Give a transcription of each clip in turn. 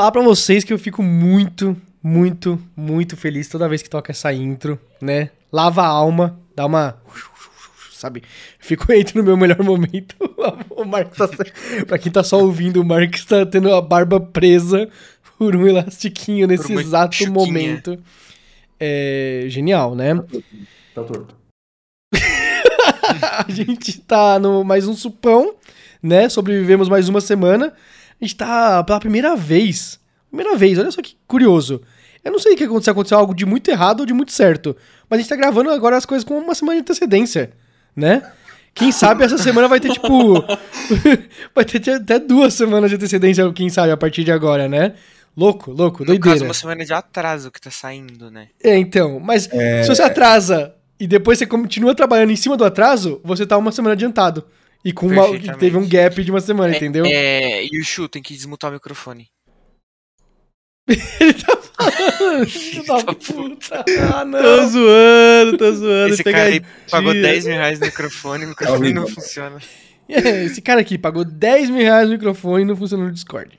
Falar pra vocês que eu fico muito, muito, muito feliz toda vez que toca essa intro, né? Lava a alma, dá uma. Sabe? Fico entre no meu melhor momento. o Marcos tá. pra quem tá só ouvindo, o Marcos tá tendo a barba presa por um elastiquinho nesse exato chuquinha. momento. É genial, né? Tá torto. a gente tá no mais um supão, né? Sobrevivemos mais uma semana. A gente tá pela primeira vez. Primeira vez, olha só que curioso. Eu não sei o que aconteceu, aconteceu algo de muito errado ou de muito certo. Mas a gente tá gravando agora as coisas com uma semana de antecedência, né? Quem sabe essa semana vai ter, tipo. vai ter até duas semanas de antecedência, quem sabe, a partir de agora, né? Louco, louco, no doideira. Caso, uma semana de atraso que tá saindo, né? É, então. Mas é... se você atrasa e depois você continua trabalhando em cima do atraso, você tá uma semana adiantado. E com uma, teve um gap de uma semana, é, entendeu? É, e o Shu tem que desmutar o microfone. Ele tá falando, filho da puta. Ah, não. Tô zoando, tô zoando. Esse cara aí pagou 10 mil reais no microfone e o microfone não funciona. É, esse cara aqui pagou 10 mil reais no microfone e não funciona no Discord.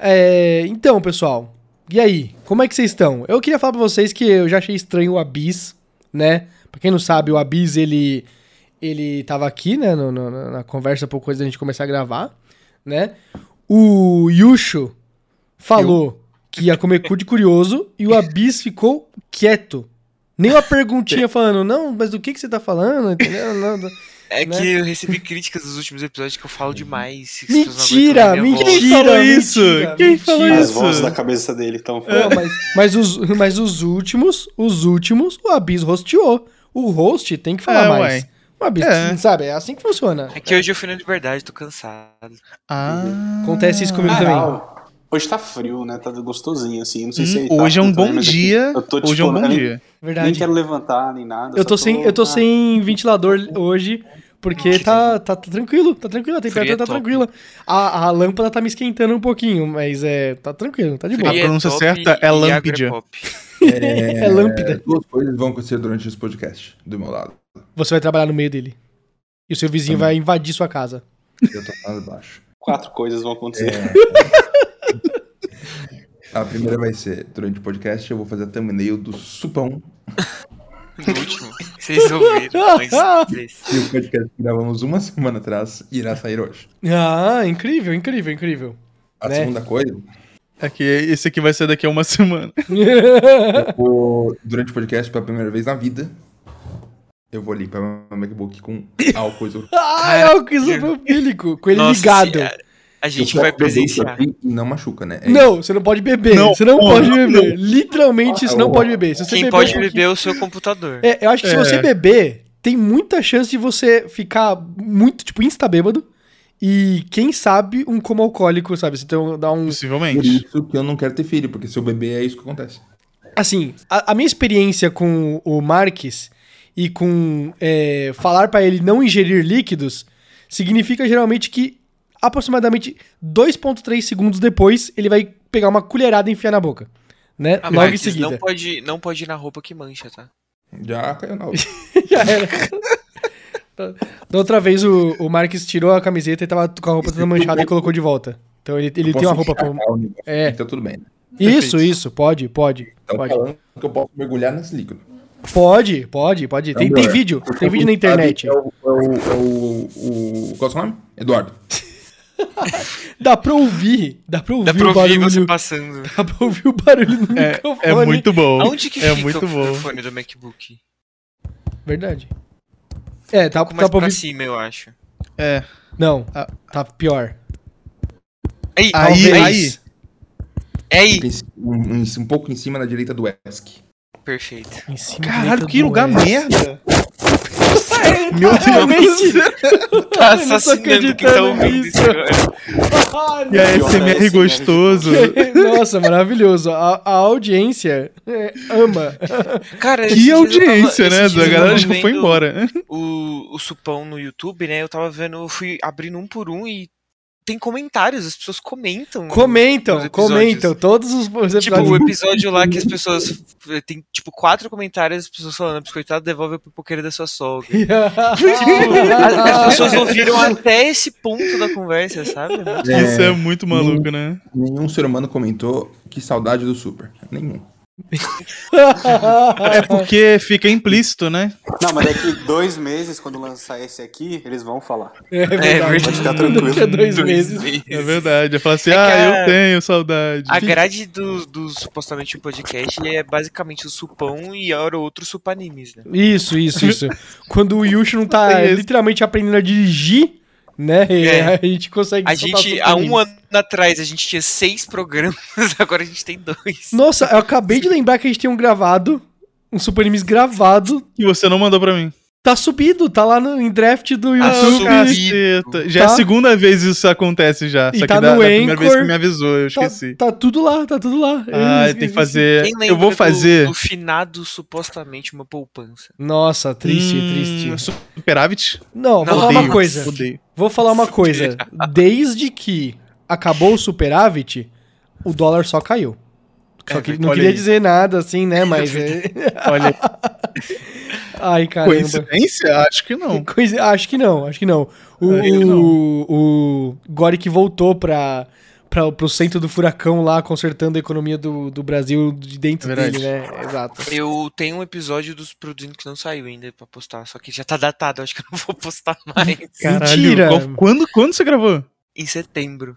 É, então, pessoal, e aí? Como é que vocês estão? Eu queria falar pra vocês que eu já achei estranho o Abyss, né? Pra quem não sabe, o Abyss, ele, ele tava aqui, né, no, no, na conversa pouco coisa da gente começar a gravar, né? O Yusho falou eu? que ia comer cu de curioso e o Abyss ficou quieto. Nem uma perguntinha falando, não, mas do que, que você tá falando? Entendeu? Não, é né? que eu recebi críticas dos últimos episódios que eu falo demais. Mentira! Mentira! Quem falou isso? Mentira, Quem mentira. falou isso? As vozes da cabeça dele estão falando. Mas, mas, os, mas os últimos, os últimos, o Abyss hosteou. O host tem que falar é, mais. Ué. Abyss, é. sabe? É assim que funciona. É que hoje eu fui na liberdade, tô cansado. Ah. Acontece isso comigo ah, também. Não. Hoje tá frio, né? Tá gostosinho, assim. Não sei hum, se tá Hoje é um bom dia. Tô, hoje tipo, é um bom dia. Verdade. Nem quero levantar, nem nada. Eu tô, tô sem, eu tô ah. sem ventilador hoje. Porque tá, tá, tá, tranquilo, tá tranquilo, a temperatura tá tranquila. A, a lâmpada tá me esquentando um pouquinho, mas é, tá tranquilo, tá de boa. A pronúncia certa é lâmpida. É, é lâmpida. Duas coisas vão acontecer durante esse podcast, do meu lado. Você vai trabalhar no meio dele. E o seu vizinho Também. vai invadir sua casa. Eu tô lá embaixo. Quatro coisas vão acontecer. É. A primeira vai ser, durante o podcast, eu vou fazer a thumbnail do supão. No último. Vocês ouviram E o podcast que gravamos uma semana atrás irá sair hoje. Ah, incrível, incrível, incrível. A né? segunda coisa. É que esse aqui vai ser daqui a uma semana. vou, durante o podcast, pela primeira vez na vida, eu vou limpar meu MacBook com álcool isopropílico. ah, álcool isopropílico, com ele Nossa ligado. Senhora. A gente vai presenciar. E não machuca, né? É não, isso. você não pode beber. Não, você não, pode beber. Não. Literalmente, ah, você não pode beber. Quem beber pode beber é o seu computador. É, eu acho que é. se você beber, tem muita chance de você ficar muito, tipo, insta-bêbado. E quem sabe um como alcoólico, sabe? Você tem, dá um. Possivelmente. Por isso que eu não quero ter filho, porque se eu beber é isso que acontece. Assim, a, a minha experiência com o Marques e com é, falar para ele não ingerir líquidos significa geralmente que aproximadamente 2.3 segundos depois, ele vai pegar uma colherada e enfiar na boca. Né? Ah, Logo em seguida. Não pode, não pode ir na roupa que mancha, tá? Já caiu na. Já era. da outra vez o, o Marques tirou a camiseta e tava com a roupa toda manchada e colocou de volta. Então ele, ele tem uma roupa pra... É. Então tudo bem. Isso, Perfeito. isso, pode, pode. Então pode. falando que eu posso mergulhar nesse líquido. Pode, pode, pode. Tem, tem vídeo, tem vídeo na internet. É o, é o, é o, o, qual é o seu nome? Eduardo. dá pra ouvir. Dá pra ouvir, dá pra o barulho. você passando. Dá pra ouvir o barulho no é, microfone. É muito bom. Aonde que é fica muito o bom. microfone do MacBook? Verdade. É, tá, um tá pra ouvir. cima, eu acho. É. Não, ah. tá pior. Aí, aí. aí. É aí. Um, um, pouco em cima na direita do ESC. Perfeito. Caralho, que lugar merda. Meu Deus! tá assassinando quem tá ouvindo isso. E a SMR gostoso. Nossa, maravilhoso. A, a audiência é, ama. Cara, que audiência, tava, né? A galera já foi embora. O, o supão no YouTube, né? Eu tava vendo, eu fui abrindo um por um e tem comentários, as pessoas comentam. Comentam, episódios. comentam. Todos os, os Tipo, o episódios. episódio lá que as pessoas. Tem, tipo, quatro comentários, as pessoas falando, biscoitado, devolve o pipoqueiro da sua sogra. Tipo, as, as pessoas ouviram até esse ponto da conversa, sabe? É, Isso é muito maluco, né? Nenhum ser humano comentou que saudade do Super. Nenhum. É porque fica implícito, né? Não, mas daqui dois meses, quando lançar esse aqui, eles vão falar. É verdade. verdade. Pode ficar tranquilo. Daqui a dois meses. É verdade. Eu falo assim, É ah, a- eu tenho saudade. A grade do, do supostamente o podcast é basicamente o supão e hora ou outro supanimes, né? Isso, isso, isso. Quando o Yushi não tá É literalmente aprendendo a dirigir, né? É. A gente consegue A gente, há um ano atrás, a gente tinha seis programas, agora a gente tem dois. Nossa, eu acabei de lembrar que a gente tem um gravado, um Super Animes gravado. E você não mandou pra mim. Tá subido, tá lá no, em draft do Ah, YouTube. subido. caceta. Já é Tá. a segunda vez isso acontece já. E Só tá que da, no da primeira vez que me avisou, eu Tá, esqueci. tá tudo lá, tá tudo lá. Ah, tem que fazer. Quem lembra Eu vou do- fazer. Do, finado, supostamente, uma poupança. Nossa, triste, Hum, triste. Superávit? Não, vou Não, falar Odeio, uma coisa. Odeio. Vou falar uma coisa. Desde que acabou o superávit, o dólar só caiu. Só É que verdade. não queria aí. dizer nada assim, né? Mas. é- Olha, Ai, caramba. coincidência? Acho que não. Coisa- acho que não, acho que não. O, não. o, o Goric voltou pra, pra, pro centro do furacão lá, consertando a economia do, do Brasil de dentro É dele, né? Exato. Eu tenho um episódio dos produzindo que não saiu ainda pra postar, só que já tá datado, acho que eu não vou postar mais. Caralho, Mentira. quando, quando você gravou? em setembro.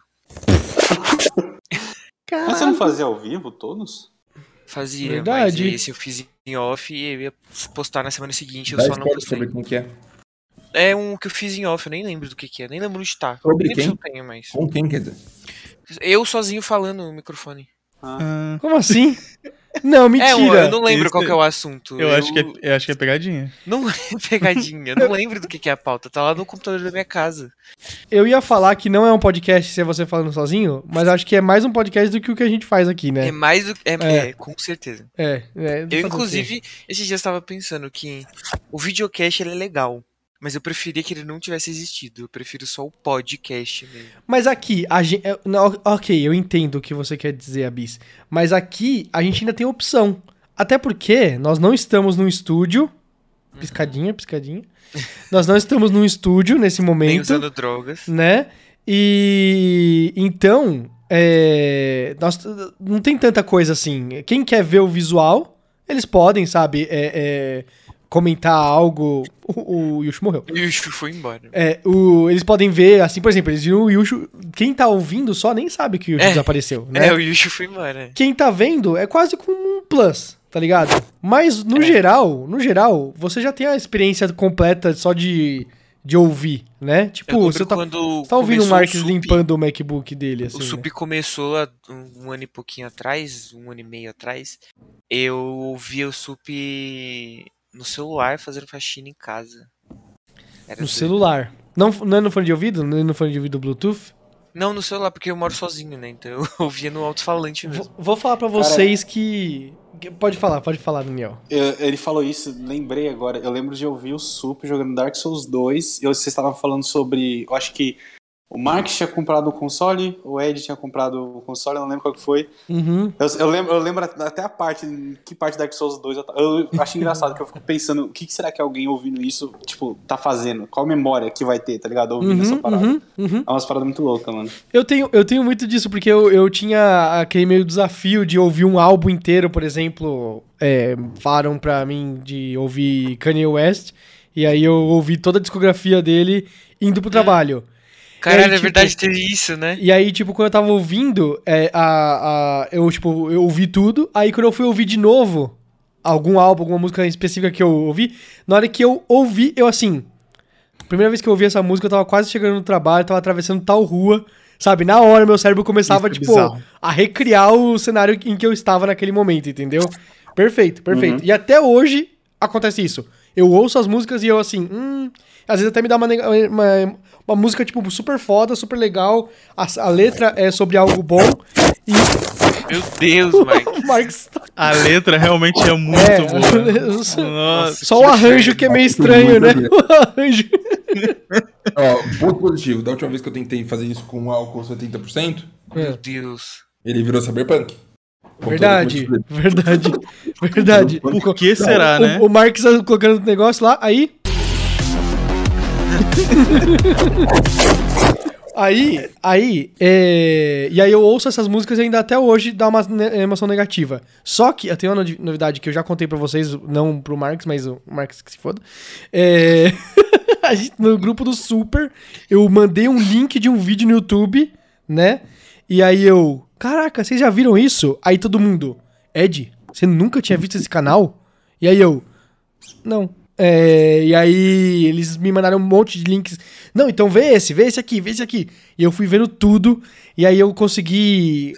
Mas você não fazia ao vivo todos? Fazia, Verdade. mas esse eu fiz em off e eu ia postar na semana seguinte, eu Dá só não postei. sobre quem que é. É um que eu fiz em off, eu nem lembro do que que é, nem lembro onde tá. Sobre nem quem? eu tenho, mas... Com quem quer dizer? Eu sozinho falando no microfone. Ah, Como assim? Não, É, mentira. eu, eu não lembro Esse- qual que é o assunto. eu, acho que é, eu acho que é pegadinha. Não é pegadinha, eu não lembro do que que é a pauta, tá lá no computador da minha casa. Eu ia falar que não é um podcast se é você falando sozinho, mas acho que é mais um podcast do que o que a gente faz aqui, É, né? mais do é, É. é, com certeza. É, é. Eu, quê? inclusive, esses dias estava pensando que o videocast ele é legal, mas eu preferia que ele não tivesse existido. Eu prefiro só o podcast mesmo. Mas aqui, a gente. Ok, eu entendo o que você quer dizer, Abis. Mas aqui a gente ainda tem opção. Até porque nós não estamos num estúdio. Piscadinha, piscadinha. nós não estamos num estúdio nesse Nem momento. usando drogas. né? E então, é, nós, não tem tanta coisa assim. Quem quer ver o visual, eles podem, sabe, é, é, comentar algo. O, o Yushu morreu. O Chu foi embora. É, o, eles podem ver, assim, por exemplo, eles viram o Yushu. Quem tá ouvindo só nem sabe que o Yushu É. desapareceu, né? É, o Yushu foi embora. Quem tá vendo é quase com um plus, tá ligado? Mas no É. geral, no geral, você já tem a experiência completa só de, de ouvir, né? Tipo, você tá, você tá ouvindo o Marques Sup, limpando o MacBook dele, assim. O né? Sup começou há um, um ano e pouquinho atrás, um ano e meio atrás. Eu ouvia o Sup no celular fazendo faxina em casa. Era No doido. celular. Não, não é no fone de ouvido? Não é no fone de ouvido Bluetooth? Não, no celular, porque eu moro sozinho, né? Então eu ouvia no alto-falante mesmo. Vou, vou falar pra vocês que... que- Pode falar, pode falar, Daniel. Eu- ele falou isso, lembrei agora. Eu lembro de ouvir o Sup jogando Dark Souls 2. E vocês estavam falando sobre. Eu acho que o Mark tinha comprado o console, o Ed tinha comprado o console, eu não lembro qual que foi. Uhum. Eu, eu lembro, eu lembro até a parte, que parte Dark Souls 2 eu, ta- eu acho engraçado que eu fico pensando o que, que será que alguém ouvindo isso, tipo, tá fazendo? Qual memória que vai ter, tá ligado? Ouvindo essa Uhum, parada. uhum, uhum. É umas paradas muito loucas, mano. Eu tenho, eu tenho muito disso, porque eu, eu tinha aquele meio desafio de ouvir um álbum inteiro, por exemplo. É, falaram pra mim de ouvir Kanye West, e aí eu ouvi toda a discografia dele indo pro trabalho. Caralho, aí, é tipo, verdade ter isso, né? E aí, tipo, quando eu tava ouvindo, é, a, a, eu, tipo, eu ouvi tudo, aí quando eu fui ouvir de novo algum álbum, alguma música específica que eu ouvi, na hora que eu ouvi, eu assim. Primeira vez que eu ouvi essa música, eu tava quase chegando no trabalho, tava atravessando tal rua, sabe? Na hora meu cérebro começava, Isso é tipo, bizarro. a recriar o cenário em que eu estava naquele momento, entendeu? Perfeito, perfeito. Uhum. E até hoje acontece isso. Eu ouço as músicas e eu assim, hum, às vezes até me dá uma, uma, uma música, tipo, super foda, super legal. A, a letra é sobre algo bom. E Meu Deus, Marcos tá... A letra realmente é muito É, boa. só- Nossa. só o arranjo que é meio estranho, né? O arranjo. Ó, ponto positivo. Da última vez que eu tentei fazer isso com álcool 70%, Meu Deus. ele virou cyberpunk. Com Verdade, verdade, verdade. Por que será, o, né? O Marcos colocando o negócio lá, aí. aí, aí, é... e aí eu ouço essas músicas e ainda até hoje dá uma ne- emoção negativa. Só que, eu tenho uma novi- novidade que eu já contei pra vocês, não pro Marcos, mas o Marcos que se foda. É... a gente, no grupo do Super, eu mandei um link de um vídeo no YouTube, né? E aí eu, caraca, vocês já viram isso? Aí todo mundo, Ed, você nunca tinha visto esse canal? E aí eu, não. É, e aí eles me mandaram um monte de links. Não, então vê esse, vê esse aqui, vê esse aqui. E eu fui vendo tudo. E aí eu consegui.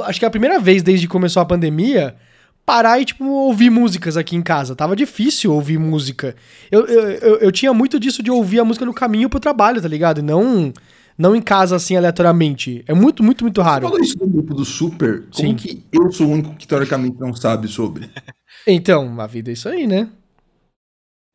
Acho que é a primeira vez desde que começou a pandemia. Parar e, tipo, ouvir músicas aqui em casa. Tava difícil ouvir música. Eu, eu, eu, eu tinha muito disso de ouvir a música no caminho pro trabalho, tá ligado? E não, não em casa, assim, aleatoriamente. É muito, muito, muito Você raro. falou isso no grupo do Super? Como Sim. que eu sou o único que teoricamente não sabe sobre? Então, a vida é isso aí, né?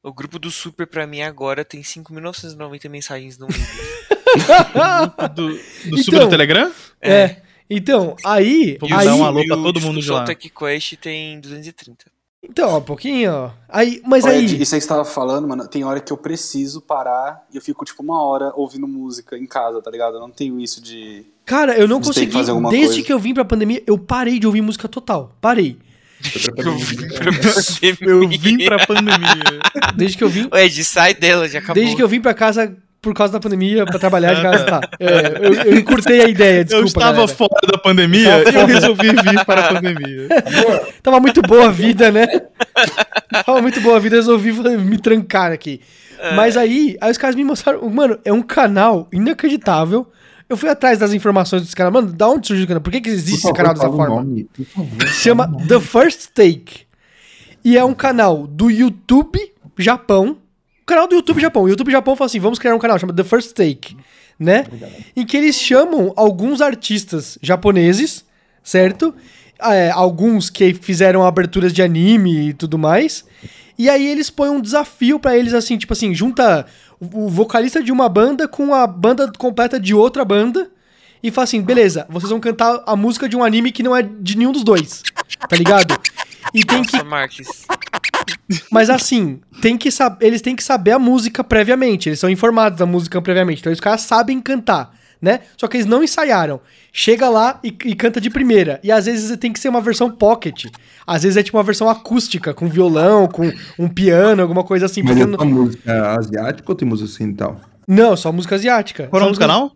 O grupo do Super pra mim agora tem 5.990 mensagens no mundo. Do, do Então, Super do Telegram? É. Então, aí. Vamos aí dar um alô pra o todo mundo de lá. Tech Quest tem 230. Então, um pouquinho, ó. Aí, mas Olha, aí. Isso aí que você tava falando, mano, tem hora que eu preciso parar e eu fico, tipo, uma hora ouvindo música em casa, tá ligado? Eu não tenho isso de. Cara, eu não que consegui. fazer alguma Desde coisa. que eu vim pra pandemia, eu parei de ouvir música total. Parei. Eu vim pra pandemia. Eu vim pra pandemia. Desde que eu vim. Ô, Ed, sai dela, já acabou. desde que eu vim pra casa por causa da pandemia, pra trabalhar de casa, tá. É, eu, eu encurtei a ideia, desculpa. eu estava galera. fora da pandemia e eu resolvi vir para a pandemia. Tava muito boa a vida, né? Tava muito boa a vida, eu resolvi me trancar aqui. Mas aí, aí os caras me mostraram. Mano, é um canal inacreditável. Eu fui atrás das informações desse canal. Mano, da onde surgiu o canal? Por que, que existe esse canal dessa forma? Chama The First Take. E é um canal do YouTube Japão. O canal do YouTube Japão. O YouTube Japão fala assim: vamos criar um canal, chama The First Take. Né? Em que eles chamam alguns artistas japoneses, certo? É, alguns que fizeram aberturas de anime e tudo mais. E aí eles põem um desafio pra eles, assim, tipo assim, junta o vocalista de uma banda com a banda completa de outra banda e fala assim, beleza, vocês vão cantar a música de um anime que não é de nenhum dos dois, tá ligado? E tem que, Nossa, Marques. Mas assim, tem que eles têm que saber a música previamente, eles são informados da música previamente, então os caras sabem cantar, né? Só que eles não ensaiaram. Chega lá e, e canta de primeira. E às vezes tem que ser uma versão pocket. Às vezes é tipo uma versão acústica, com violão, com um piano, alguma coisa assim. Mas é não- música asiática ou tem música ocidental? Não, só música asiática. Qual é o nome do canal?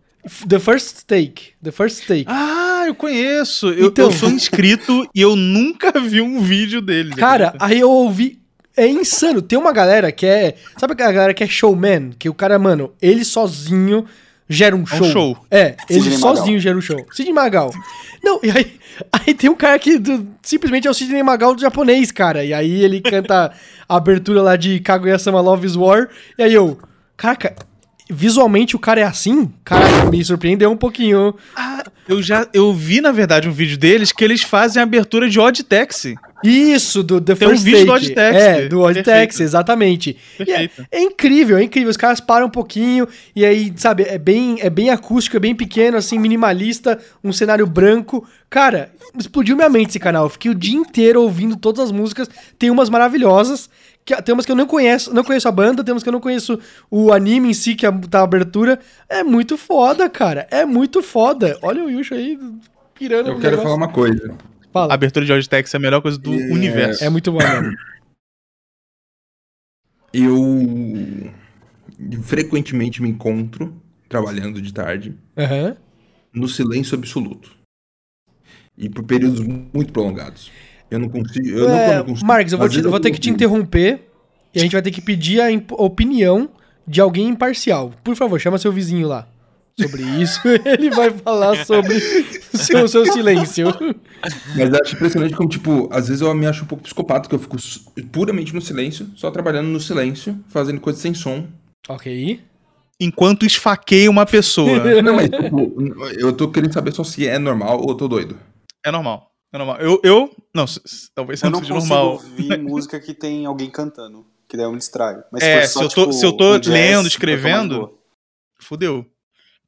The First Take. The First Take. Ah, eu conheço. Eu, Então. eu sou inscrito e eu nunca vi um vídeo deles. Cara, aí eu ouvi. É insano. Tem uma galera que é. Sabe aquela galera que é showman? Que o cara, mano, ele sozinho gera um show. show. É, ele sozinho gera um show. Sidney Magal. Não, e aí, aí tem um cara que do- simplesmente é o Sidney Magal do japonês, cara. E aí ele canta a abertura lá de Kaguya-sama Love is War. E aí eu, caraca, visualmente o cara é assim? Caraca, me surpreendeu um pouquinho. Eu já eu vi, na verdade, um vídeo deles que eles fazem a abertura de Odd Taxi. Isso, do The Tem um First vídeo Take. do Odd Taxi. É, do Odd Perfeito. Taxi, exatamente. E é, é incrível, é incrível. Os caras param um pouquinho e aí, sabe, é bem, é bem acústico, é bem pequeno, assim, minimalista, um cenário branco. Cara, explodiu minha mente esse canal. Eu fiquei o dia inteiro ouvindo todas as músicas. Tem umas maravilhosas. Que, tem umas que eu não conheço, não conheço a banda, tem umas que eu não conheço o anime em si, que é tá a abertura. É muito foda, cara. É muito foda. Olha o Yusha aí pirando Eu quero negócio. falar uma coisa. A Fala. abertura de Odd Taxi é a melhor coisa do É. universo. É muito bom. Eu frequentemente me encontro trabalhando de tarde Aham. no silêncio absoluto. E por períodos muito prolongados. Eu não consigo. Eu É, não consigo. Marcos, eu vou, te- eu vou ter que te interromper e a gente vai ter que pedir a opinião de alguém imparcial. Por favor, chama seu vizinho lá. Sobre isso, ele vai falar sobre o seu, seu silêncio. Mas eu acho impressionante como, tipo, às vezes eu me acho um pouco psicopata, que eu fico puramente no silêncio, só trabalhando no silêncio, fazendo coisas sem som. Ok. Enquanto esfaqueia uma pessoa. Não, mas tipo, eu tô querendo saber só se é normal ou eu tô doido. É normal. É normal. Eu, eu não, talvez você Eu não não seja consigo normal. ouvir música que tem alguém cantando, que daí eu me distraio. Mas É, se só, eu tô- tipo, se eu tô um jazz, lendo, eu mais escrevendo. Fudeu.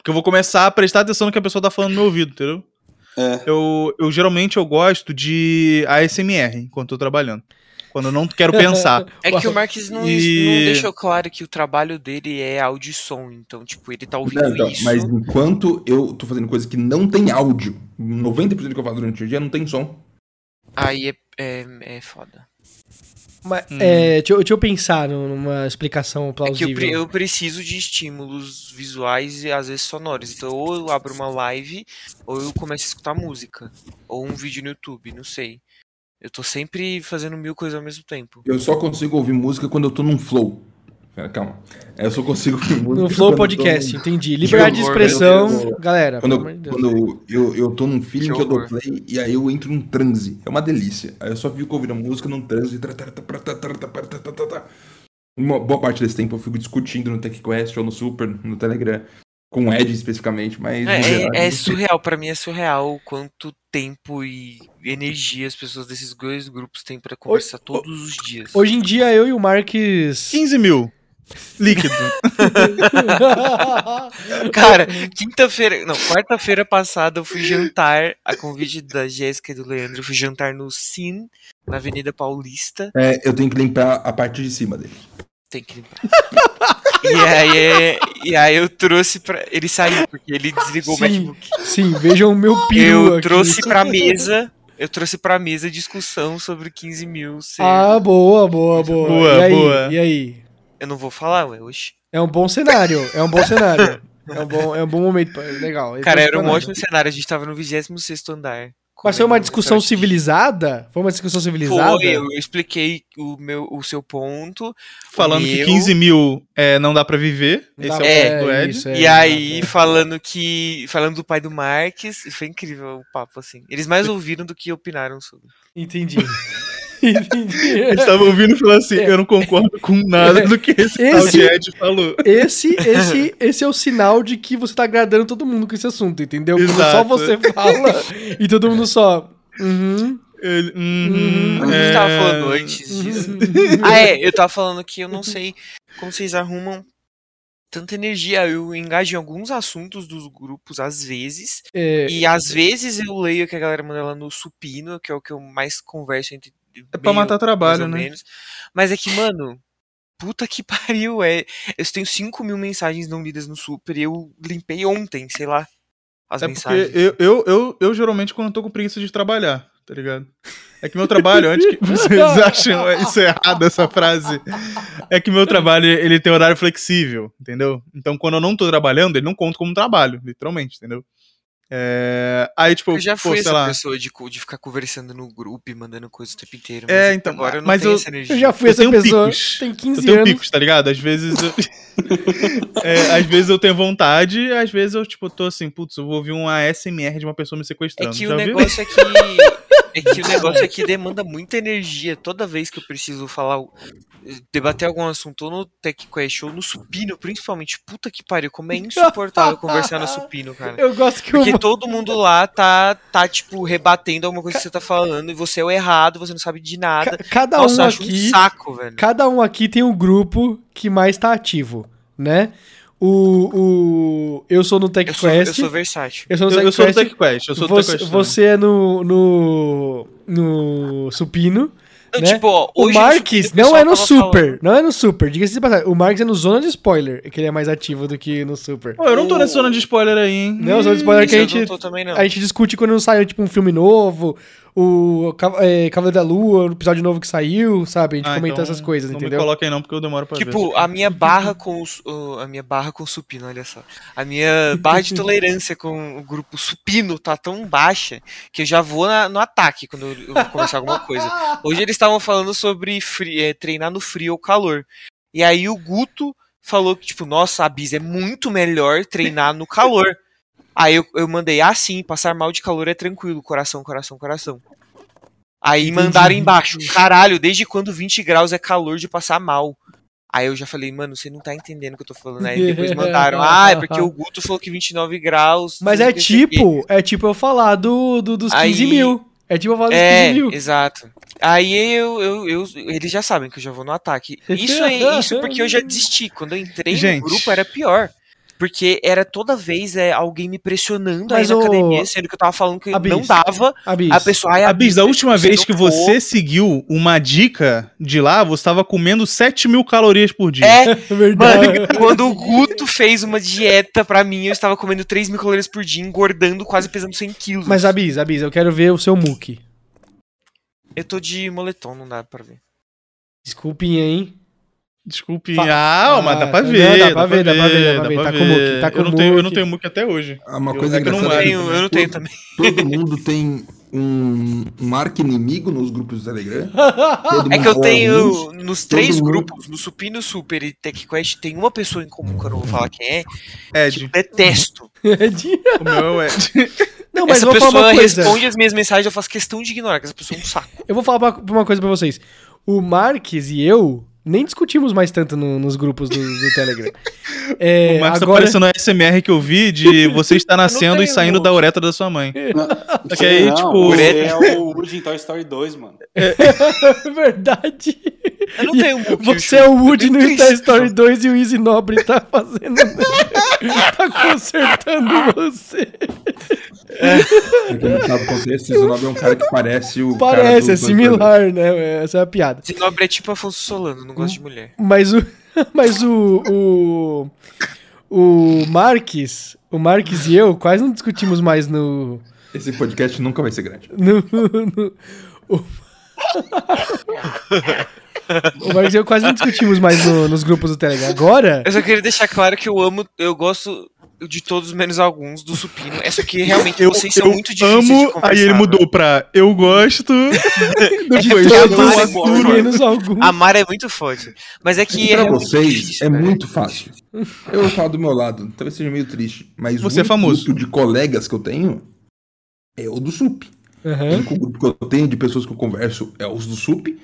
Porque eu vou começar a prestar atenção no que a pessoa tá falando no meu ouvido, entendeu? É. Eu, eu geralmente eu gosto de ASMR enquanto eu tô trabalhando. Quando eu não quero pensar. É que o Marques não, E- não deixou claro que o trabalho dele é áudio e som. Então, tipo, ele tá ouvindo Não, então, isso. mas enquanto eu tô fazendo coisa que não tem áudio, 90% do que eu faço durante o dia não tem som. Aí é, é, é foda. Mas, Hum. é, deixa, eu, deixa eu pensar numa explicação É que eu, plausível. pre- eu preciso de estímulos visuais e às vezes sonoros. Então, ou eu abro uma live, ou eu começo a escutar música. Ou um vídeo no YouTube, não sei. Eu tô sempre fazendo mil coisas ao mesmo tempo. Eu só consigo ouvir música quando eu tô num flow. Pera, calma. Eu só consigo. No Flow Podcast, tô... entendi. Liberdade de expressão, galera. Quando, eu, quando eu, eu tô num feeling que, que eu dou play e aí eu entro num transe. É uma delícia. Aí eu só fico ouvindo a música num transe. Uma boa parte desse tempo eu fico discutindo no TechQuest ou no Super, no Telegram, com o Ed especificamente, mas. É, é geral, é, é surreal, para mim é surreal o quanto tempo e energia as pessoas desses dois grupos têm para conversar todos os dias. Hoje em dia eu e o Marques. 15 mil! Líquido. Cara, quinta-feira, não, quarta-feira passada eu fui jantar, a convite da Jéssica e do Leandro, eu fui jantar no Sim, na Avenida Paulista. É, eu tenho que limpar a parte de cima dele. Tem que limpar. E aí, é- e aí eu trouxe pra. Ele saiu, porque ele desligou o Sim, MacBook. sim, vejam o meu peru Eu aqui. trouxe pra mesa. Eu trouxe pra mesa discussão sobre 15 mil ser. Ah, boa, boa, boa. Boa, e aí, boa. E aí? Eu não vou falar, ué, oxi. É um bom cenário, é um bom cenário. É um bom, é um bom momento, pra- legal. Cara, era um ótimo cenário. A gente tava no 26 andar. Mas foi uma discussão civilizada? Foi uma discussão civilizada? Foi, eu expliquei o, meu, o seu ponto. Falando que meu- 15 mil é, não dá pra viver. Não Esse dá- é o É, ponto do Ed. isso, é, e aí, exato, falando que. Falando do pai do Marques, foi incrível o papo, assim. Eles mais ouviram do que opinaram sobre. é. Entendi. Entendi. Eles estavam ouvindo e falando assim: eu não concordo com nada do que esse, Esse- Ed falou. Esse, esse, esse é o sinal de que você tá agradando todo mundo com esse assunto, entendeu? Quando só Exato. você fala e todo mundo só. Uhum, Ele, uhum, Uhum. A gente é... tava falando antes disso. uhum. Ah, é, eu tava falando que eu não sei como vocês arrumam tanta energia. Eu engajo em alguns assuntos dos grupos às vezes. É, E às vezes eu leio que a galera manda lá no supino, que é o que eu mais converso entre. É pra matar trabalho, né? menos. Mas é que, mano, puta que pariu, é. Eu tenho 5 mil mensagens não lidas no super e eu limpei ontem, sei lá. As É mensagens. porque eu, eu, eu, eu geralmente quando eu tô com preguiça de trabalhar, tá ligado? É que meu trabalho, antes que vocês acham isso é errado, essa frase, é que meu trabalho, ele tem horário flexível, entendeu? Então quando eu não tô trabalhando, ele não conta como trabalho, literalmente, entendeu? É... Aí, tipo, Eu já pô, fui sei essa lá, pessoa de, de ficar conversando no grupo e mandando coisa o tempo inteiro. É, mas então, agora eu não mas tenho eu- essa energia. eu já fui eu essa tenho pessoa. picos. Tem eu 15 tenho anos. picos, tá ligado? Às vezes eu... É, às vezes eu tenho vontade, às vezes eu, tipo, tô assim, putz, eu vou ouvir um ASMR de uma pessoa me É sequestrando. que já o viu? negócio é que. É que o negócio é que demanda muita energia. Toda vez que eu preciso falar, debater algum assunto, ou no TechQuest, ou no Supino, principalmente, puta que pariu, como é insuportável conversar no Supino, cara. Eu gosto que Porque o. todo mundo lá tá, tá, tipo, rebatendo alguma coisa que você tá falando, e você é o errado, você não sabe de nada. ca- Cada Nossa, um eu acho aqui. um saco, velho. Cada um aqui tem um grupo que mais tá ativo, né? O. o eu sou no Eu sou, eu TechQuest. sou versátil. Eu sou no Eu, eu sou do TechQuest. TechQuest, eu sou Você, TechQuest. é no, no. no Supino. Não, né? tipo, ó, O Marques o não é no Super. falando- Não é no Super. Diga-se de passagem. O Marques é no Zona de Spoiler, que ele é mais ativo do que no Super. Pô, eu não tô nessa zona de spoiler aí, hein? Não, zona de spoiler Esse que a eu gente, não tô também, não. a gente discute quando sai tipo um filme novo, o é, Cavaleiro da Lua, o episódio novo que saiu, sabe? A gente Ah, comenta então essas coisas, não entendeu? me coloquem não, porque eu demoro pra ver. Tipo, a minha barra com os- o- a minha barra com o supino, olha só. A minha barra de tolerância com o grupo supino tá tão baixa que eu já vou na- no ataque quando eu, vou começar alguma coisa. Hoje eles estavam falando sobre fri- é, treinar no frio ou calor. E aí o Guto falou que, tipo, nossa, a Bis é muito melhor treinar no calor. Aí eu, eu mandei, ah, sim, passar mal de calor é tranquilo, coração, coração, coração. Aí mandaram embaixo, caralho, desde quando 20 graus é calor de passar mal? Aí eu já falei, mano, você não tá entendendo o que eu tô falando. Aí depois mandaram, ah, é porque o Guto falou que 29 graus. Mas é tipo, é tipo eu falar do, do- dos 15 Aí- mil. É tipo eu falar dos É, 15 mil. exato. Aí eu, eu, eu- eles já sabem que eu já vou no ataque. Isso é isso porque eu já desisti. Quando eu entrei Gente. no grupo era pior. Porque era toda vez é, alguém me pressionando Mas, aí na ô, academia, sendo que eu tava falando que Abis, não dava. Abis, A pessoa, ai, A Bis, da Abis, última vez que for- você seguiu uma dica de lá, você tava comendo 7 mil calorias por dia. É, é verdade. mano, quando o Guto fez uma dieta pra mim, eu estava comendo 3 mil calorias por dia, engordando, quase pesando 100 quilos. Mas, Abis, Abis, eu quero ver o seu muque. Eu tô de moletom, não dá pra ver. Desculpinha, hein? Desculpe. Fa- Ah, mas dá Ah, pra não, ver. dá pra ver, dá pra ver, dá pra ver. Tá com muque, tá com eu, não tenho, eu não tenho muque até hoje. Ah, Uma Eu- coisa é que eu não é tenho, que eu não tenho também. Todo mundo tem um, um arco-inimigo nos grupos do Telegram. Todo É que eu mundo- tenho, alguns- nos três mundo- grupos, no Supino Super e TechQuest, tem uma pessoa em comum que eu não vou falar quem é, que Ed. eu detesto. O meu é o Ed. Não, mas Essa eu vou falar pessoa uma coisa. responde as minhas mensagens, eu faço questão de ignorar, que essa pessoa é um saco. Eu vou falar uma, uma coisa pra vocês. O Marques e eu nem discutimos mais tanto no- nos grupos do, do Telegram. É, o Marcos tá agora... parecendo a SMR que eu vi de você estar nascendo e saindo da uretra da sua mãe. Não, que aí, não, tipo- Você é o Woody em Toy Story 2, mano. Verdade. Eu não tenho. Você é o Woody no Toy. Story 2 e o Easy Nobre tá fazendo. tá consertando você. Quem não sabe o contexto, esse nome é um cara que parece o. cara Parece, do- é similar, né? Essa é a piada. Zinobre é tipo Afonso Solano, não gosto de mulher. Mas o. Mas o. O, o Marques. O Marques e eu quase não discutimos mais no. Esse podcast nunca vai ser grande. no, no- o, o Marques e eu quase não discutimos mais no- nos grupos do Telegram. Agora. Eu só queria deixar claro que eu amo, eu gosto de todos menos alguns do Supino. É só que realmente Eu, vocês são eu muito difíceis de amo, conversar. aí ele mano. mudou pra eu gosto. Depois É eu aturo. amo. menos algum. Amar é muito forte. Mas é que E é pra realmente vocês difícil, é né? muito fácil. Eu vou falar do meu lado, talvez seja meio triste, mas Você o é famoso. grupo de colegas que eu tenho é o do SUP. O Aham. único grupo que eu tenho de pessoas que eu converso é os do SUP.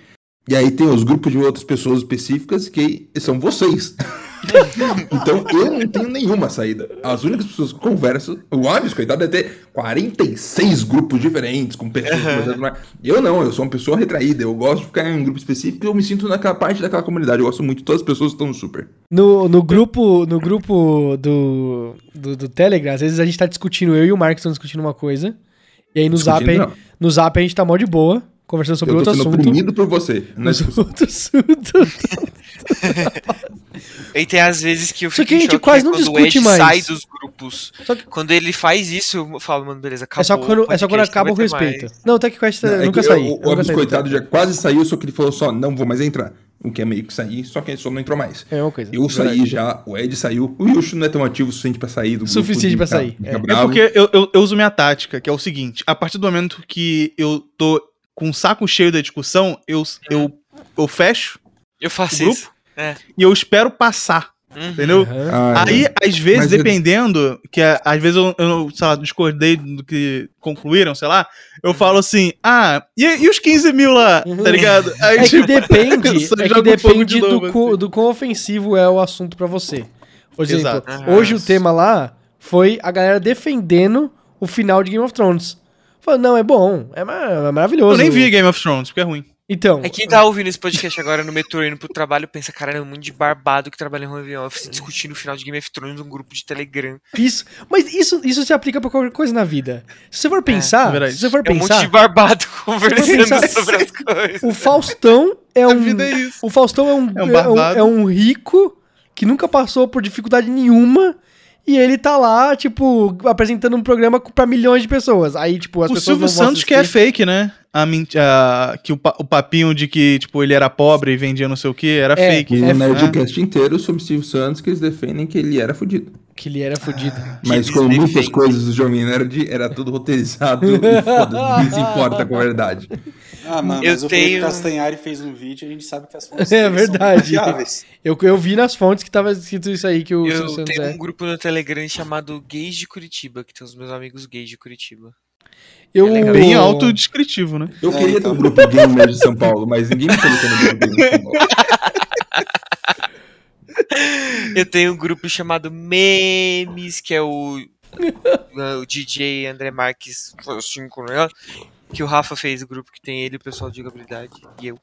E aí tem os grupos de outras pessoas específicas que são vocês. então eu não tenho nenhuma saída. As únicas pessoas que eu converso, o Abis, coitado, deve ter 46 grupos diferentes, com pessoas mais. Eu não, eu sou uma pessoa retraída. Eu gosto de ficar em um grupo específico e eu me sinto naquela parte daquela comunidade. Eu gosto muito de todas as pessoas que estão no super. No, no grupo, no grupo do, do, do Telegram, às vezes a gente tá discutindo, eu e o Marcos estamos discutindo uma coisa. E aí no Zap, não. no Zap a gente tá mó de boa, conversando sobre eu tô outro sendo assunto. oprimido por você. É Mas discussão. outro assunto. E tem às vezes que eu Só fico que a gente quase né, não discute mais. sai dos grupos. Só que- Quando ele faz isso, eu falo, mano, beleza, acabou. é, só quando, é só quando acaba o respeito. mais. Não, o TechQuest Não, é nunca eu O do coitado, já quase saiu, só que ele falou só, não vou mais entrar. O que é meio que sair, só que ele só não entrou mais. É uma coisa. Eu saí já, o Ed saiu, o Yushu não é tão ativo o suficiente pra sair do grupo. Suficiente pra sair, é. É É bravo. porque eu, eu, eu uso minha tática, que é o seguinte: a partir do momento que eu tô com o saco cheio da discussão, eu, eu, eu fecho Eu faço O grupo? isso. É. e eu espero passar. Uhum. Entendeu? Ah, Aí, às vezes, Mas eu- dependendo, que é- às vezes eu, eu, sei lá, discordei do que concluíram, sei lá, eu falo assim, ah, e, e os 15 mil lá, tá ligado? Aí, É que tipo, depende, eu só é que depende do, novo, co- assim. do quão ofensivo é o assunto pra você. Por exemplo, Exato. Hoje o tema lá foi a galera defendendo o final de Game of Thrones. Falando, não, é bom, é, ma- é maravilhoso. eu nem vi Game of Thrones, porque é ruim. Então, É quem tá ouvindo esse podcast agora no metrô indo pro trabalho pensa, cara, é um monte de barbado que trabalha em home office discutindo o final de Game of Thrones num grupo de Telegram. isso. Mas isso, isso se aplica pra qualquer coisa na vida. Se você for é pensar, verdade. se você for É um monte pensar, de barbado conversando pensar- sobre as coisas. o Faustão é A um. vida é isso. O Faustão é um, É um é um, barbado. é um rico que nunca passou por dificuldade nenhuma. E ele tá lá, tipo, apresentando um programa pra milhões de pessoas. Aí, tipo, as o pessoas Silvio não vão Santos que é fake, né? A, a- que o, pa- o papinho de que, tipo, ele era pobre e vendia não sei o que, era É, fake. o é- Nerdcast inteiro sobre Steve Santos que eles defendem que ele era fudido. Que ele era fudido. Mas eles como muitas defendem. coisas do Jovem Nerd, era tudo roteirizado e foda, ninguém se importa com a verdade. Ah, mano, Eu mas o Felipe tenho- Castanhari fez um vídeo e a gente sabe que as fontes É são verdade. confiáveis. Eu, eu vi nas fontes que tava escrito isso aí que o Eu Santos tenho é. um grupo no Telegram chamado Gays de Curitiba, que tem os meus amigos gays de Curitiba. Eu, É. Bem autodescritivo, né? Eu É, queria então. ter um grupo gamer de São Paulo, mas ninguém me colocou no grupo gamer de São Paulo. Eu tenho um grupo chamado Memes, que é o, o DJ André Marques, cinco, né? Que o Rafa fez o grupo que tem ele, o pessoal de jogabilidade e eu.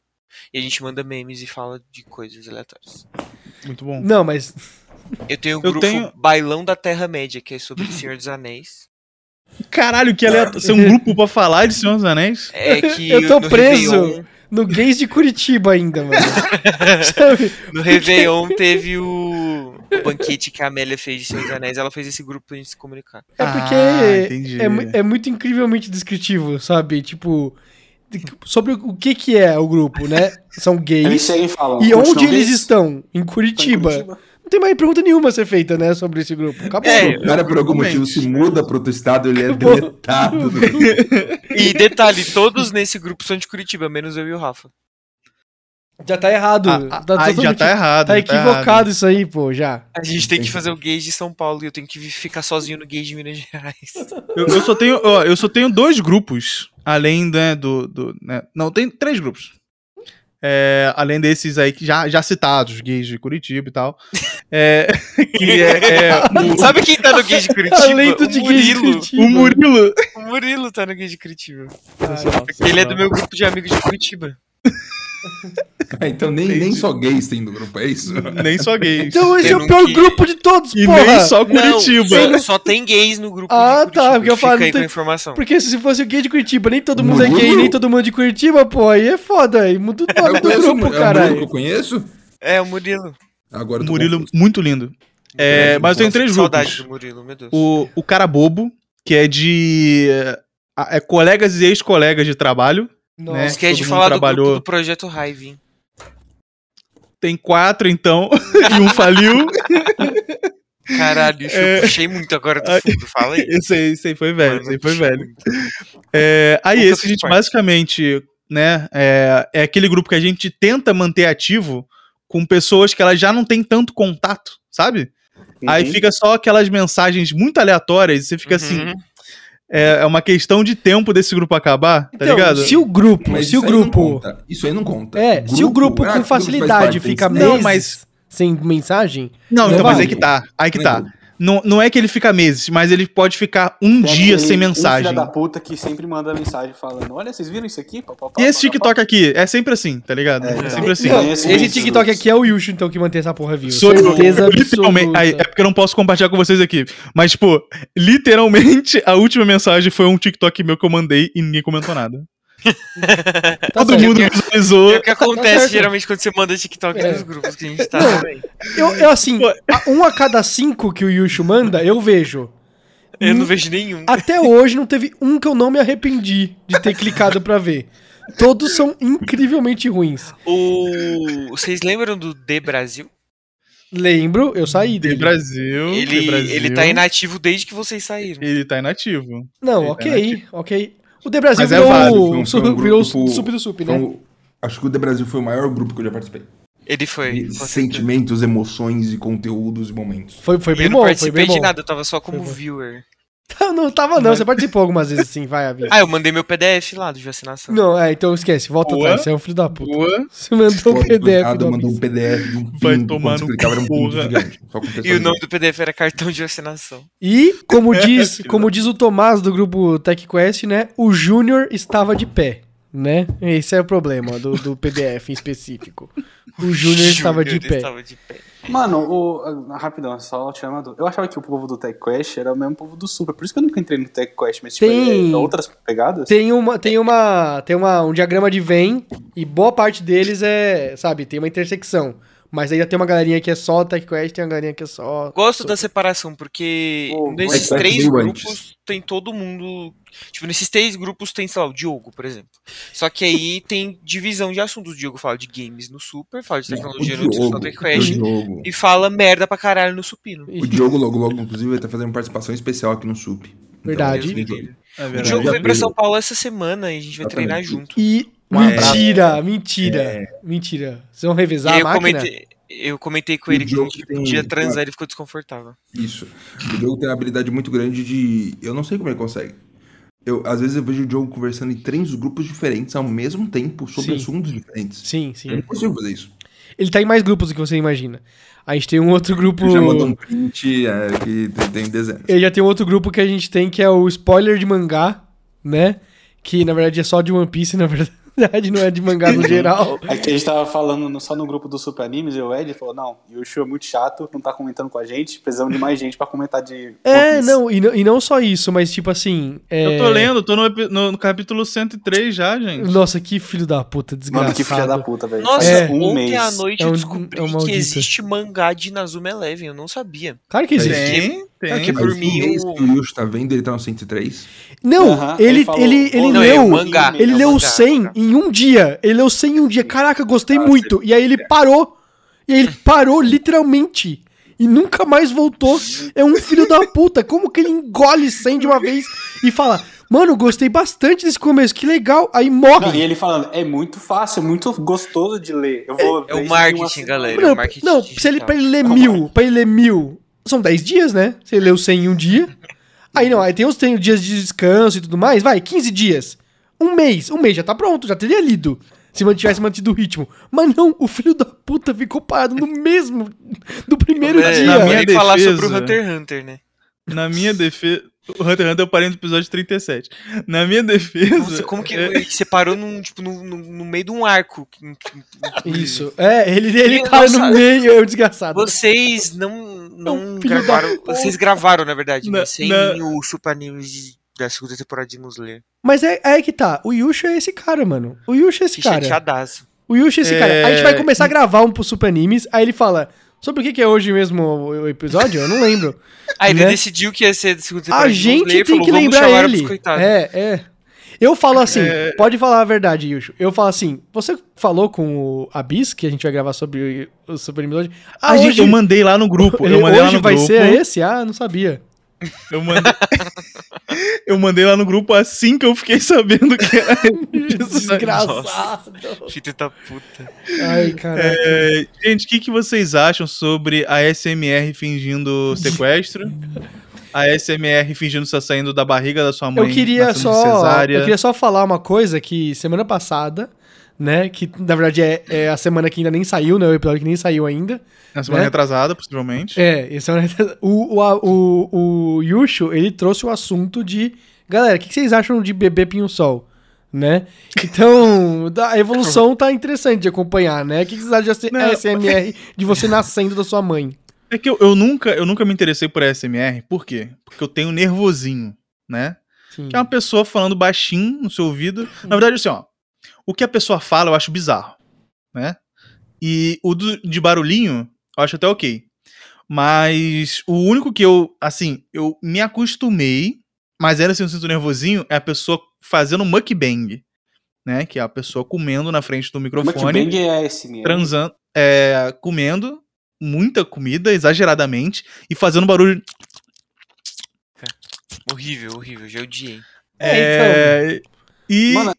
E a gente manda memes e fala de coisas aleatórias. Muito bom. Não, mas. Eu tenho o Eu grupo tenho- Bailão da Terra-média, que é sobre o Senhor dos Anéis. Caralho, que aleatório. Você é um grupo pra falar de Senhor dos Anéis? É que Eu tô no preso. Réveillon, No gays de Curitiba ainda, mano. Sabe? no Réveillon teve o, o banquete que a Amélia fez de Senhor dos Anéis. Ela fez esse grupo pra gente se comunicar. É porque Ah, é, é muito incrivelmente descritivo, sabe? Tipo, sobre o que que é o grupo, né? São Eles gays. chegam e falam. E "Curte onde eles gays?" estão? Em Estão em Curitiba. Não tem mais pergunta nenhuma a ser feita, né, sobre esse grupo. Acabou. É, O cara, por algum motivo, se muda pro outro estado, ele é Acabou. deletado. do- E detalhe, todos nesse grupo são de Curitiba, menos eu e o Rafa. Já tá errado. Ah, tá ah, aí já totalmente- tá errado. Tá já equivocado errado. isso aí, pô, já. A gente tem que fazer o Gays de São Paulo e eu tenho que ficar sozinho no Gays de Minas Gerais. Eu, eu só tenho, ó, eu só tenho dois grupos, além né, do. do né, não, tem três grupos. É, além desses aí que já, já citados, gays de Curitiba e tal. É, que é, é o, Sabe quem tá no Gays de Curitiba? Além do de o gays de Murilo. Curitiba. o Murilo. O Murilo tá no Gays de Curitiba. Ah, Porque ele é do meu grupo de amigos de Curitiba. Ah, então nem, nem só gays tem no grupo, é isso? Nem só gays. Então esse é Eu o pior quis- grupo de todos, e porra. nem só Curitiba. Não, só, tem gays no grupo Ah, de tá, porque eu falo, tem- informação. Porque se fosse o gay de Curitiba, nem todo mundo é gay, nem todo mundo é de Curitiba, pô, aí é foda. Aí muda o nome Eu do grupo, é o Murilo que eu conheço? É, o Murilo. Agora Murilo, muito lindo. É, mas eu tenho três Saudade grupos. do Murilo, meu Deus. O, o cara bobo, que é de. É, é colegas e ex-colegas de trabalho. Nossa. né? Esquece de falar do trabalhou. grupo do Projeto Hive, hein? Tem quatro, então, e um faliu. Caralho, isso É. eu puxei muito agora do fundo, fala aí. Esse aí, esse aí foi velho, Mano, esse aí foi velho. É, aí esse, fiz gente, parte. basicamente, né, é, é aquele grupo que a gente tenta manter ativo com pessoas que elas já não têm tanto contato, sabe? Aí Uhum. fica só aquelas mensagens muito aleatórias e você fica assim, Uhum. é, é uma questão de tempo desse grupo acabar, tá Então, ligado? se o grupo, Mas se o isso aí não grupo... conta. Isso aí não conta. É, se o grupo ah, com grupo facilidade parte, fica meses Não, mas- sem mensagem... Não, Não então, mas vale. aí que tá, aí que Não é tá. Não, não é que ele fica meses, mas ele pode ficar um Tem dia sem um mensagem. filho da puta que sempre manda mensagem falando: Olha, vocês viram isso aqui? Pá, pá, pá, E esse pá, pá, TikTok aqui, é sempre assim, tá ligado? É, É, é. sempre assim. Não, Conheço esse muitos TikTok aqui é o Yushu, então, que mantém essa porra viva. Sou Certeza eu, literalmente. aí, é porque eu não posso compartilhar com vocês aqui. Mas, tipo, literalmente, a última mensagem foi um TikTok meu que eu mandei e ninguém comentou nada. Tá Todo certo. mundo visualizou. É o que acontece certo. geralmente quando você manda TikTok É. nos grupos que a gente tá. Eu, eu, assim, a- um a cada cinco que o Yushu manda, eu vejo. Eu não vejo nenhum. Até hoje não teve um que eu não me arrependi de ter clicado pra ver. Todos são incrivelmente ruins. O... Vocês lembram do The Brasil? Lembro, eu saí De dele. Brasil. Ele, de Brasil. ele tá inativo desde que vocês saíram. Ele tá inativo. Não, Ele tá ok, ok. O The Brasil é virou, válido, o foi um- um virou grupo- o Sup do Sup, né? Então, acho que o The Brasil foi o maior grupo que eu já participei. Ele foi. Sentimentos, emoções e conteúdos e momentos. Foi, foi bem eu não bom, foi participei bem bom. de nada, eu tava só como Foi bom. viewer. Não, não tava não, você participou algumas vezes sim, vai. Ah, eu mandei meu PDF lá do vacinação. Não, é, então esquece, volta Boa. atrás, você é um filho da puta. Boa. Você mandou o Foto PDF do mandou um. PDF de um Vai tomar no um porra. gigante. E o nome do PDF era cartão de vacinação. E, como diz, como diz o Tomás do grupo TechQuest, né? O Júnior estava de pé, né? Esse é o problema do, do PDF em específico. O Júnior estava de Júnior pé. estava de pé. Mano, o, ah, rapidão, só chamando. Eu achava que o povo do TechQuest era o mesmo povo do Super, por isso que eu nunca entrei no TechQuest, mas tipo, Tem- é outras pegadas? Tem uma, tem uma, tem uma, um diagrama de Venn e boa parte deles é, sabe, tem uma intersecção. Mas aí tem uma galerinha que é só TechQuest, tem uma galerinha que é só. Gosto da separação, porque Pô, nesses três grupos antes. tem todo mundo. Tipo, nesses três grupos tem, sei lá, o Diogo, por exemplo. Só que aí tem divisão de assuntos. O Diogo fala de games no Super, fala de Não, tecnologia o no Diogo, Diogo, TechQuest o Diogo. e fala merda pra caralho no Supino. O Diogo logo logo, inclusive, vai estar fazendo participação especial aqui no SUP. Então, Verdade. O livre. É O verdade. Diogo já vem pra. São Paulo essa semana e a gente vai Exatamente. treinar junto. E Um mentira, mentira, mentira. Vocês vão E revezar aí a eu máquina? comentei, eu comentei com O ele que a gente tem- podia transar e ele ficou desconfortável. Isso. O Diogo tem uma habilidade muito grande de. Eu não sei como ele consegue. Eu, às vezes eu vejo o Diogo conversando em três grupos diferentes ao mesmo tempo sobre Sim. assuntos diferentes. Sim, É sim. impossível fazer isso. Ele tá em mais grupos do que você imagina. A gente tem um outro grupo. Já mandou um print é, que tem desenho. Ele já tem um outro grupo que a gente tem que é o spoiler de mangá, né? Que na verdade é só de One Piece, na verdade não é de mangá no geral. Aqui a gente tava falando só no grupo do Super Animes e o Ed falou: não, Yushu é muito chato, não tá comentando com a gente, precisamos de mais gente pra comentar de. É, One Piece." não e, não, e não só isso, mas tipo assim. é- Eu tô lendo, tô no, no- no capítulo 103 já, gente. Nossa, que filho da puta, desgraçado. Mano, que filha da puta, velho. Nossa, É. um ontem mês. à noite É um- eu descobri é um que existe mangá de Nazuma Eleven, eu não sabia. Claro que existe. Tem, tem. É que por o mim, o- que o Yush tá vendo, ele tá no 103. Não, ele, ele falou, ele, ele "Ô, Não, leu. é o mangá. Ele é o leu mangá, 100 mangá. em um dia. Ele leu 100 em um dia. Caraca, gostei Ah, muito. E aí ele parou. E aí ele parou literalmente. E nunca mais voltou. É um filho da puta. Como que ele engole 100 de uma vez e fala: Mano, gostei bastante desse começo, que legal. Aí Não, e morre. ele falando, é muito fácil, é muito gostoso de ler. Eu vou É ler o marketing, uma semana." galera. Não, marketing não se ele, pra ele ler mil, pra ele ler mil, são 10 dias, né? Se ele leu 100 em um dia. Aí não, aí tem os, tem os dias de descanso e tudo mais, vai, 15 dias. Um mês, um mês já tá pronto, já teria lido. Se mantivesse mantido o ritmo. Mas não, o filho da puta ficou parado no mesmo, do primeiro É, dia. na eu minha ia falar defesa- sobre o Hunter x Hunter, né? Na minha defesa. O Hunter x Hunter eu parei no episódio 37. Na minha defesa. Nossa, como que é, você parou num, tipo, no, no, no meio de um arco? Isso, é, ele, ele para no meio, é o desgraçado. Vocês não, não gravaram. Vocês gravaram, na verdade, Na- né? Sem na- o Super de- da segunda temporada de Musler. Mas é, é aí que tá, o Yusha é esse cara, mano. O Yusha é esse Que cara. chateadaço. O Yushi é esse É, cara. A gente vai começar a gravar um pro Super Animes, aí ele fala, sobre o que que é hoje mesmo o episódio? Eu não lembro. Aí ele Né? decidiu que ia ser da segunda temporada A de gente tem que "Vamos lembrar ele. pros coitados." É, é. Eu falo assim, É. pode falar a verdade, Yushu. Eu falo assim, você falou com o Abyss, que a gente vai gravar sobre o Super hoje. Ah, a gente, hoje, eu mandei lá no grupo. Eu mandei lá hoje no vai grupo. ser esse? Ah, não sabia. Eu mandei, eu mandei lá no grupo assim que eu fiquei sabendo que era. Desgraçado. Filho da puta. Ai, caralho. É, gente, o que, que vocês acham sobre a SMR fingindo sequestro? A SMR fingindo estar saindo da barriga da sua mãe. Eu queria só. Eu queria só falar uma coisa que semana passada, né? Que na verdade é, é a semana que ainda nem saiu, né? O episódio que nem saiu ainda. Na semana né? retrasada, possivelmente. É, esse é o, o, a- o, o Yushu, ele trouxe o assunto de. Galera, o que que vocês acham de bebê pinho-sol? Né? Então, a evolução tá interessante de acompanhar, né? O que que vocês acham de. ASMR de você nascendo da sua mãe? É que eu, eu nunca, eu nunca me interessei por SMR, por quê? Porque eu tenho nervosinho, né? Sim. Que é uma pessoa falando baixinho no seu ouvido. Na verdade, assim, ó. O que a pessoa fala eu acho bizarro, né? E o do- de barulhinho eu acho até ok. Mas o único que eu, assim, eu me acostumei, mas ainda assim eu sinto nervosinho, é a pessoa fazendo mukbang, né? Que é a pessoa comendo na frente do microfone Mukbang é esse mesmo. transando, é, comendo muita comida, exageradamente, e fazendo barulho. Horrível, horrível, já odiei. É, então. E. Mano,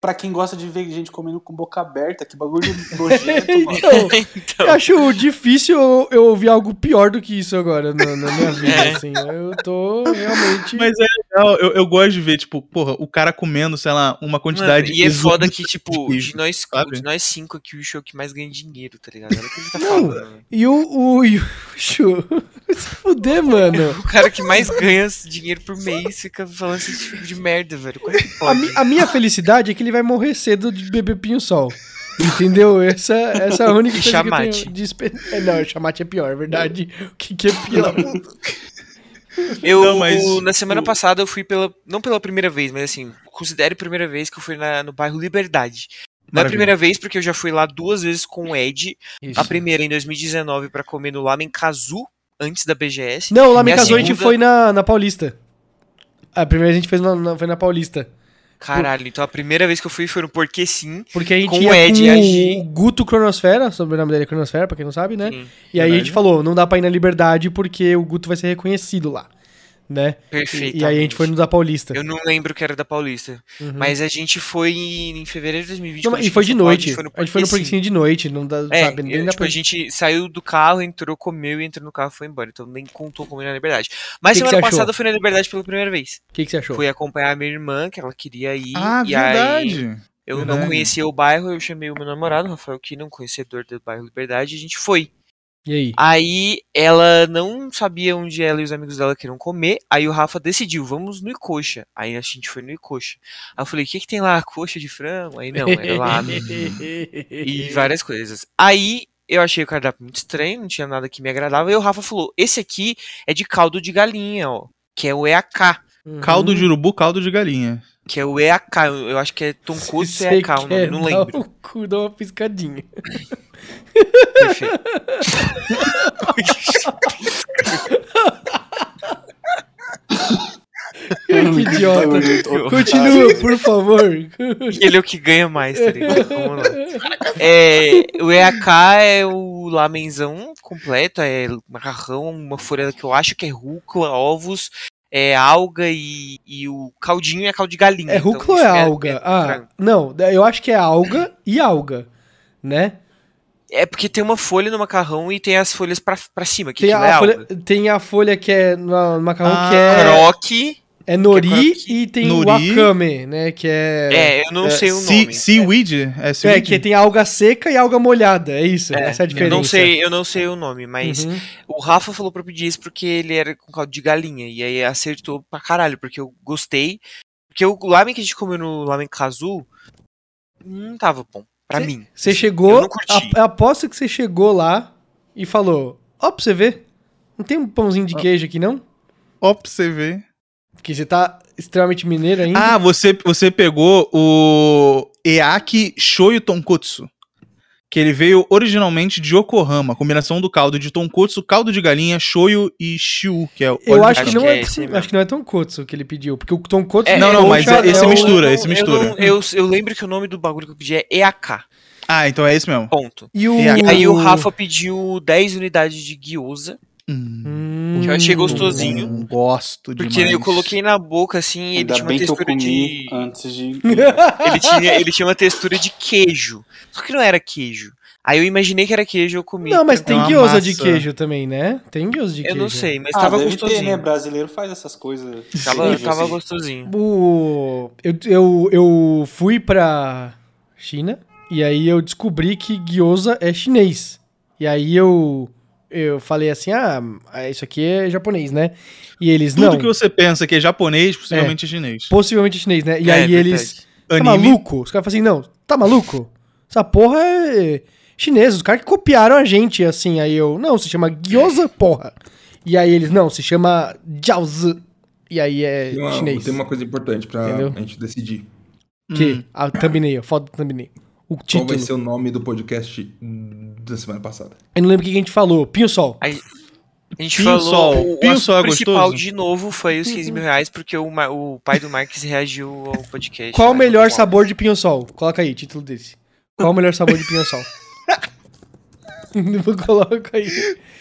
Pra quem gosta de ver gente comendo com boca aberta, que bagulho nojento, mano. Então, eu Então, acho difícil eu, eu ouvir algo pior do que isso agora na, na minha vida, É. assim. Eu tô realmente. Mas é legal, eu, eu gosto de ver, tipo, porra, o cara comendo, sei lá, uma quantidade. mano, e é foda que, tipo, de nós, sabe? de nós cinco aqui, o show que mais ganha dinheiro, tá ligado? Olha o que ele tá Não. falando. E o, o Yushu. Se fuder, mano. O cara que mais ganha dinheiro por mês fica falando esse tipo de merda, velho. É A, mi- a minha felicidade é que ele vai morrer cedo de beber pinho-sol. Entendeu? Essa, essa é a única coisa que eu chamate. tenho de esper... é, Não, chamate é pior, é verdade. O que, que é pior? Eu, Não, mas na semana o- passada, eu fui pela. Não pela primeira vez, mas assim, considere a primeira vez que eu fui na- no bairro Liberdade. Não é a primeira vez, porque eu já fui lá duas vezes com o Ed. Isso. A primeira em 2019 pra comer no Lamen Kazu, antes da BGS. Não, lá E me a casou a gente segunda- foi na, na Paulista. A primeira a gente fez na, na- foi na Paulista. Caralho, então a primeira vez que eu fui foi no Porquê Sim. Porque a gente Com ia o Ed com a. Guto Cronosfera, sobre o nome dele é Cronosfera, pra quem não sabe, né? Sim, E aí a gente falou, não dá pra ir na Liberdade porque o Guto vai ser reconhecido lá, né? perfeito. E aí a gente foi no da Paulista. Eu não lembro que era da Paulista. Uhum. Mas a gente foi em, em fevereiro de 2020. Não, e foi de foi noite. Paulo, A gente foi no. Porquinho de noite, não dá, É, sabe? Nem eu, tipo, pra... a gente saiu do carro, entrou, comeu e entrou no carro e foi embora. Então nem contou como na Liberdade. Mas Que que semana achou? passada eu fui na Liberdade pela primeira vez. O que, que você achou? Fui acompanhar a minha irmã, que ela queria ir. Ah, e aí- verdade. Eu não conhecia o bairro, eu chamei o meu namorado, Rafael Kina, conhecedor do bairro Liberdade, e a gente foi. E aí? Aí ela não sabia onde ela e os amigos dela queriam comer. Aí o Rafa decidiu, vamos no Icoxa. Aí a gente foi no Icoxa. Aí eu falei, o que, que tem lá? Coxa de frango? Aí não, era lá. e várias coisas. Aí eu achei o cardápio muito estranho, não tinha nada que me agradava. E o Rafa falou: esse aqui é de caldo de galinha, ó. Que é o EAK. Uhum. Caldo de urubu, caldo de galinha. Que é o EAK. Eu, acho que é Tonkotsu Se EAK, não dar lembro. o cu, dá uma piscadinha. Perfeito. que idiota. Continua. Por favor. Ele é o que ganha mais, tá ligado? Vamos lá. É, o EAK é o lamenzão completo, é macarrão, uma folha que eu acho que é rúcula, ovos, é alga e, e o caldinho é caldo de galinha. É então rúcula ou é isso alga? Ah, frango. não, eu acho que é alga e alga, né? É porque tem uma folha no macarrão e tem as folhas pra, pra cima, que Tem aquilo é a, folha, alga. tem a folha que é no macarrão Ah, que é, Croque, é nori croque. e tem Nori. o wakame, né? Que é. é, eu não sei o Se- nome. Seaweed? É, É, seaweed? que tem alga seca e alga molhada, é isso, É, essa é a eu diferença. não sei, eu não sei o nome, mas Uhum. o Rafa falou pra eu pedir isso porque ele era com caldo de galinha. E aí acertou pra caralho, porque eu gostei. Porque o lamen que a gente comeu no Lamen Kazu não tava bom. Pra Cê- mim. Você Eu chegou, não curti. a- eu aposto que você chegou lá e falou, ó pra você ver, não tem um pãozinho de queijo aqui não? Ó, pra você ver. Porque você tá extremamente mineiro ainda. Ah, você, você pegou o Eaki Shoyu Tonkotsu. Que ele veio originalmente de Yokohama. Combinação do caldo de tonkotsu, caldo de galinha, shoyu e shiu, que é o eu óleo de acho que, não é, é esse mesmo. acho que não é tonkotsu que ele pediu, porque o tonkotsu É, de não, não, mas é- esse é o- mistura, eu, esse eu mistura. não- Eu, eu lembro que o nome do bagulho que eu pedi é EAK. Ah, então é esse mesmo. Ponto. E, o... E aí o Rafa pediu 10 unidades de gyoza. Hum, Que eu achei gostosinho. hum, gosto Porque demais. eu coloquei na boca assim, ele Ainda tinha uma eu textura de. antes de. Ele tinha, ele tinha uma textura de queijo. Só que não era queijo. Aí eu imaginei que era queijo, eu comi. Não, mas tem É gyoza de queijo também, né? Tem gyoza de Eu queijo. não sei, mas Ah, tava deve ter, gostosinho. né? Brasileiro faz essas coisas. Tava, queijo, tava assim. gostosinho. O... Eu, eu, eu fui pra China e aí eu descobri que gyoza é chinês. E aí eu, eu falei assim, ah, isso aqui é japonês, né? E eles, Tudo não, que você pensa que é japonês, possivelmente é, chinês. possivelmente é chinês, né? E É, aí eles, tá Anime. maluco? Os caras falam assim, não, tá maluco? Essa porra é chinesa, os caras que copiaram a gente, assim. Aí eu, não, se chama gyoza, porra. E aí eles, não, se chama jiaozi. E aí é Tem uma, chinês. tem uma coisa importante pra Entendeu? a gente decidir. Que? Hum. A thumbnail, a foto do thumbnail. O Qual título. vai ser o nome do podcast da semana passada? Eu não lembro o que a gente falou. Pinho Sol. Aí, a gente Pinho falou. Sol. O, o Pinho assunto Sol é principal gostoso? de novo foi os 15 mil reais, porque o, o pai do Marques reagiu ao podcast. Qual o lá, melhor sabor de Pinho Sol? Coloca aí, título desse. Qual o melhor sabor de Pinho Sol? Coloca aí.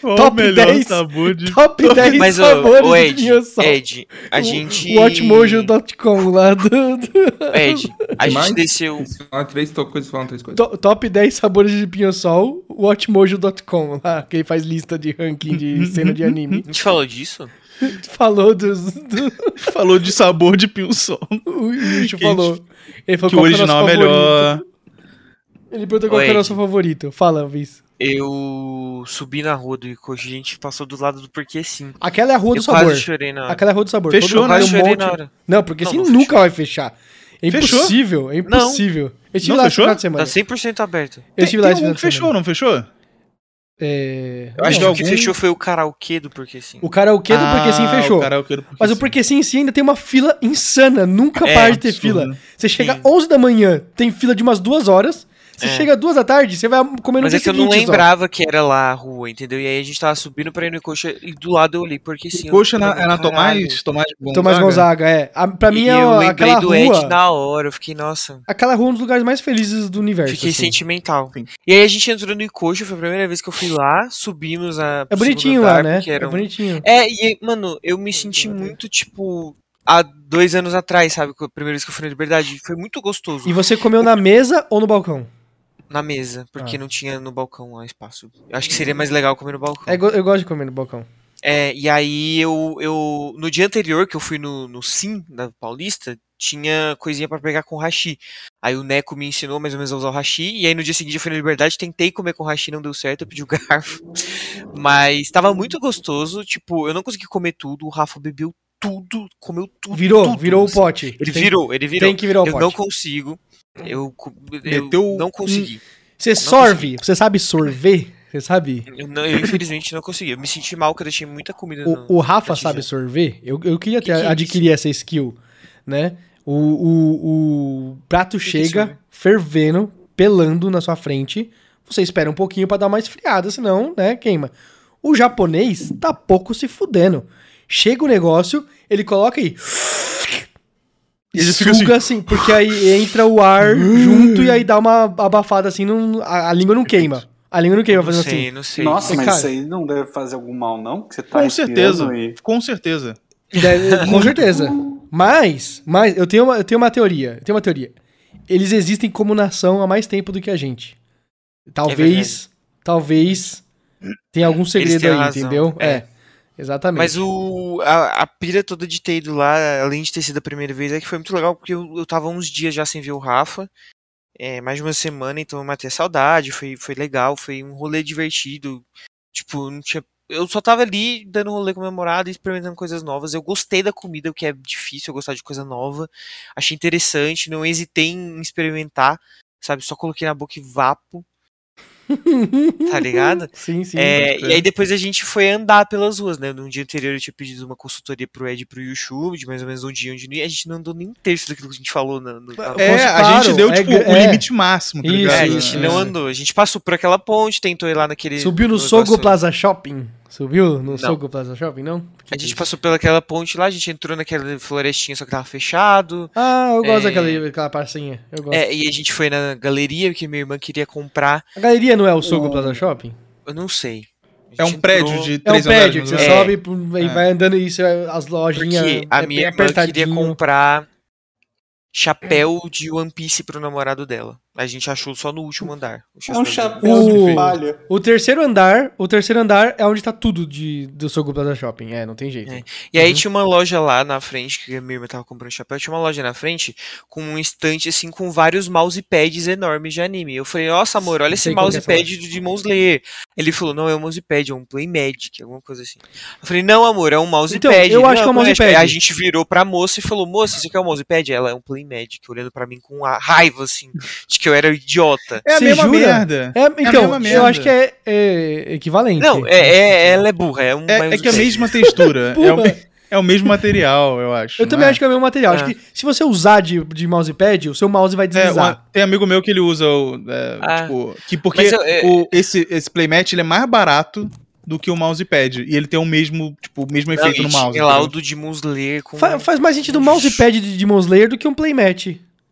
Qual Top o melhor 10 sabor de... Top 10 Mas, sabores de Ed, Pinho Sol. Ed, a O- gente. Watchmojo.com lá do, do- Ed, a gente Mais? desceu. Três coisas, falam três coisas. to- Top 10 sabores de Pinho Sol, Watchmojo.com lá, que ele faz lista de ranking de cena de anime. A gente falou disso? Falou dos. Do, Falou de sabor de pinho-sol. o Que falou. Ele falou Que o qual que original é é o melhor. favorito. Ele perguntou qual Ô, que é o nosso favorito. Fala, Viz. Eu subi na rua do Icoji, a gente passou do lado do Porquê Sim. Aquela é a rua do eu sabor. quase chorei na hora. Aquela é a rua do sabor. Fechou, Todo né? um monte- na hora. Não, porque Não, assim não nunca fechou. vai fechar. É Fechou? impossível, é impossível. Eu estive Não lá esse fechou? final de semana. Tá 100% aberto. Eu estive lá Tem esse um final que de fechou, semana. não fechou? É... Eu acho não, que o que algum- fechou foi o karaokê do Porquê Sim. O karaokê do Porque Sim Ah, fechou. O karaokê do Porque Mas o Sim. Porque Sim em si ainda tem uma fila insana. Nunca É, para de ter absurdo. fila. Você chega Sim. 11 da manhã, tem fila de umas duas horas. Você É. chega duas da tarde, você vai comer no Mas dia é que eu seguinte não só. lembrava que era lá a rua, entendeu? E aí a gente tava subindo pra ir no Coxa e do lado eu olhei, porque sim. Coxa eu na, é. Tomás, Tomás Gonzaga? Tomás Gonzaga, é. A, pra mim e é eu a- lembrei do rua... Ed na hora, eu fiquei, nossa, Aquela rua é um dos lugares mais felizes do universo. fiquei assim. sentimental. Sim. E aí a gente entrou no Icoxa, foi a primeira vez que eu fui lá, subimos a. É bonitinho lá, né? É um... bonitinho. É, e mano, eu me senti muito, tipo, há dois anos atrás, sabe? A primeira vez que eu fui na Liberdade. Foi muito gostoso. E você comeu na mesa ou no balcão? Na mesa, porque Ah. não tinha no balcão lá espaço. Eu acho que seria mais legal comer no balcão. É, eu gosto de comer no balcão. É, e aí eu, eu. No dia anterior que eu fui no, no Sim, da Paulista, tinha coisinha pra pegar com hashi. Aí o Neco me ensinou mais ou menos a usar o hashi. E aí no dia seguinte eu fui na Liberdade, tentei comer com hashi, não deu certo, eu pedi o garfo. Mas tava muito gostoso. Tipo, eu não consegui comer tudo. O Rafa bebeu tudo, comeu tudo. Virou, tudo, virou o assim. pote. Ele Tem- virou, ele virou. Tem que virar o eu pote. não consigo. Eu, eu não consegui. Você sorve, você sabe sorver? Você sabe? Eu, não- eu, infelizmente não consegui. Eu me senti mal que eu deixei muita comida no. O, o Rafa sabe sorver? Eu, eu queria ter, Que que é adquirir essa skill, né? O, o, o prato que é chega fervendo, pelando na sua frente. Você espera um pouquinho pra dar uma esfriada, senão, né, queima. O japonês tá pouco se fudendo. Chega o negócio, ele coloca aí. E Ele fica suga assim. porque aí entra o ar junto e aí dá uma abafada assim, não, a, a língua não queima. A língua não queima não fazendo sei, assim. não sei. Nossa, mas Cara- isso aí não deve fazer algum mal, não? Que você tá Com certeza. E... Com certeza. Deve- com certeza. Mas, mas eu tenho uma, eu tenho uma teoria. Eu tenho uma teoria. Eles existem como nação há mais tempo do que a gente. Talvez, talvez tenha algum segredo aí, razão, entendeu? é. É. Exatamente. Mas o, a, a pira toda de ter ido lá, além de ter sido a primeira vez, é que foi muito legal, porque eu, eu tava uns dias já sem ver o Rafa, é, mais de uma semana, então eu matei a saudade, foi, foi legal, foi um rolê divertido. Tipo, não tinha. Eu só tava ali dando rolê com meu namorado experimentando coisas novas. Eu gostei da comida, o que é difícil, eu gostar de coisa nova. Achei interessante, não hesitei em experimentar, sabe? Só coloquei na boca e vapo, tá ligado? Sim, sim. É, e aí depois a gente foi andar pelas ruas, né? No dia anterior eu tinha pedido uma consultoria pro Ed e pro Yushu, de mais ou menos um dia onde a gente não andou nem um terço daquilo que a gente falou no. no na- É, a claro, gente deu, é tipo, o é. limite máximo, tá Isso, ligado? É, a gente é. não andou. A gente passou por aquela ponte, tentou ir lá naquele. Subiu no negócio- Sogo Plaza Shopping? Subiu no Não. Sogo Plaza Shopping, não? A gente passou pelaquela ponte lá, a gente entrou naquela florestinha, só que tava fechado. Ah, eu gosto É. daquela daquela parcinha. Eu gosto. É, e a gente foi na galeria que minha irmã queria comprar. A galeria não é o Sogo Plaza Shopping? Eu não sei. É um prédio entrou- de É um três prédio que andares. você É. sobe e É. vai andando e isso, é- as lojinhas Porque a é minha bem irmã queria comprar chapéu de One Piece pro namorado dela. A gente achou só no último andar. o É um chapéu O- de palha. O terceiro andar, o terceiro andar é onde tá tudo de, do Sogo Plaza Shopping. É, não tem jeito. É. E aí Uhum. tinha uma loja lá na frente, que a minha irmã tava comprando chapéu, tinha uma loja na frente com um estante assim com vários mousepads enormes de anime. Eu falei, nossa amor, olha esse é mousepad de Demon Slayer. Ele falou, não, é um mousepad, é um Play Magic, alguma coisa assim. Eu falei, não amor, é um mousepad. Então, eu Ele, acho que é um "Não, mousepad." Aí a gente virou pra moça e falou, moça, você quer um mousepad? Ela é um Play Magic, olhando pra mim com a raiva, assim, de que eu era idiota. É a Você mesma jura? merda. É, então, mesma eu merda. acho que é, é equivalente. Não, é, é- ela é burra, é um É, é que a mousepad. mesma textura. é, o, é o mesmo material, eu acho. Eu também é? acho que é o mesmo material. Acho É. que se você usar de, de mousepad, o seu mouse vai É, deslizar. tem amigo meu que ele usa o. é, Ah. tipo, que porque eu- é- o, esse, esse playmat ele é mais barato do que o mousepad. E ele tem o mesmo, tipo, o mesmo Não, efeito no mouse. tinha lá o do Demon Slayer com... Fa- faz mais sentido o mousepad de Demon Slayer do que um playmat.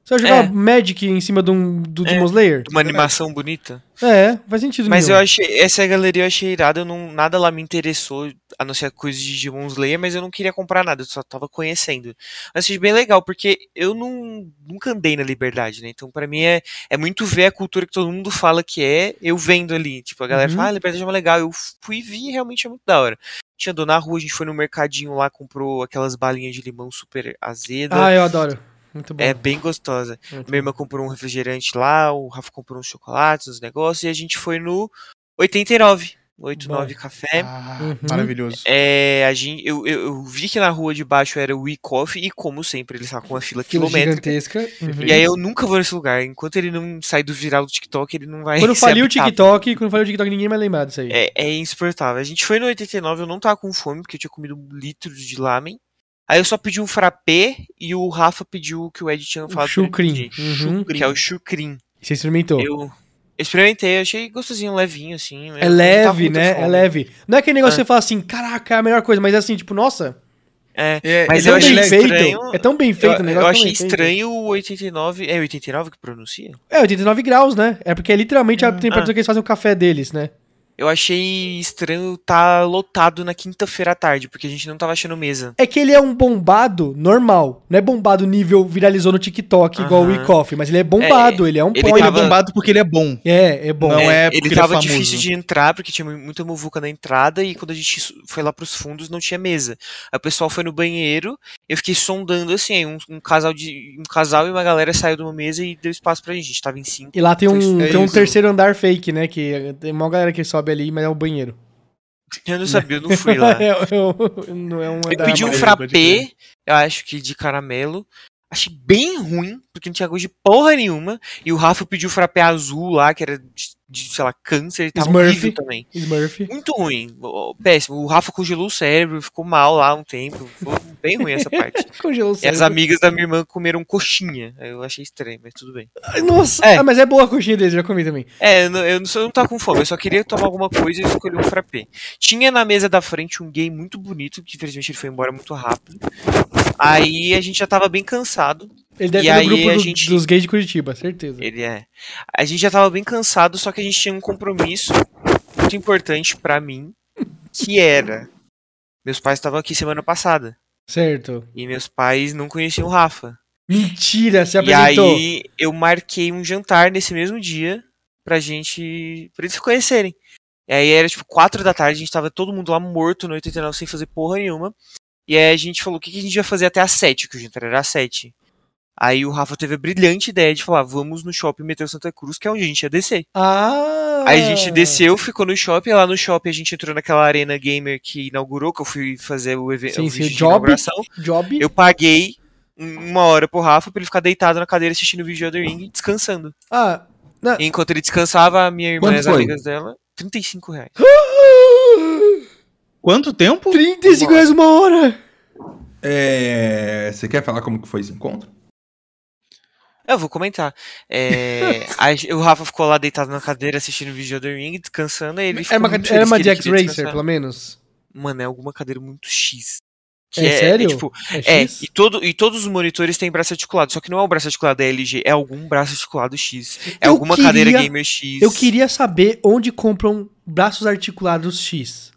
Você vai jogar É. Magic em cima de um, do É. Demon Slayer? uma animação bonita. É, faz sentido Mas nenhum. eu achei, essa galeria eu achei irada, eu não, nada lá me interessou, a não ser coisas de Demon Slayer, mas eu não queria comprar nada, eu só tava conhecendo. Mas achei bem legal, porque eu não, nunca andei na Liberdade, né? Então pra mim é, é muito ver a cultura que todo mundo fala que é, eu vendo ali. Tipo, a galera Uhum. fala, ah, Liberdade é uma legal. Eu fui e vi realmente é muito da hora. A gente andou na rua, a gente foi no mercadinho lá, comprou aquelas balinhas de limão super azeda. Ah, eu adoro. Muito bom. É bem gostosa. Muito Minha irmã comprou um refrigerante lá, o Rafa comprou uns chocolates, uns negócios, e a gente foi no 89. 89 Café. Ah, Uhum. Maravilhoso. É, a gente, eu, eu, eu vi que na rua de baixo era o We Coffee, e como sempre, eles estavam com uma fila Fila quilométrica. gigantesca. Uhum. E aí eu nunca vou nesse lugar. Enquanto ele não sai do viral do TikTok, ele não vai. Quando faliu o. TikTok, quando faliu o TikTok, ninguém vai lembrar disso aí. É, é insuportável. A gente foi no 89, eu não tava com fome, porque eu tinha comido litros de lamen. Aí eu só pedi um frappé e o Rafa pediu o que o Ed tinha falado. chucrim. Uhum. Que é o chucrim. Você experimentou. Eu experimentei, achei gostosinho, levinho, assim. eu É leve, né? É fome. leve. Não é aquele negócio É. que você fala assim, caraca, é a melhor coisa, mas é assim, tipo, nossa, É, É, Mas é eu tão achei bem feito. estranho- É tão bem feito eu, o eu negócio. tão achei estranho o 89. É 89 que pronuncia? É, 89 graus, né? É porque é literalmente a Ah. temperatura que eles fazem o café deles, né? Eu achei estranho tá lotado na quinta-feira à tarde, porque a gente não tava achando mesa. É que ele é um bombado normal. Não é bombado nível viralizou no TikTok igual o. WeCoffee, mas ele é bombado, ele é um ele Ele é tava- bombado porque ele é bom. É, é bom. Não é porque ele ele é tava famoso. difícil de entrar, porque tinha mu- muita muvuca na entrada, e quando a gente su- foi lá pros fundos, não tinha mesa. Aí o pessoal foi no banheiro, eu fiquei sondando assim, aí um, um casal de. Um casal e uma galera saiu de uma mesa e deu espaço pra gente. A gente tava em cinco. E lá tem um, É tem um isso. terceiro andar fake, né? Que tem uma galera que sobe ali, mas é o banheiro. Eu não sabia, eu não fui lá. É, é, não é um Eu pedi um frappé, eu acho que de caramelo. Achei bem ruim, porque não tinha gosto de porra nenhuma. E o Rafa pediu frappé azul lá, que era de, de, sei lá, câncer, tava Smurf. horrível também. Smurf. Muito ruim, péssimo. O Rafa congelou o cérebro, ficou mal lá um tempo. Ficou bem ruim essa parte. Congelou o E as cérebro. amigas da minha irmã comeram coxinha. Eu achei estranho, mas tudo bem. Nossa, É. Ah, mas é boa a coxinha deles, já comi também. É, eu não, eu não tava com fome, eu só queria tomar alguma coisa e escolhi um frappé. Tinha na mesa da frente um gay muito bonito, que infelizmente ele foi embora muito rápido. Aí a gente já tava bem cansado. Ele deve E aí grupo do- gente- dos gays de Curitiba, certeza. Ele é. A gente já tava bem cansado, só que a gente tinha um compromisso muito importante pra mim, que era. Meus pais estavam aqui semana passada. Certo. E meus pais não conheciam o Rafa. Mentira, se E apresentou. aí eu marquei um jantar nesse mesmo dia pra gente. pra eles se conhecerem. E aí era tipo 4 da tarde, a gente tava todo mundo lá morto no 89 sem fazer porra nenhuma. E aí a gente falou: o que, que a gente vai fazer até às 7? Que o jantar era às 7. Aí o Rafa teve a brilhante ideia de falar: vamos no shopping Metrô Santa Cruz, que é onde a gente ia descer. Ah! Aí a gente desceu, ficou no shopping, lá no shopping a gente entrou naquela arena gamer que inaugurou, que eu fui fazer o evento Sim, o sim, vídeo de job. inauguração. Job. Eu paguei um- uma hora pro Rafa pra ele ficar deitado na cadeira assistindo o vídeo de Elden Ring, descansando. Ah, E enquanto ele descansava, a minha irmã Quanto e as foi? amigas dela, 35 reais. Quanto tempo? 35 reais uma hora! É, Você quer falar como que foi esse encontro? Eu vou comentar. É, a- o Rafa ficou lá deitado na cadeira assistindo o vídeo de Elden Ring, descansando, ele ficou Era uma, muito era uma queria X-Racer, descansar. pelo menos. Mano, é alguma cadeira muito X. Que É sério? tipo, É, É, e, todo, e todos os monitores têm braço articulado, só que não é o braço articulado da LG, é algum braço articulado X. É Eu alguma queria- cadeira gamer X. Eu queria saber onde compram braços articulados X.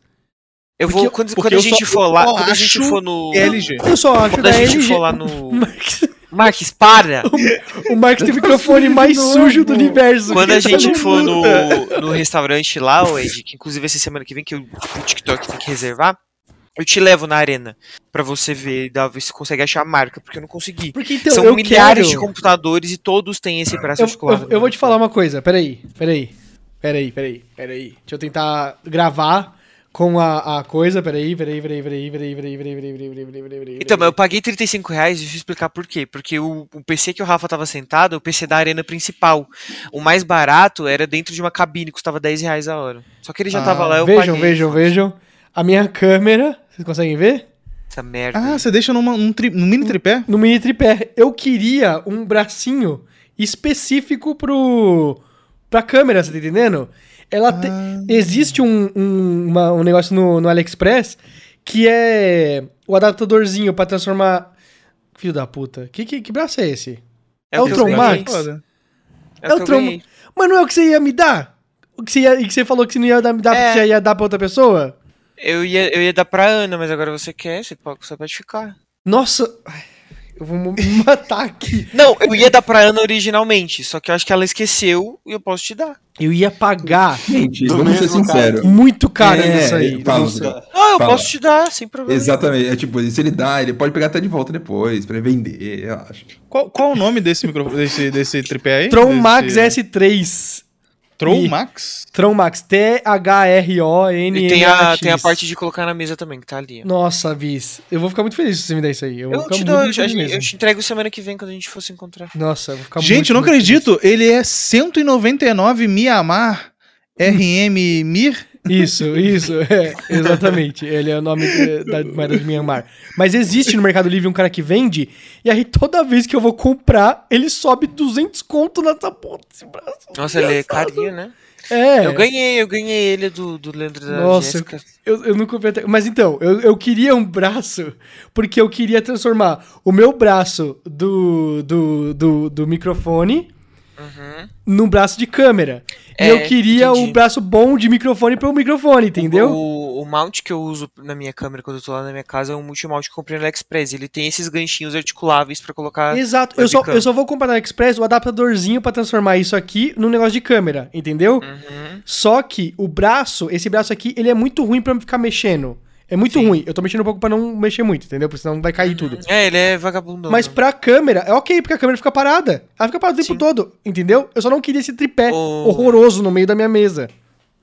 Eu porque vou, quando, quando a gente só- for lá, quando a gente for no. LG. Eu só acho Quando a gente LG. for lá no. Marx- Marques, para! o Marcos tem o microfone mais sujo do universo. Quando a gente Filho for no, no restaurante lá, o Ed, que inclusive essa semana que vem, que o, o TikTok tem que reservar, eu te levo na arena pra você ver, ver se consegue achar a marca, porque eu não consegui. Porque então, São milhares quero... de computadores e todos têm esse braço Eu, articulado. eu- eu vou te falar uma coisa, peraí, peraí, peraí, peraí, peraí. Deixa eu tentar gravar com a, a coisa, peraí, peraí, peraí, peraí, peraí, peraí, peraí, peraí, peraí, peraí, peraí, peraí, peraí. Então, mas eu paguei 35 reais, deixa eu explicar por quê. Porque o, o PC que o Rafa tava sentado é o PC da arena principal. O mais barato era dentro de uma cabine, custava 10 reais a hora. Só que ele já Ah, tava lá, eu Vejam, paguei. vejam, vejam. A minha câmera, vocês conseguem ver? Essa merda. Ah, você deixa numa, num, tri, num mini tripé? No mini tripé. Eu queria um bracinho específico pro pra câmera, você tá entendendo? Ela te- Ah. existe um, um, uma- um negócio no, no AliExpress que é o adaptadorzinho pra transformar. Filho da puta. Que, que, que braço é esse? é o. É o é que o Tron- ganhei. Mas não é o que você ia me dar? O que você, ia, que você falou que você não ia dar, me dar É. porque já ia dar pra outra pessoa? Eu ia, eu ia dar pra Ana, mas agora você quer, você pode, você pode ficar. Nossa. ai, Eu vou me matar aqui. Não, eu ia dar pra Ana originalmente, só que eu acho que ela esqueceu e eu posso te dar. Eu ia pagar Gente, Do vamos ser sinceros. muito caro É, nisso aí. fala. Ah, eu Fala. posso te dar, sem problema. Exatamente. É tipo, se ele dá, ele pode pegar até de volta depois, pra vender, relaxa. Qual, qual o nome desse, micro, desse, desse tripé aí? Tron Desse- Max S3. Tron E- Max? Tron Max. T-H-R-O-N. E tem a, tem a parte de colocar na mesa também, que tá ali. ó. Nossa, Bis. Eu vou ficar muito feliz se você me der isso aí. Eu, Eu te muito, dou, eu, eu te entrego semana que vem quando a gente for se encontrar. Nossa, eu vou ficar Gente, muito, eu não muito feliz. acredito. Ele é 199 Miamar RM Mir. Isso, isso, é, exatamente. Ele é o nome da moeda de Myanmar. Mas existe no Mercado Livre um cara que vende, e aí toda vez que eu vou comprar, ele sobe 200 conto nessa porra desse braço. Nossa, ele é carinho, né? É. Eu ganhei, eu ganhei ele do, do Leandro da Nossa, Jéssica. Eu, eu não comprei até... Mas então, eu, eu queria um braço, porque eu queria transformar o meu braço do, do, do, do microfone Uhum. no braço de câmera. e É, eu queria entendi. um braço bom de microfone para o microfone, entendeu? O, o mount que eu uso na minha câmera quando eu tô lá na minha casa é um multi-mount que eu comprei no AliExpress. Ele tem esses ganchinhos articuláveis pra colocar. Exato. Eu só, eu só vou comprar na Express o adaptadorzinho pra transformar isso aqui num negócio de câmera, entendeu? Uhum. Só que o braço, esse braço aqui, ele é muito ruim pra ficar mexendo. É muito Sim. ruim. Eu tô mexendo um pouco pra não mexer muito, entendeu? Porque senão vai cair tudo. É, ele é vagabundão. Mas né? pra câmera, é ok, porque a câmera fica parada. Ela fica parada o tempo Sim. todo, entendeu? Eu só não queria esse tripé O- horroroso no meio da minha mesa.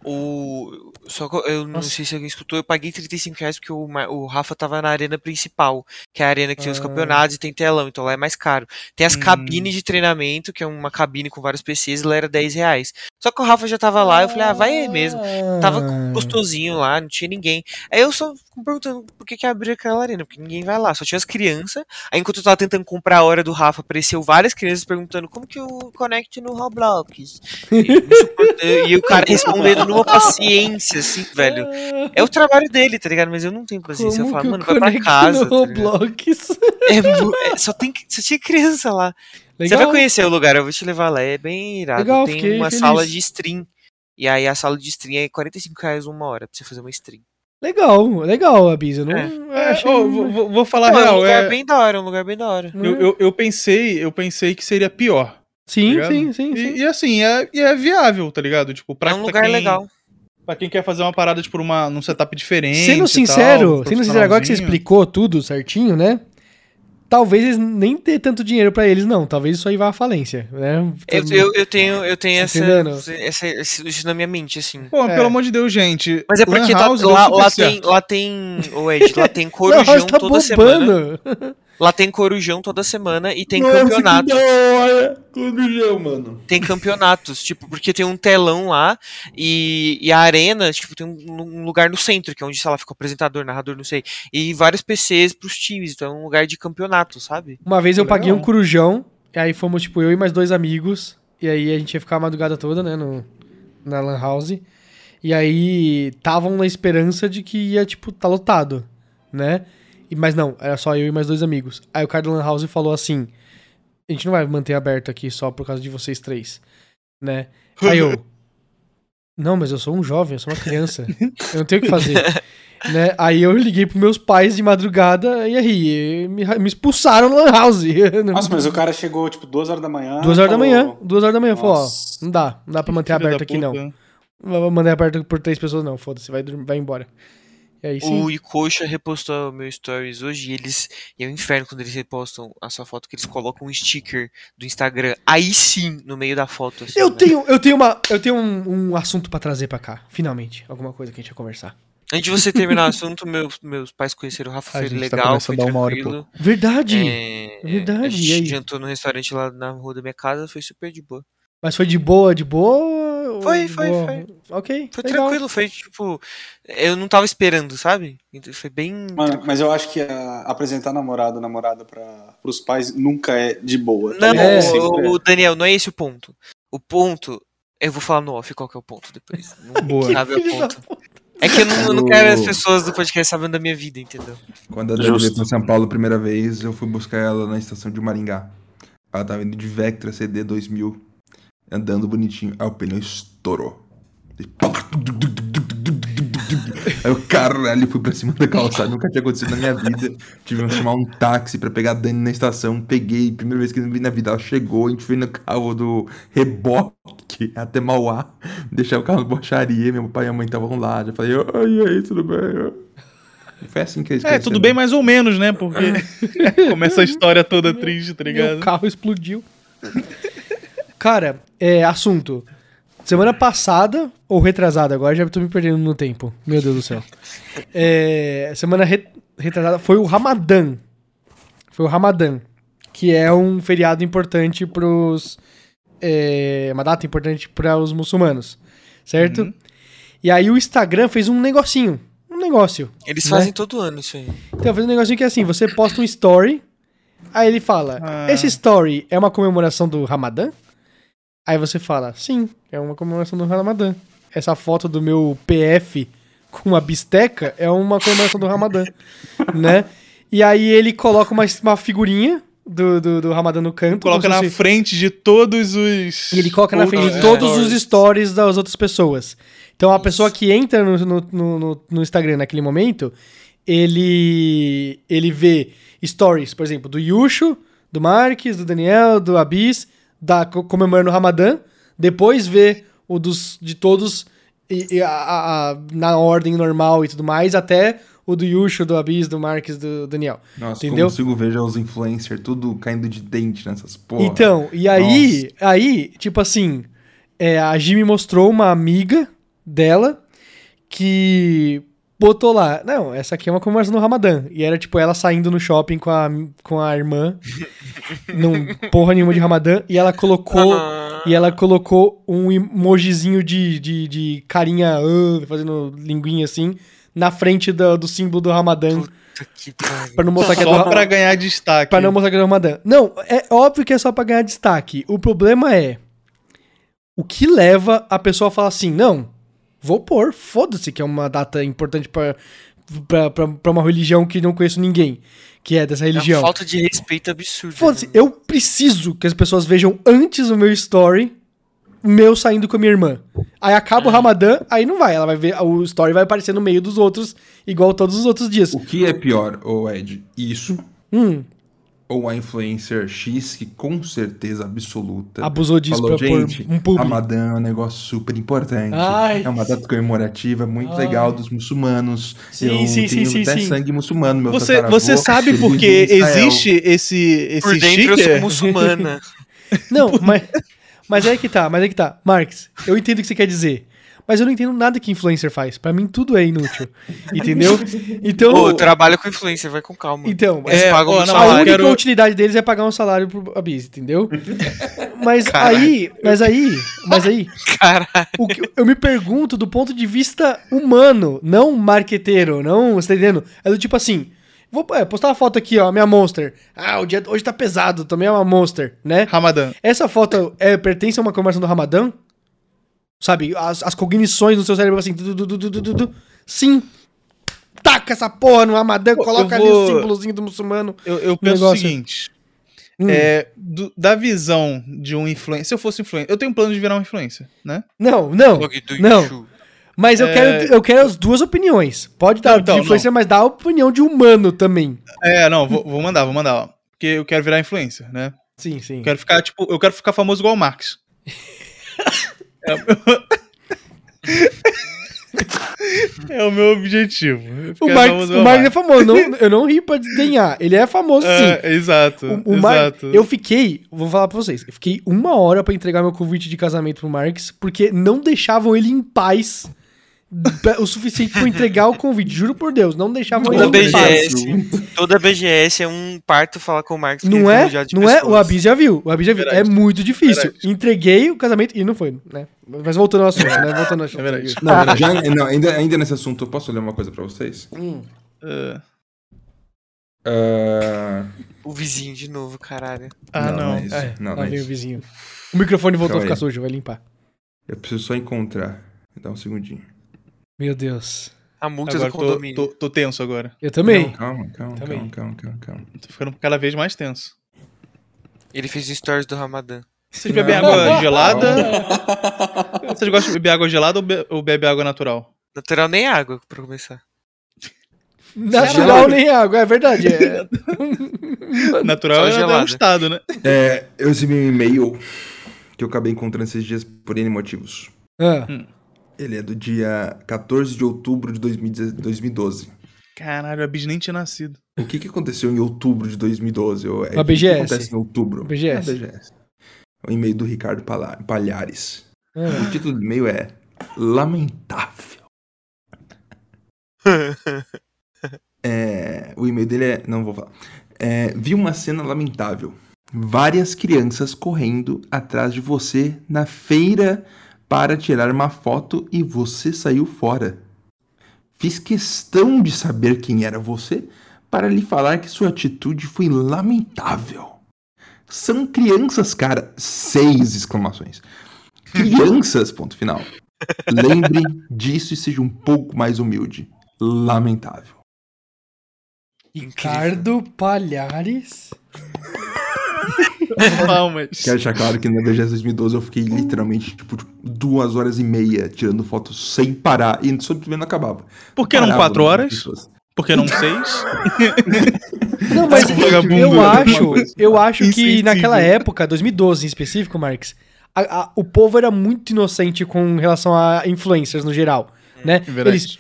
O. Só que eu não Nossa. sei se alguém escutou, eu paguei 35 reais porque o, o Rafa tava na arena principal, que é a arena que tem os Ah. campeonatos e tem telão, então lá é mais caro. Tem as Hum. cabines de treinamento, que é uma cabine com vários PCs, e lá era 10 reais. Só que o Rafa já tava lá, eu falei, ah, vai aí mesmo. Tava Ah. gostosinho lá, não tinha ninguém. Aí eu só me perguntando por que, que abriu aquela arena, porque ninguém vai lá, só tinha as crianças. Aí enquanto eu tava tentando comprar a hora do Rafa, apareceu várias crianças perguntando como que eu conecto no Roblox. E, e o cara respondendo numa paciência, assim, velho. É o trabalho dele, tá ligado? Mas eu não tenho paciência. Eu Como falo, eu mano, vai pra casa. no tá? Roblox? É mu- é- só, tem, que- só tinha criança lá. Você vai Legal. conhecer o lugar, eu vou te levar lá. É bem irado. Legal, tem uma feliz. sala de stream. E aí a sala de stream é 45 reais uma hora pra você fazer uma stream. Legal, legal, Abis. Eu não É. eu É, achei- ô, vou, vou- falar Pô, é um real. lugar é- bem da hora, é um lugar bem da hora. eu, eu, eu pensei, eu pensei que seria pior. Sim, ligado? sim, sim, E, sim. e assim, é, e é viável, tá ligado? Tipo, pra, é um pra lugar quem, legal. Pra quem quer fazer uma parada, tipo, uma, num setup diferente. Sendo e tal, sincero, sendo sincero, agora que você explicou tudo certinho, né? Talvez eles nem ter tanto dinheiro pra eles, não. Talvez isso aí vá à falência, né? Eu, eu, eu tenho, eu tenho Tá essa, essa- esse- isso na minha mente, assim. Pô, É. pelo amor de Deus, gente. Mas é porque tá- lá, lá tem, lá tem, ô Ed, lá tem corujão tá toda semana. Lá tem corujão toda semana e tem Nossa, campeonato. que da hora! Corujão, mano. Tem campeonatos, tipo, porque tem um telão lá e, e a arena, tipo, tem um, um lugar no centro, que é onde, sei lá, fica o apresentador, narrador, não sei. E vários PCs pros times, então é um lugar de campeonato, sabe? Uma vez eu paguei um corujão, e aí fomos, tipo, eu e mais dois amigos, e aí a gente ia ficar a madrugada toda, né, no, na Lan House. E aí estavam na esperança de que ia, tipo, tá lotado, né? Mas não, era só eu e mais dois amigos. Aí o cara da Lan House falou assim: a gente não vai manter aberto aqui só por causa de vocês três, né? Aí eu. Não, mas eu sou um jovem, eu sou uma criança. Eu não tenho o que fazer. né? Aí eu liguei pros meus pais de madrugada e aí me, me expulsaram da Lan House. Nossa, mas o cara chegou, tipo, duas horas da manhã. Duas horas da falou- manhã. Duas horas da manhã. Falou, ó, não dá. Não dá pra manter aberto da aqui, não. puta. Não vou manter aberto por três pessoas, não. Foda-se, vai, vai embora. O Icoxa repostou meu stories hoje e eles. E é um inferno quando eles repostam a sua foto, que eles colocam um sticker do Instagram. Aí sim, no meio da foto. assim, Eu né? tenho, eu tenho, uma, eu tenho um, um assunto pra trazer pra cá, finalmente. Alguma coisa que a gente vai conversar. Antes de você terminar o assunto, meus, meus pais conheceram o Rafa, A foi tá legal, começando foi dar uma hora tranquilo. Verdade. É, verdade, A gente jantou no restaurante lá na rua da minha casa, foi super de boa. Mas foi de boa, de boa? Foi, foi, boa? foi. Ok. Foi legal. tranquilo, foi tipo. Eu não tava esperando, sabe? Então foi bem. Mano, mas eu acho que a- apresentar namorado, namorada para os pais nunca é de boa. tá Não? É. Sempre o, o Daniel, não é esse o ponto. O ponto. Eu vou falar no off qual que é o ponto depois. Não Boa. cabe o ponto. É que eu não, eu não quero as pessoas do podcast sabendo da minha vida, entendeu? Quando a Dani veio pra São Paulo a primeira vez, eu fui buscar ela na estação de Maringá. Ela tava indo de Vectra CD 2000, andando bonitinho. Aí o pneu estourou. Aí o caralho fui pra cima da calçada, nunca tinha acontecido na minha vida. Tive que chamar um táxi pra pegar a Dani na estação. Peguei, primeira vez que eu vi na vida. Ela chegou, a gente foi no carro do reboque até Mauá, deixar o carro na borracharia. Meu pai e a mãe estavam lá. Já falei, oi, e aí, tudo bem? Foi assim que eles É, tudo bem mais ou menos, né? Porque começa a história toda triste, tá ligado? carro explodiu. Cara, é, assunto. Semana passada, ou retrasada, agora já tô me perdendo no tempo. Meu Deus do céu. É, semana re- retrasada foi o Ramadã. Foi o Ramadã. Que é um feriado importante pros. É, uma data importante para os muçulmanos. Certo? Uhum. E aí o Instagram fez um negocinho. Um negócio. Eles Né? fazem todo ano isso aí. Então, fez um negocinho que é assim: você posta um story, aí ele fala: Ah. Esse story é uma comemoração do Ramadã? Aí você fala: Sim, é uma comemoração do Ramadã. Essa foto do meu PF com uma bisteca é uma comemoração do Ramadã, né? E aí ele coloca uma, uma figurinha do, do, do Ramadã no canto. Coloca se na fosse- frente de todos os. E ele coloca na frente de todos os stories das outras pessoas. Então a pessoa que entra no, no, no, no- no Instagram naquele momento, ele ele vê stories, por exemplo, do Yusho, do Marques, do Daniel, do Abis, da, co- comemorando o Ramadã. Depois vê o dos, de todos e- e a- a- na ordem normal e tudo mais, até o do Yusho, do Abis, do Marques, do Daniel. Nossa, Entendeu? consigo ver já os influencers tudo caindo de dente nessas porra. Então, e aí, aí, tipo assim, é, a me mostrou uma amiga dela que botou lá. Não, essa aqui é uma comemoração do Ramadã. E era tipo ela saindo no shopping com a, com a irmã, num porra nenhuma de Ramadã, e ela colocou. Ah, E ela colocou um emojizinho de, de, de carinha ah, fazendo linguinha assim na frente do, do símbolo do Ramadã. Pra não mostrar que é do Só Ra- pra ganhar destaque. Pra não mostrar que é do Ramadã. Não, é óbvio que é só pra ganhar destaque. O problema é o que leva a pessoa a falar assim, não, vou pôr, foda-se que é uma data importante pra, pra uma religião que não conheço ninguém, que é dessa É uma religião. falta de respeito absurda. Foda-se, né? eu preciso que as pessoas vejam antes o meu story, meu saindo com a minha irmã. Aí acaba o Ramadã, aí não vai, ela vai ver, o story vai aparecer no meio dos outros, igual todos os outros dias. O que é pior, ô Ed? Isso Hum, ou a influencer X que com certeza absoluta abusou disso falou, pra gente, pôr um publi. Ramadã é um negócio super importante. Ai. É uma data comemorativa muito Ai. legal dos muçulmanos. Sim, Eu sim, sim, tenho sim, até sim. sangue muçulmano, meu Você, você sabe ele por vive que em Israel. existe esse, esse Por dentro eu sticker? sou muçulmana. Não, mas, mas é que tá, mas é que tá. Marx, eu entendo o que você quer dizer. Mas eu não entendo nada que influencer faz. Pra mim tudo é inútil. Entendeu? Então, Pô, trabalha com influencer, vai com calma. então Eles É, pagam ó, não, a única quero- utilidade deles é pagar um salário pro Abis, entendeu? Mas Caralho. aí, mas aí, mas aí, Caralho. o que eu me pergunto do ponto de vista humano, não marqueteiro, não, você tá entendendo? É do tipo assim, vou é, postar uma foto aqui, ó, minha Monster. Ah, o dia hoje tá pesado, também é uma Monster, né? Ramadã. Essa foto é, pertence a uma comemoração do Ramadã? Sabe, as, as cognições no seu cérebro assim, du, du, du, du, du, du, du. sim. Taca essa porra no Ramadã, Eu coloca vou- ali o símbolozinho do muçulmano. Eu, eu penso negócio- o seguinte. Hum. É, do- da visão de um influencer. Se eu fosse influencer. Eu tenho um plano de virar um influencer, né? Não, não. Não. Mas eu, É- quero, eu quero as duas opiniões. Pode dar Não, então, de influencer, mas dá a opinião de humano também. É, não, vou, vou mandar, vou mandar. Ó, porque eu quero virar influencer, né? Sim, sim. Eu quero ficar, tipo, eu quero ficar famoso igual o Marx. é, o meu... objetivo. O Marcos, o Marcos é famoso. Não, eu não ri pra desdenhar. Ele é famoso, sim. É, exato. O, o Mar- exato. Eu fiquei, vou falar pra vocês, eu fiquei uma hora pra entregar meu convite de casamento pro Marx, porque não deixavam ele em paz o suficiente pra eu entregar o convite. Juro por Deus, não deixavam Toda. BGS, toda BGS é um parto falar com o Marcos. Não é? Não é? O. Abis já viu. O Abis já viu. É Verdade. muito difícil. Verdade. Entreguei o casamento e não foi, né? Mas voltando ao assunto, né? Voltando ao assunto. É verdade. Não, já, não, ainda, ainda nesse assunto, eu posso ler uma coisa pra vocês? Hum. É. Ah, O vizinho de novo, caralho. Ah, não. é isso. É, não, não é vem o vizinho. O microfone voltou a Calma ficar aí. sujo, vai limpar. Eu preciso só encontrar. Dá um segundinho. Meu Deus. A multa Agora do tô, condomínio. tô, tô tenso agora. Eu também. Não, calma, calma, Também. calma, calma, calma, calma. Tô ficando cada vez mais tenso. Ele fez stories do Ramadã. Vocês bebem água gelada? Vocês gostam de beber água gelada ou, be ou bebe água natural? Natural nem água, pra começar. Natural nem água, é verdade. É. Natural é, é um estado, né? É, eu recebi um e-mail que eu acabei encontrando esses dias por N motivos. Ah, Ele é do dia 14 de outubro de 2010 2012. Caralho, a Bis nem tinha nascido. O que, que aconteceu em outubro de 2012? ô, Ed? A O que que BGS. acontece em outubro? BGS. É, a BGS. O e-mail do Ricardo Palhares. ah. O título do e-mail é Lamentável. É, o e-mail dele é. Não vou falar. É, vi uma cena lamentável. Várias crianças correndo atrás de você na feira para tirar uma foto e você saiu fora. Fiz questão de saber quem era você para lhe falar que sua atitude foi lamentável. São crianças, cara. Seis exclamações. Crianças, ponto final. Lembre disso e seja um pouco mais humilde. Lamentável. Ricardo Palhares. Palmas. Quero deixar claro que na BGS 2012 eu fiquei literalmente, tipo, duas horas e meia tirando fotos sem parar e simplesmente não acabava. Por que não quatro horas? Por que não seis? Não, mas eu acho, Alguma coisa. eu acho que naquela época, 2012 em específico, Marx, a- a- o povo era muito inocente com relação a influencers no geral, né? Verdade. Eles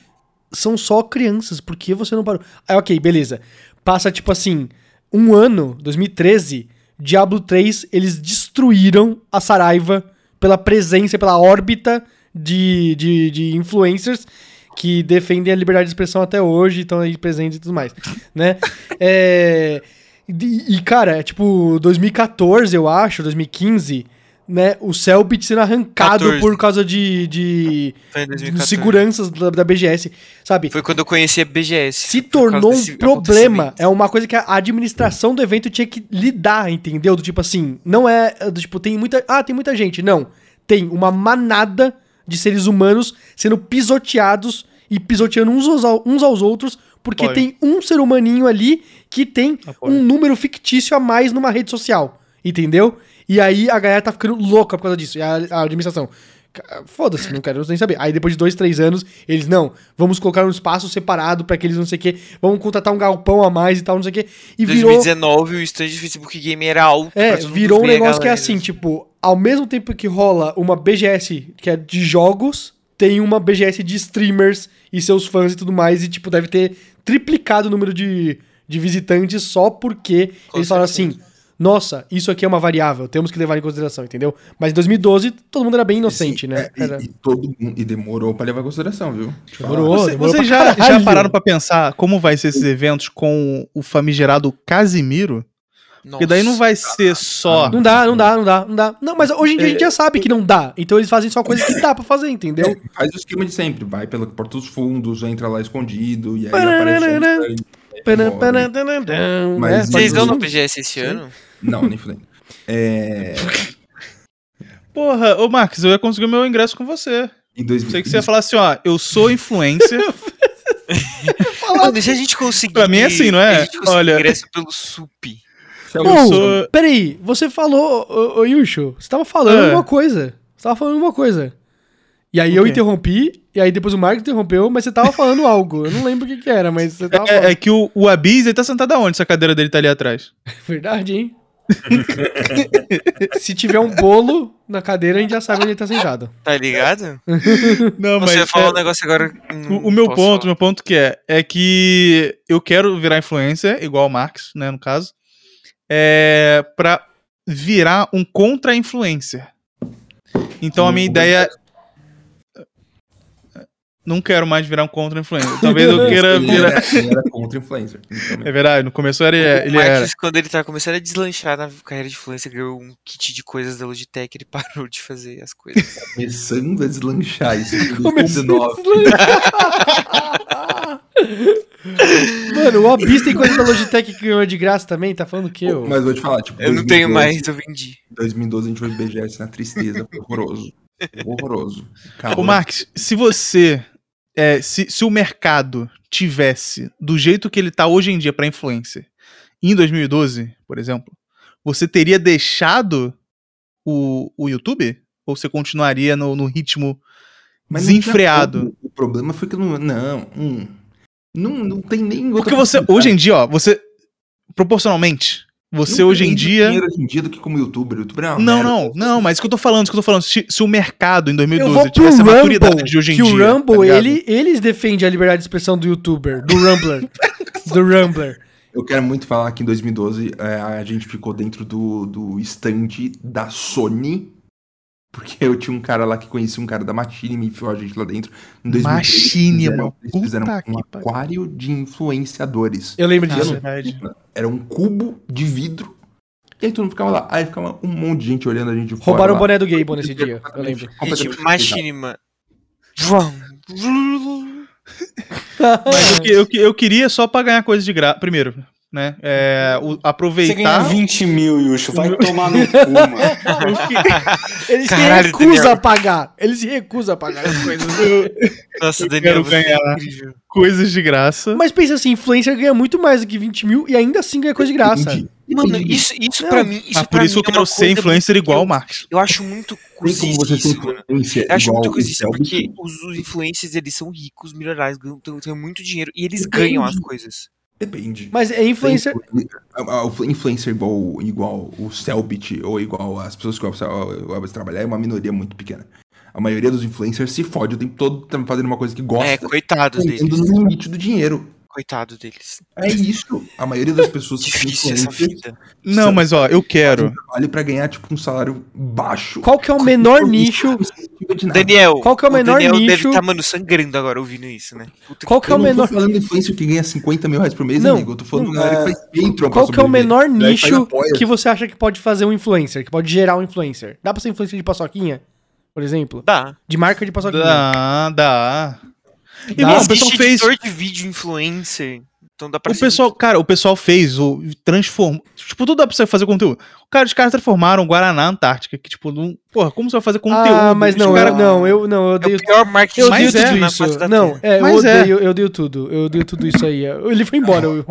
são só crianças, por que você não parou? Aí, ok, beleza. Passa, tipo assim, um ano, 2013, Diablo 3, eles destruíram a Saraiva pela presença, pela órbita de, de, de influencers que defendem a liberdade de expressão até hoje, estão aí presentes e tudo mais, né? É, e, e, cara, é tipo, 2014, eu acho, 2015, né? O Cellbit sendo arrancado 14. por causa de, de, de 2014. seguranças da, da BGS, sabe? Foi quando eu conheci a BGS. Se tornou um problema. É uma coisa que a administração do evento tinha que lidar, entendeu? Do tipo assim, não é. do tipo, tem muita. Ah, tem muita gente. Não. Tem uma manada de seres humanos sendo pisoteados e pisoteando uns aos, uns aos outros, porque Apoio. tem um ser humaninho ali que tem Apoio. um número fictício a mais numa rede social. Entendeu? E aí a galera tá ficando louca por causa disso. E a, a administração. "Ca- Foda-se, não quero nem saber. Aí depois de dois, três anos, eles, não, vamos colocar um espaço separado pra aqueles não sei o quê, vamos contratar um galpão a mais e tal, não sei o quê. E Em virou. 2019 o stand de Facebook Game era alto. É, virou um negócio que é assim, tipo, ao mesmo tempo que rola uma BGS que é de jogos, tem uma BGS de streamers e seus fãs e tudo mais, e tipo, deve ter triplicado o número de, de visitantes só porque Com eles falaram certeza. assim, nossa, isso aqui é uma variável, temos que levar em consideração, entendeu? Mas em 2012, todo mundo era bem inocente, Sim, né? é, Era- e, e todo mundo- e demorou pra levar em consideração, viu? Demorou. Você- demorou Vocês pra já, já pararam pra pensar como vai ser esses eventos com o famigerado Casimiro? Porque daí não Nossa. vai ser só. Não dá, não dá, não dá, não dá. Não, mas hoje em dia a gente já sabe que não dá. Então eles fazem só coisas que dá pra fazer, entendeu? É, faz o esquema de sempre, vai pela porta dos fundos, entra lá escondido, e aí aparece tã. Mas É, Vocês Mas- no BGS esse ano? Não, nem falei. É, Porra, ô Marcos, eu ia conseguir o meu ingresso com você. em 2000, Sei que você ia falar assim, ó, eu sou influencer. Mano, se a gente conseguir. Pra mim é assim, não é? A gente conseguir Olha- ingresso pelo SUP. Você é sou- peraí, você falou, ô, ô Yusho, você tava falando É. alguma coisa. Você tava falando alguma coisa. E aí eu interrompi, e aí depois o Marco interrompeu, mas você tava falando algo. Eu não lembro o que que era, mas você tava falando. É, é que o, o Abis, ele tá sentado aonde? Se a cadeira dele tá ali atrás. Verdade, hein? Se tiver um bolo na cadeira, a gente já sabe onde ele tá sentado. Tá ligado? Não, Você ia falar é, um negócio agora. hum, o, o meu posso ponto, falar. meu ponto que é, é que eu quero virar influencer, igual o Marx, né, no caso, é pra virar um contra-influencer. Então a minha ideia não quero mais virar um contra-influencer. Talvez eu queira ele virar. era, ele era contra influencer. Então, É verdade, no começo ele, O ele era. Marcos, quando ele tá começando a deslanchar na carreira de influencer, ganhou um kit de coisas da Logitech, ele parou de fazer as coisas. começando a deslanchar isso em Começando 2019. Mano, o Abyss tem coisa da Logitech que ganhou de graça também, tá falando o quê? ô? Mas vou te falar, tipo, Eu não tenho 2012 mais, eu vendi. 2012 a gente foi BGS na tristeza, foi horroroso. Horroroso. Calma. Ô, Marx, se você. É, se, se o mercado tivesse do jeito que ele tá hoje em dia pra influencer, em 2012, por exemplo, você teria deixado o, o YouTube? Ou você continuaria no, no ritmo Mas desenfreado? O problema foi que não. Não, hum, não, não tem nem Porque você, hoje em dia, ó, você. Proporcionalmente, você hoje em dia. dinheiro hoje em dia do que como youtuber. YouTuber é uma Não, merda. não, não, mas isso que eu tô falando, isso que eu tô falando. Se, se o mercado em Eu 2012 vou pro tivesse a maturidade Rumble, de hoje em que dia. o tá Rumble, ligado? ele, eles defendem a liberdade de expressão do youtuber, do Rumbler. do Rumbler. Eu quero muito falar que em 2012 é, a gente ficou dentro do, do stand da Sony. Porque eu tinha um cara lá que conhecia um cara da Machine e me enfiou a gente lá dentro. Em 2013, Machine, fizeram- mano. Eles fizeram Puta um que pariu. aquário de influenciadores. Eu lembro disso. verdade. Era um cubo de vidro. E aí todo mundo ficava lá. Aí ficava um monte de gente olhando a gente de fora Roubaram o lá. boné do Gable nesse dia, eu lembro. completamente Gente, Machinima. Mas eu, que- eu, eu queria só pra ganhar coisa de graça. Primeiro, né? É, o- Você aproveitar. 20 mil, Yusho. Vai tomar no cu, mano. Ele se Caralho, recusa Daniel. a pagar. Ele se recusa a pagar as coisas. Nossa, Eu Daniel, quero você é ganhar. incrível. coisas de graça. Mas pensa assim, influencer ganha muito mais do que 20 mil e ainda assim ganha coisa de graça. Entendi. Mano, isso, isso Não, pra mim. Isso Mas por pra isso mim eu é quero uma ser influencer igual o eu- Marcos. Eu acho muito você influência Eu acho muito o cozice, Selbit? porque os, os influencers, eles são ricos, milionários, têm, muito dinheiro e eles ganham as coisas. Depende. Mas é influencer. O influencer igual, igual o Selbit ou igual as pessoas que gostam de trabalhar é uma minoria muito pequena. A maioria dos influencers se fode o tempo todo fazendo uma coisa que gosta, É, coitado ganhando deles. no limite do dinheiro. Coitado deles. É isso. A maioria das pessoas que Difícil essa vida. Não, mas ó, eu quero. trabalham pra ganhar tipo um salário baixo. Qual que é o menor nicho? não. Daniel, Qual que é o menor Daniel deve nicho? estar, mano, sangrando agora ouvindo isso, né? Puta Qual que é Eu o não menor. tô falando de influencer que ganha 50 mil reais por mês, Não, amigo. Eu tô falando não, galera que faz Patreon Qual que é o menor que nicho que você acha que pode fazer um influencer, que pode gerar um influencer? Dá pra ser influencer de paçoquinha, por exemplo? Dá. De marca de paçoquinha. Dá, dá. E bom, o pessoal fez. editor de vídeo influencer. Então dá pra O ser pessoal, cara, o pessoal fez o transformou. Tipo, tudo dá pra você fazer conteúdo. O cara, os caras transformaram o Guaraná Antártica, que tipo, não, porra, como você vai fazer conteúdo? Ah, mas não, cara- eu, não, eu não, eu É odeio o pior marketing Eu odeio é, tudo na isso. Não, é, eu é. odeio, eu odeio tudo. Eu odeio tudo isso aí. Ele foi embora. Eu...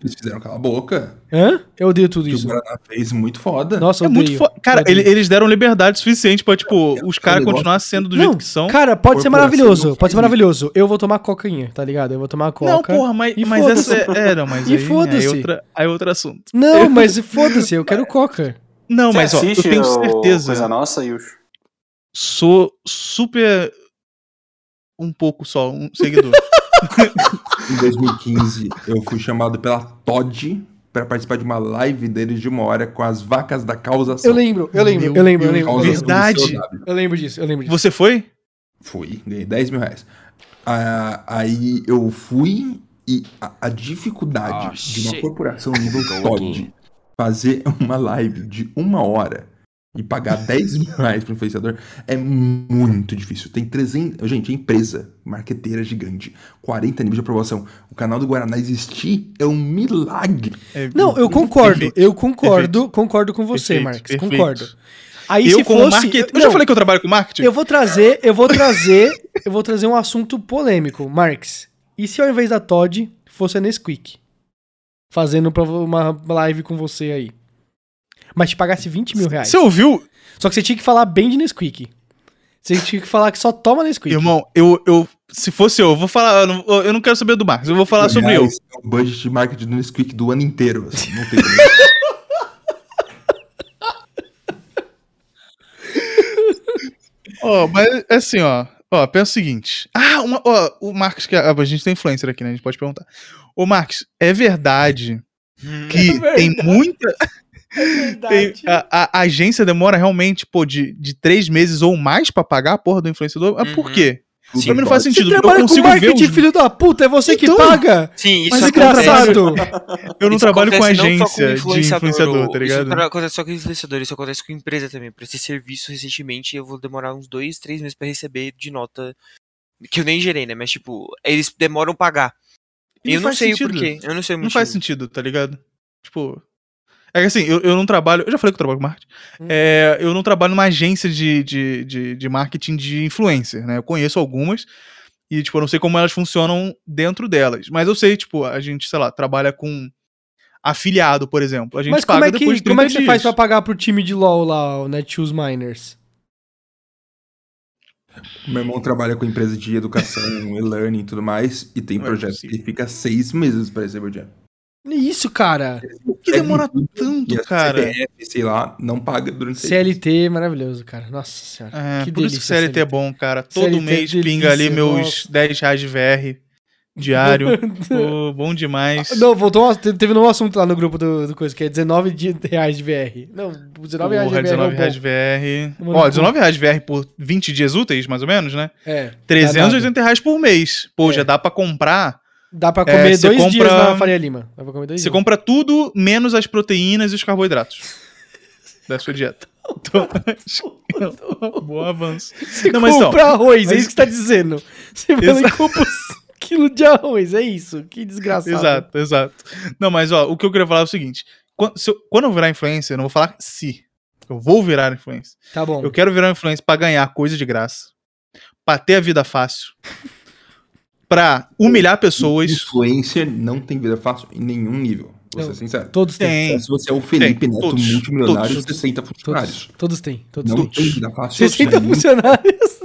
Eles fizeram cala a boca. Hã? Eu odeio tudo Que o isso. Guaraná fez muito foda. Nossa, eu É muito odeio. fo... Cara, ele- eles deram liberdade suficiente pra, tipo, os caras continuar sendo do Não, jeito que são. Cara, pode ser maravilhoso. Pode ser maravilhoso. Eu vou tomar cocainha, tá ligado? Eu vou tomar coca. Não, porra, mas, mas. Essa é, é, não, mas E aí, foda-se. aí, é outra, aí é outro assunto. Não, mas foda-se, eu quero coca. Não, Você mas ó, eu tenho certeza. Coisa nossa, Yusho? Sou super. Um pouco só, um seguidor. Em 2015, eu fui chamado pela Todd pra participar de uma live deles de uma hora com as vacas da causação. Eu lembro, eu lembro, Meu eu lembro, eu lembro. Verdade. Eu lembro disso, eu lembro disso. Você foi? Fui, ganhei 10 mil reais. Ah, aí eu fui e a, a dificuldade Ah, de uma shit. corporação nível Todd fazer uma live de uma hora e pagar 10 mil reais pro influenciador é muito difícil. Tem 300... Gente, é empresa, marqueteira gigante, 40 níveis de aprovação. O canal do Guaraná existir é um milagre. É, Não, eu concordo, Perfeito. eu concordo, concordo com você, Perfeito, Marcos, perfeito. concordo. Aí eu se como fosse, marketing. Eu não, já falei que eu trabalho com marketing? eu vou trazer, eu vou trazer, eu vou trazer um assunto polêmico, Marx. E se ao invés da Todd fosse a Nesquik? Fazendo uma live com você aí. Mas te pagasse 20 mil reais. Você ouviu? Só que você tinha que falar bem de Nesquik. Você tinha que falar que só toma Nesquik. Irmão, eu, eu. Se fosse eu, eu vou falar. Eu não, eu não quero saber do Marcos, eu vou falar sobre eu. É o budget de marketing do Nesquik do ano inteiro. assim, não tem Ó, mas é assim, ó. Ó, pensa o seguinte. Ah, uma, ó, o Marcos, que a, a gente tem influencer aqui, né? A gente pode perguntar. Ô, Marcos, é verdade Hum, que É tem muita. Tem, Verdade. a, a agência demora realmente, pô, de, de três meses ou mais pra pagar a porra do influenciador? Mas por Uhum. quê? Sim, pra mim não faz Você sentido. Eu trabalha com consigo ver marketing, os... filho da puta, é você que Então, paga. Sim, isso Mas. Desgraçado. Eu não Isso trabalho com acontece não só agência de influenciador, tá ligado? Isso não acontece só com influenciador, isso acontece com empresa também. Pra esse serviço, recentemente, eu vou demorar uns dois, três meses pra receber de nota. Que eu nem gerei, né? Mas, tipo, eles demoram pagar. E eu não faz sei sentido. o porquê. Eu não sei o Não motivo. faz sentido, tá ligado? Tipo. É que assim, eu, eu não trabalho. Eu já falei que eu trabalho com marketing. Hum. É, eu não trabalho numa agência de, de, de, de marketing de influencer, né? Eu conheço algumas. E, tipo, eu não sei como elas funcionam dentro delas. Mas eu sei, tipo, a gente, sei lá, trabalha com afiliado, por exemplo. A gente Mas paga como é depois que, de como é 30 que você faz pra dias. pagar pro time de LoL lá, o Netshoes Miners? Meu irmão trabalha com empresa de educação, e-learning e tudo mais, e tem Não é projetos que possível. ele fica seis meses pra receber o dinheiro. Isso, cara. Por que demora tanto, cara? CPF, sei lá, não paga durante CLT é maravilhoso, cara. Nossa senhora. É, que por isso que delícia, CLT é bom, cara. Todo CLT é mês delícia, pinga ali meus nossa. 10 reais de VR diário. Pô, bom demais. Não, voltou. um- te- Teve um novo assunto lá no grupo do, do coisa, que é 19 de- reais de VR. Não, 19 reais de Porra, VR. é o 19 reais de VR. Ó, 19 reais de VR por 20 dias úteis, mais ou menos, né? É. dá 380 reais por mês. Pô, É. já dá pra comprar. Dá pra É, comer você dois compra- dias na Faria Lima. Dá pra comer dois Você dias. compra tudo menos as proteínas e os carboidratos da sua dieta. Então, é um bom avanço. Você Não, mas então, compra arroz, é mas- isso que você tá dizendo. Você vai compra um quilo de arroz, é isso. Que desgraçado. Exato, exato. Não, mas ó, o que eu queria falar é o seguinte: quando, se eu, quando eu virar influencer, eu não vou falar se. Eu vou virar influencer. Tá bom. Eu quero virar influencer pra ganhar coisa de graça, pra ter a vida fácil, pra humilhar pessoas. Influencer não tem vida fácil em nenhum nível. Vou ser sincero. Todos têm. Se você é o Felipe Tem, Neto, todos, multimilionário, todos, 60 funcionários. Todos, todos têm. Todos Não têm. tem vida fácil. 60 mas funcionários.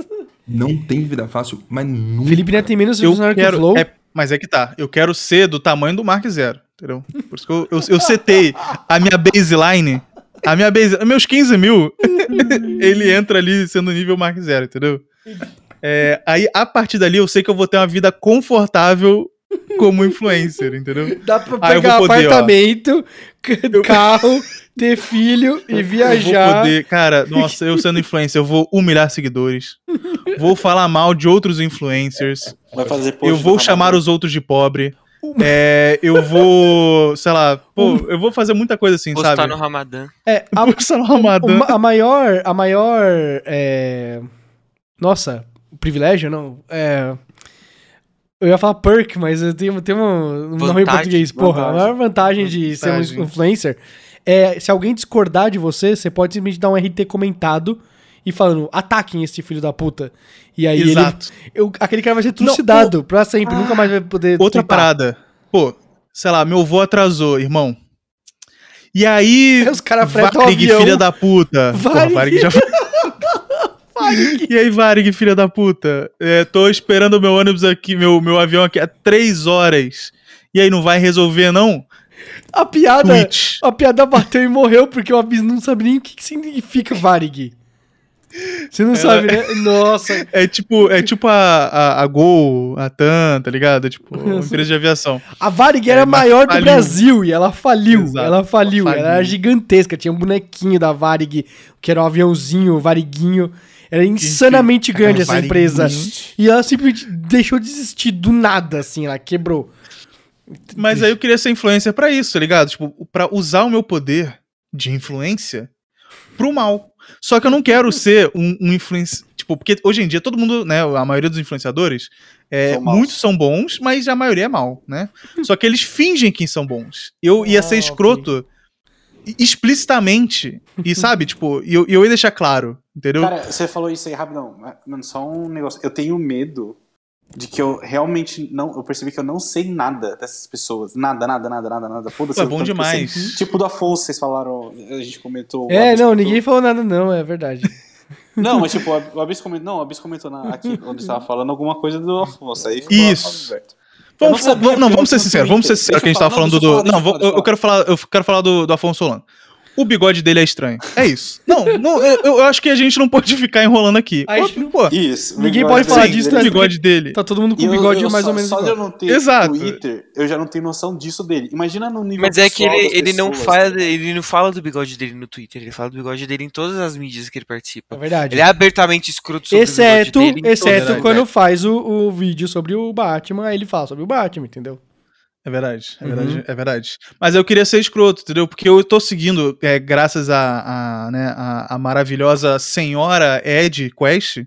Não tem vida fácil, mas nunca. Felipe Neto tem menos Eu funcionário que o quero. Flow. é- mas é que tá. Eu quero ser do tamanho do Mark Zero. Entendeu? Por isso que eu, eu, eu setei a minha baseline. A minha base. Meus 15 mil. ele entra ali sendo nível Mark Zero, entendeu? É, aí, a partir dali, eu sei que eu vou ter uma vida confortável como influencer, entendeu? Dá pra Ah, eu pegar vou poder, ó. apartamento, c- carro, ter filho e Eu vou viajar. poder, cara, nossa, eu sendo influencer, eu vou humilhar seguidores. Vou falar mal de outros influencers. Vai fazer post Eu vou chamar os outros de pobre. É, eu vou, sei lá, pô, eu vou fazer muita coisa assim, Postar sabe? no Ramadã. É, a, Postar no Ramadã. a maior. A maior. é, Nossa, privilégio, não. É. Eu ia falar perk, mas eu tenho, tem um nome em português. Porra, a vantagem. maior vantagem de ser Vantagem. um influencer é se alguém discordar de você, você pode simplesmente dar um RT comentado e falando, ataquem esse filho da puta. E aí ele. Exato. eu- aquele cara vai ser trucidado pra sempre, nunca mais vai poder. Outra twittar. parada. Pô, sei lá, meu vô atrasou, irmão. E aí, Aí os caras fretam o avião. filha da puta. Porra, Varig já E aí, Varig, filha da puta? É, tô esperando o meu ônibus aqui, meu, meu avião aqui há três horas. E aí, não vai resolver, não? A piada. Twitch. A piada bateu e morreu porque o Abis não sabe nem o que, que significa Varig. Você não sabe, né? Nossa. É tipo, é tipo a, a, a Gol, a TAM, tá ligado? É tipo uma empresa de aviação. A Varig era É, maior do faliu. Brasil e ela faliu. Exato, ela faliu. faliu. Ela era gigantesca. Tinha um bonequinho da Varig, que era um aviãozinho, um variguinho. Era insanamente grande essa empresa. E ela simplesmente deixou de existir do nada, assim. Ela quebrou. Mas aí eu queria ser influencer pra isso, tá ligado? Tipo, pra usar o meu poder de influência pro mal. Só que eu não quero ser um, um influencer. Tipo, porque hoje em dia todo mundo, né? A maioria dos influenciadores, é, São muitos são bons, mas a maioria é mal, né? Só que eles fingem que são bons. Eu ia Ah, ser escroto explicitamente. E sabe, tipo, e eu, eu ia deixar claro, entendeu? Cara, você falou isso aí rapidão. Mano, só um negócio. Eu tenho medo de que eu realmente não. Eu percebi que eu não sei nada dessas pessoas. Nada, nada, nada, nada, nada. Foda-se. É bom eu sei. demais. Tipo do Afonso, vocês falaram. A gente comentou. É, não, comentou. ninguém falou nada, não, é verdade. Não, mas tipo, o Abis comentou. Não, o Abis comentou na, aqui, onde você tava falando alguma coisa do Afonso. Aí ficou Isso. aberto. Vamos, Eu não sabia, vamos- não, vamos ser sinceros, vamos ser sinceros que a gente tava falando do. Não, vou- eu, eu quero falar, eu quero falar do, do Afonso Solano. O bigode dele é estranho. É isso. Não, não eu, eu acho que a gente não pode ficar enrolando aqui. A gente Pô, Isso. Ninguém pode falar dele. disso, o né? bigode dele. Tá todo mundo com o eu- bigode eu mais só, ou menos Só de eu não ter Exato. Twitter, eu já não tenho noção disso dele. Imagina no nível Mas é que ele, ele não fala, tá? ele não fala do bigode dele no Twitter, ele fala do bigode dele em todas as mídias que ele É participa. verdade. Ele é abertamente escroto sobre Exceto, o bigode dele. exceto todas as quando faz o, o vídeo sobre o Batman, aí ele fala sobre o Batman, entendeu? É verdade, é Uhum. verdade, é verdade. Mas eu queria ser escroto, entendeu? Porque eu tô seguindo, é, graças a, a, né, a, a maravilhosa senhora Ed Quest,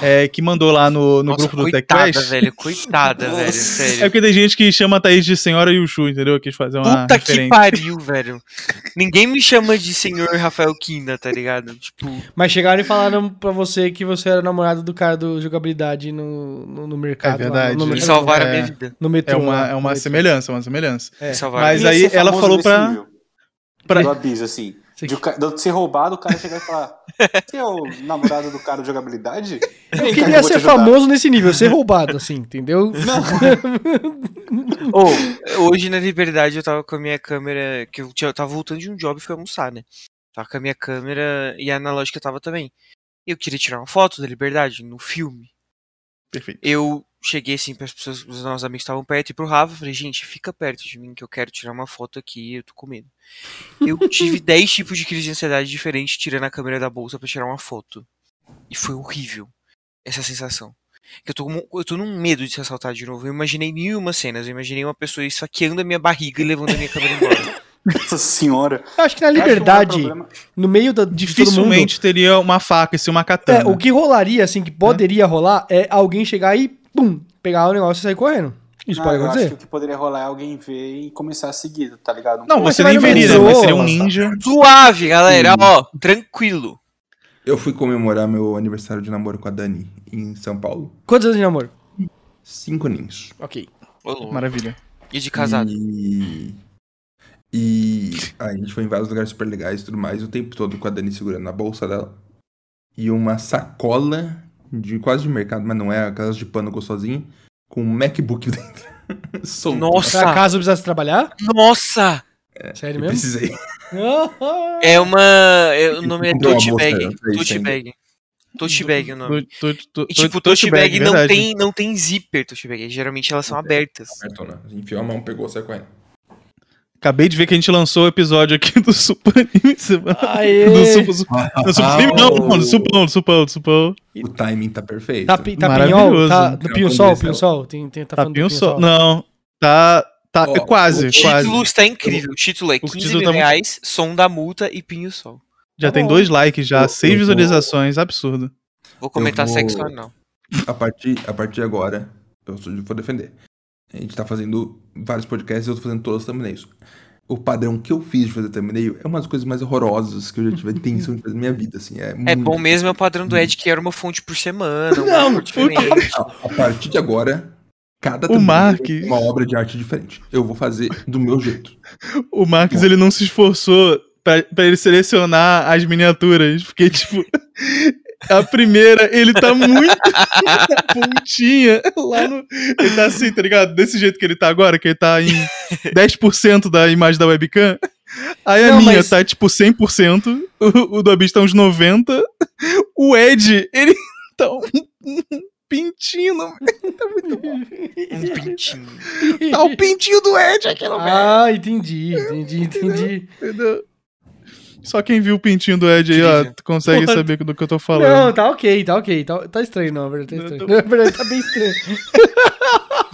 é, que mandou lá no, no Nossa, grupo do coitada, TechQuest. velho, coitada, velho, É sério. porque tem gente que chama a Thaís de senhora Yushu, entendeu? Eu quis fazer uma Puta que pariu, velho. Ninguém me chama de senhor Rafael Kinda, tá ligado? Tipo, Mas chegaram e falaram pra você que você era namorado do cara do jogabilidade no, no, no mercado. É lá, verdade. no, no, no, salvaram é. a minha vida. no metrô. É uma, lá, é uma semelhança, uma semelhança. É. Mas aí ser ela falou pra- pra- Do Abiso, assim. Sim. De, de ser roubado, o cara chegar e falar: Você é o namorado do cara de jogabilidade? Eu queria ser famoso nesse nível, ser roubado, assim, entendeu? Ô, hoje na Liberdade eu tava com a minha câmera, que eu, tinha, eu tava voltando de um job e fui almoçar, né? Tava com a minha câmera e a analógica tava também. Eu queria tirar uma foto da Liberdade no filme. Perfeito. Eu cheguei assim para as pessoas, os nossos amigos estavam perto e pro Rafa, falei, gente, fica perto de mim que eu quero tirar uma foto aqui, eu tô com medo. Eu tive 10 tipos de crise de ansiedade diferentes tirando a câmera da bolsa pra tirar uma foto. E foi horrível essa sensação. Que eu tô, com- eu tô num medo de ser assaltado de novo. Eu imaginei mil e uma cenas. Eu imaginei uma pessoa esfaqueando a minha barriga e levando a minha câmera embora. Nossa senhora. Eu acho que na liberdade, no meio da, de todo mundo, Dificilmente teria uma faca e ser uma É, katana. o que rolaria, assim, que poderia rolar, é alguém chegar e, pum, pegar o negócio e sair correndo. Isso Não, pode eu acho acontecer. que o que poderia rolar é alguém ver e começar a seguir, tá ligado? Não, Mas você nem veria, né? Mas seria um ninja. Suave, galera, ó, tranquilo. Eu fui comemorar meu aniversário de namoro com a Dani em São Paulo. Quantos anos de namoro? Cinco ninhos. Ok. Ô, louco. Maravilha. E de casado. E E a gente foi em vários lugares super legais e tudo mais, o tempo todo com a Dani segurando na bolsa dela. E uma sacola de quase de mercado, mas não é, aquelas de pano gostosinha, com um MacBook dentro. Solto. Nossa! Pra caso eu precisasse trabalhar? Nossa! Sério Eu mesmo? precisei. É uma. é- o nome é tote bag. Tote bag. Tote bag é o nome. To- to- to- E tipo, to- tote bag não tem, não tem zíper, tote bag. Geralmente elas são abertas. Apertou, né? Enfiou a mão, pegou, saiu correndo. Acabei de ver que a gente lançou o episódio aqui do semana. Aê! Do Sup- Su- do Supreme, não, não, do Supão, do Supão, do Supão. O timing tá perfeito. Tá, pi- tá Maravilhoso. pinhol? Tá, Não, Pinho Sol, Pinho o- Sol? Tem, tem, tá Tá falando do pinho. Sol. Não, tá. Tá Ó, quase, O quase. título está incrível. O título é O 15 título mil tá muito- reais, som da multa e pinho sol. Já Tá tem bom. dois likes, já, Eu- seis eu vou- visualizações, absurdo. Vou comentar vou- sexo anal. A partir, a partir de agora, eu sou- vou defender. A gente tá fazendo vários podcasts e eu tô fazendo todos os thumbnails. O padrão que eu fiz de fazer thumbnail é uma das coisas mais horrorosas que eu já tive a intenção de fazer na minha vida, assim. É, É muito- bom mesmo é o padrão do Ed, que era uma fonte por semana. Não, diferente. A partir de agora, cada O thumbnail Mark- é uma obra de arte diferente. Eu vou fazer do meu jeito. O Marcos, ele não se esforçou pra, pra ele selecionar as miniaturas, porque, tipo, a primeira, ele tá muito na pontinha, lá no... Ele tá assim, tá ligado? Desse jeito que ele tá agora, que ele tá em 10% da imagem da webcam. Aí a Não, minha mas- tá, tipo, 100%, o, o do Abis tá uns 90%, o Ed, ele tá um, um pintinho, no- Um pintinho. tá o pintinho do Ed aqui no meio. Ah, entendi, entendi, entendi. Entendeu? Só quem viu o pintinho do Ed aí, ó, consegue Porra. saber do que eu tô falando. Não, tá ok, tá ok. Tá, tá estranho, não, na verdade, tá Não, estranho. tô- Na verdade, tá bem estranho.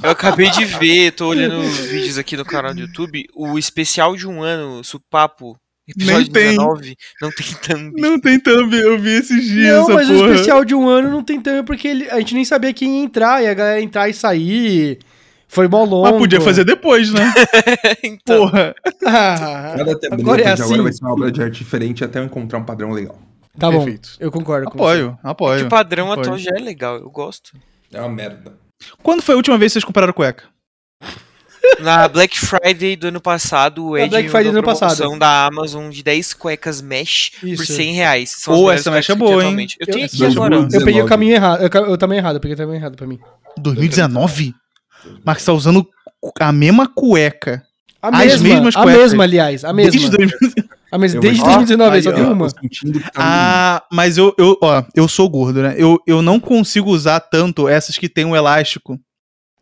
Eu acabei de ver, tô olhando os vídeos aqui no canal do YouTube. O especial de um ano, Supapo, episódio Nem tem. 19, não tem thumb. Não tem thumb, eu vi esses dias Não, essa mas o porra. especial de um ano não tem também porque ele- a gente nem sabia quem ia entrar, e a galera entrar e sair. Foi mó longo. Mas podia fazer depois, né? então, Porra. Ah, agora é assim. agora vai ser uma obra de arte diferente até eu encontrar um padrão legal. Tá bom, Perfeito. eu concordo com Apoio, que apoio. o padrão Pode. atual já é legal, eu gosto. É uma merda. Quando foi a última vez que vocês compraram cueca? Na Black Friday do ano passado, o Na Ed Black Friday do ano passado. promoção da Amazon de 10 cuecas mesh por Isso. 100 reais. São Ô, as melhores essa mesh é boa, hein? Eu Eu- tenho aqui agora. Eu peguei o 19. caminho errado. Eu, eu também errado, eu peguei o caminho errado pra mim. 2019? Marcos tá usando a mesma cueca. A As mesma, mesmas a cuecas. mesma, aliás. A mesma. Desde 2019. A mesma. Eu Desde vou- 2019, Aí, só tem uma. tá Ah, mas eu, eu, ó, eu sou gordo, né? Eu, eu não consigo usar tanto essas que tem um elástico.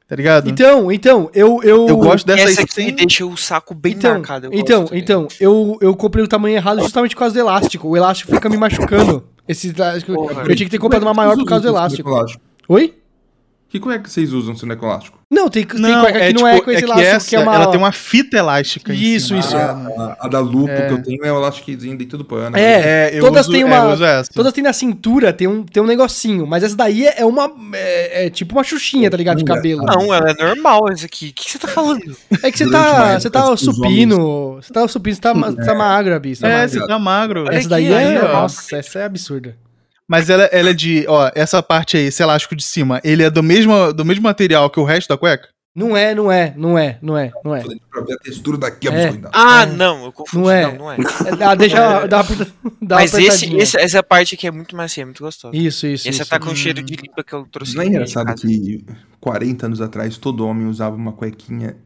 Tá ligado? Então, então, eu. Eu, eu gosto dessas Essa aqui sem- deixa o saco bem Então, marcado. eu então, gosto então, eu, eu comprei o tamanho errado justamente por causa do elástico. O elástico fica me machucando. Esse elástico, Porra. eu tinha que ter comprado uma maior por causa do elástico. Oi? Que cueca vocês usam se não é com elástico? Não, tem, tem Não, cueca que é, não tipo, é com esse que elástico, essa, que é uma. ela tem uma fita elástica. em Isso, cima. isso. É, A, a da Lupo É. que eu tenho é o elásticozinho dentro do pano. É, É, eu todas uso- têm é, uma. eu uso essa. Todas têm na cintura, tem um, tem um negocinho. Mas essa daí é uma. É, é tipo uma xuxinha, tá ligado? De Não, cabelo. Não, ela é normal essa aqui. O que, que você tá falando? É que você tá. época, Você tá supino. Você tá supino, você tá, você tá magro, Abi. Tá É, magro. você tá magro. Essa daí é. Nossa, essa é absurda. Mas ela, ela é de. Ó, essa parte aí, esse elástico de cima, ele é do mesmo, do mesmo material que o resto da cueca? Não é, não é, não é, não é, não é. Pra ver a textura daqui, É. é. Ah, É. não, eu confundi. Não é. Não, não é. É, Dá, deixa, dá, aperta- dá uma Mas esse, esse- essa parte aqui é muito macia, é muito gostosa. Isso, isso. Essa isso. tá com cheiro de limpa que eu trouxe Não é engraçado que 40 anos atrás todo homem usava uma cuequinha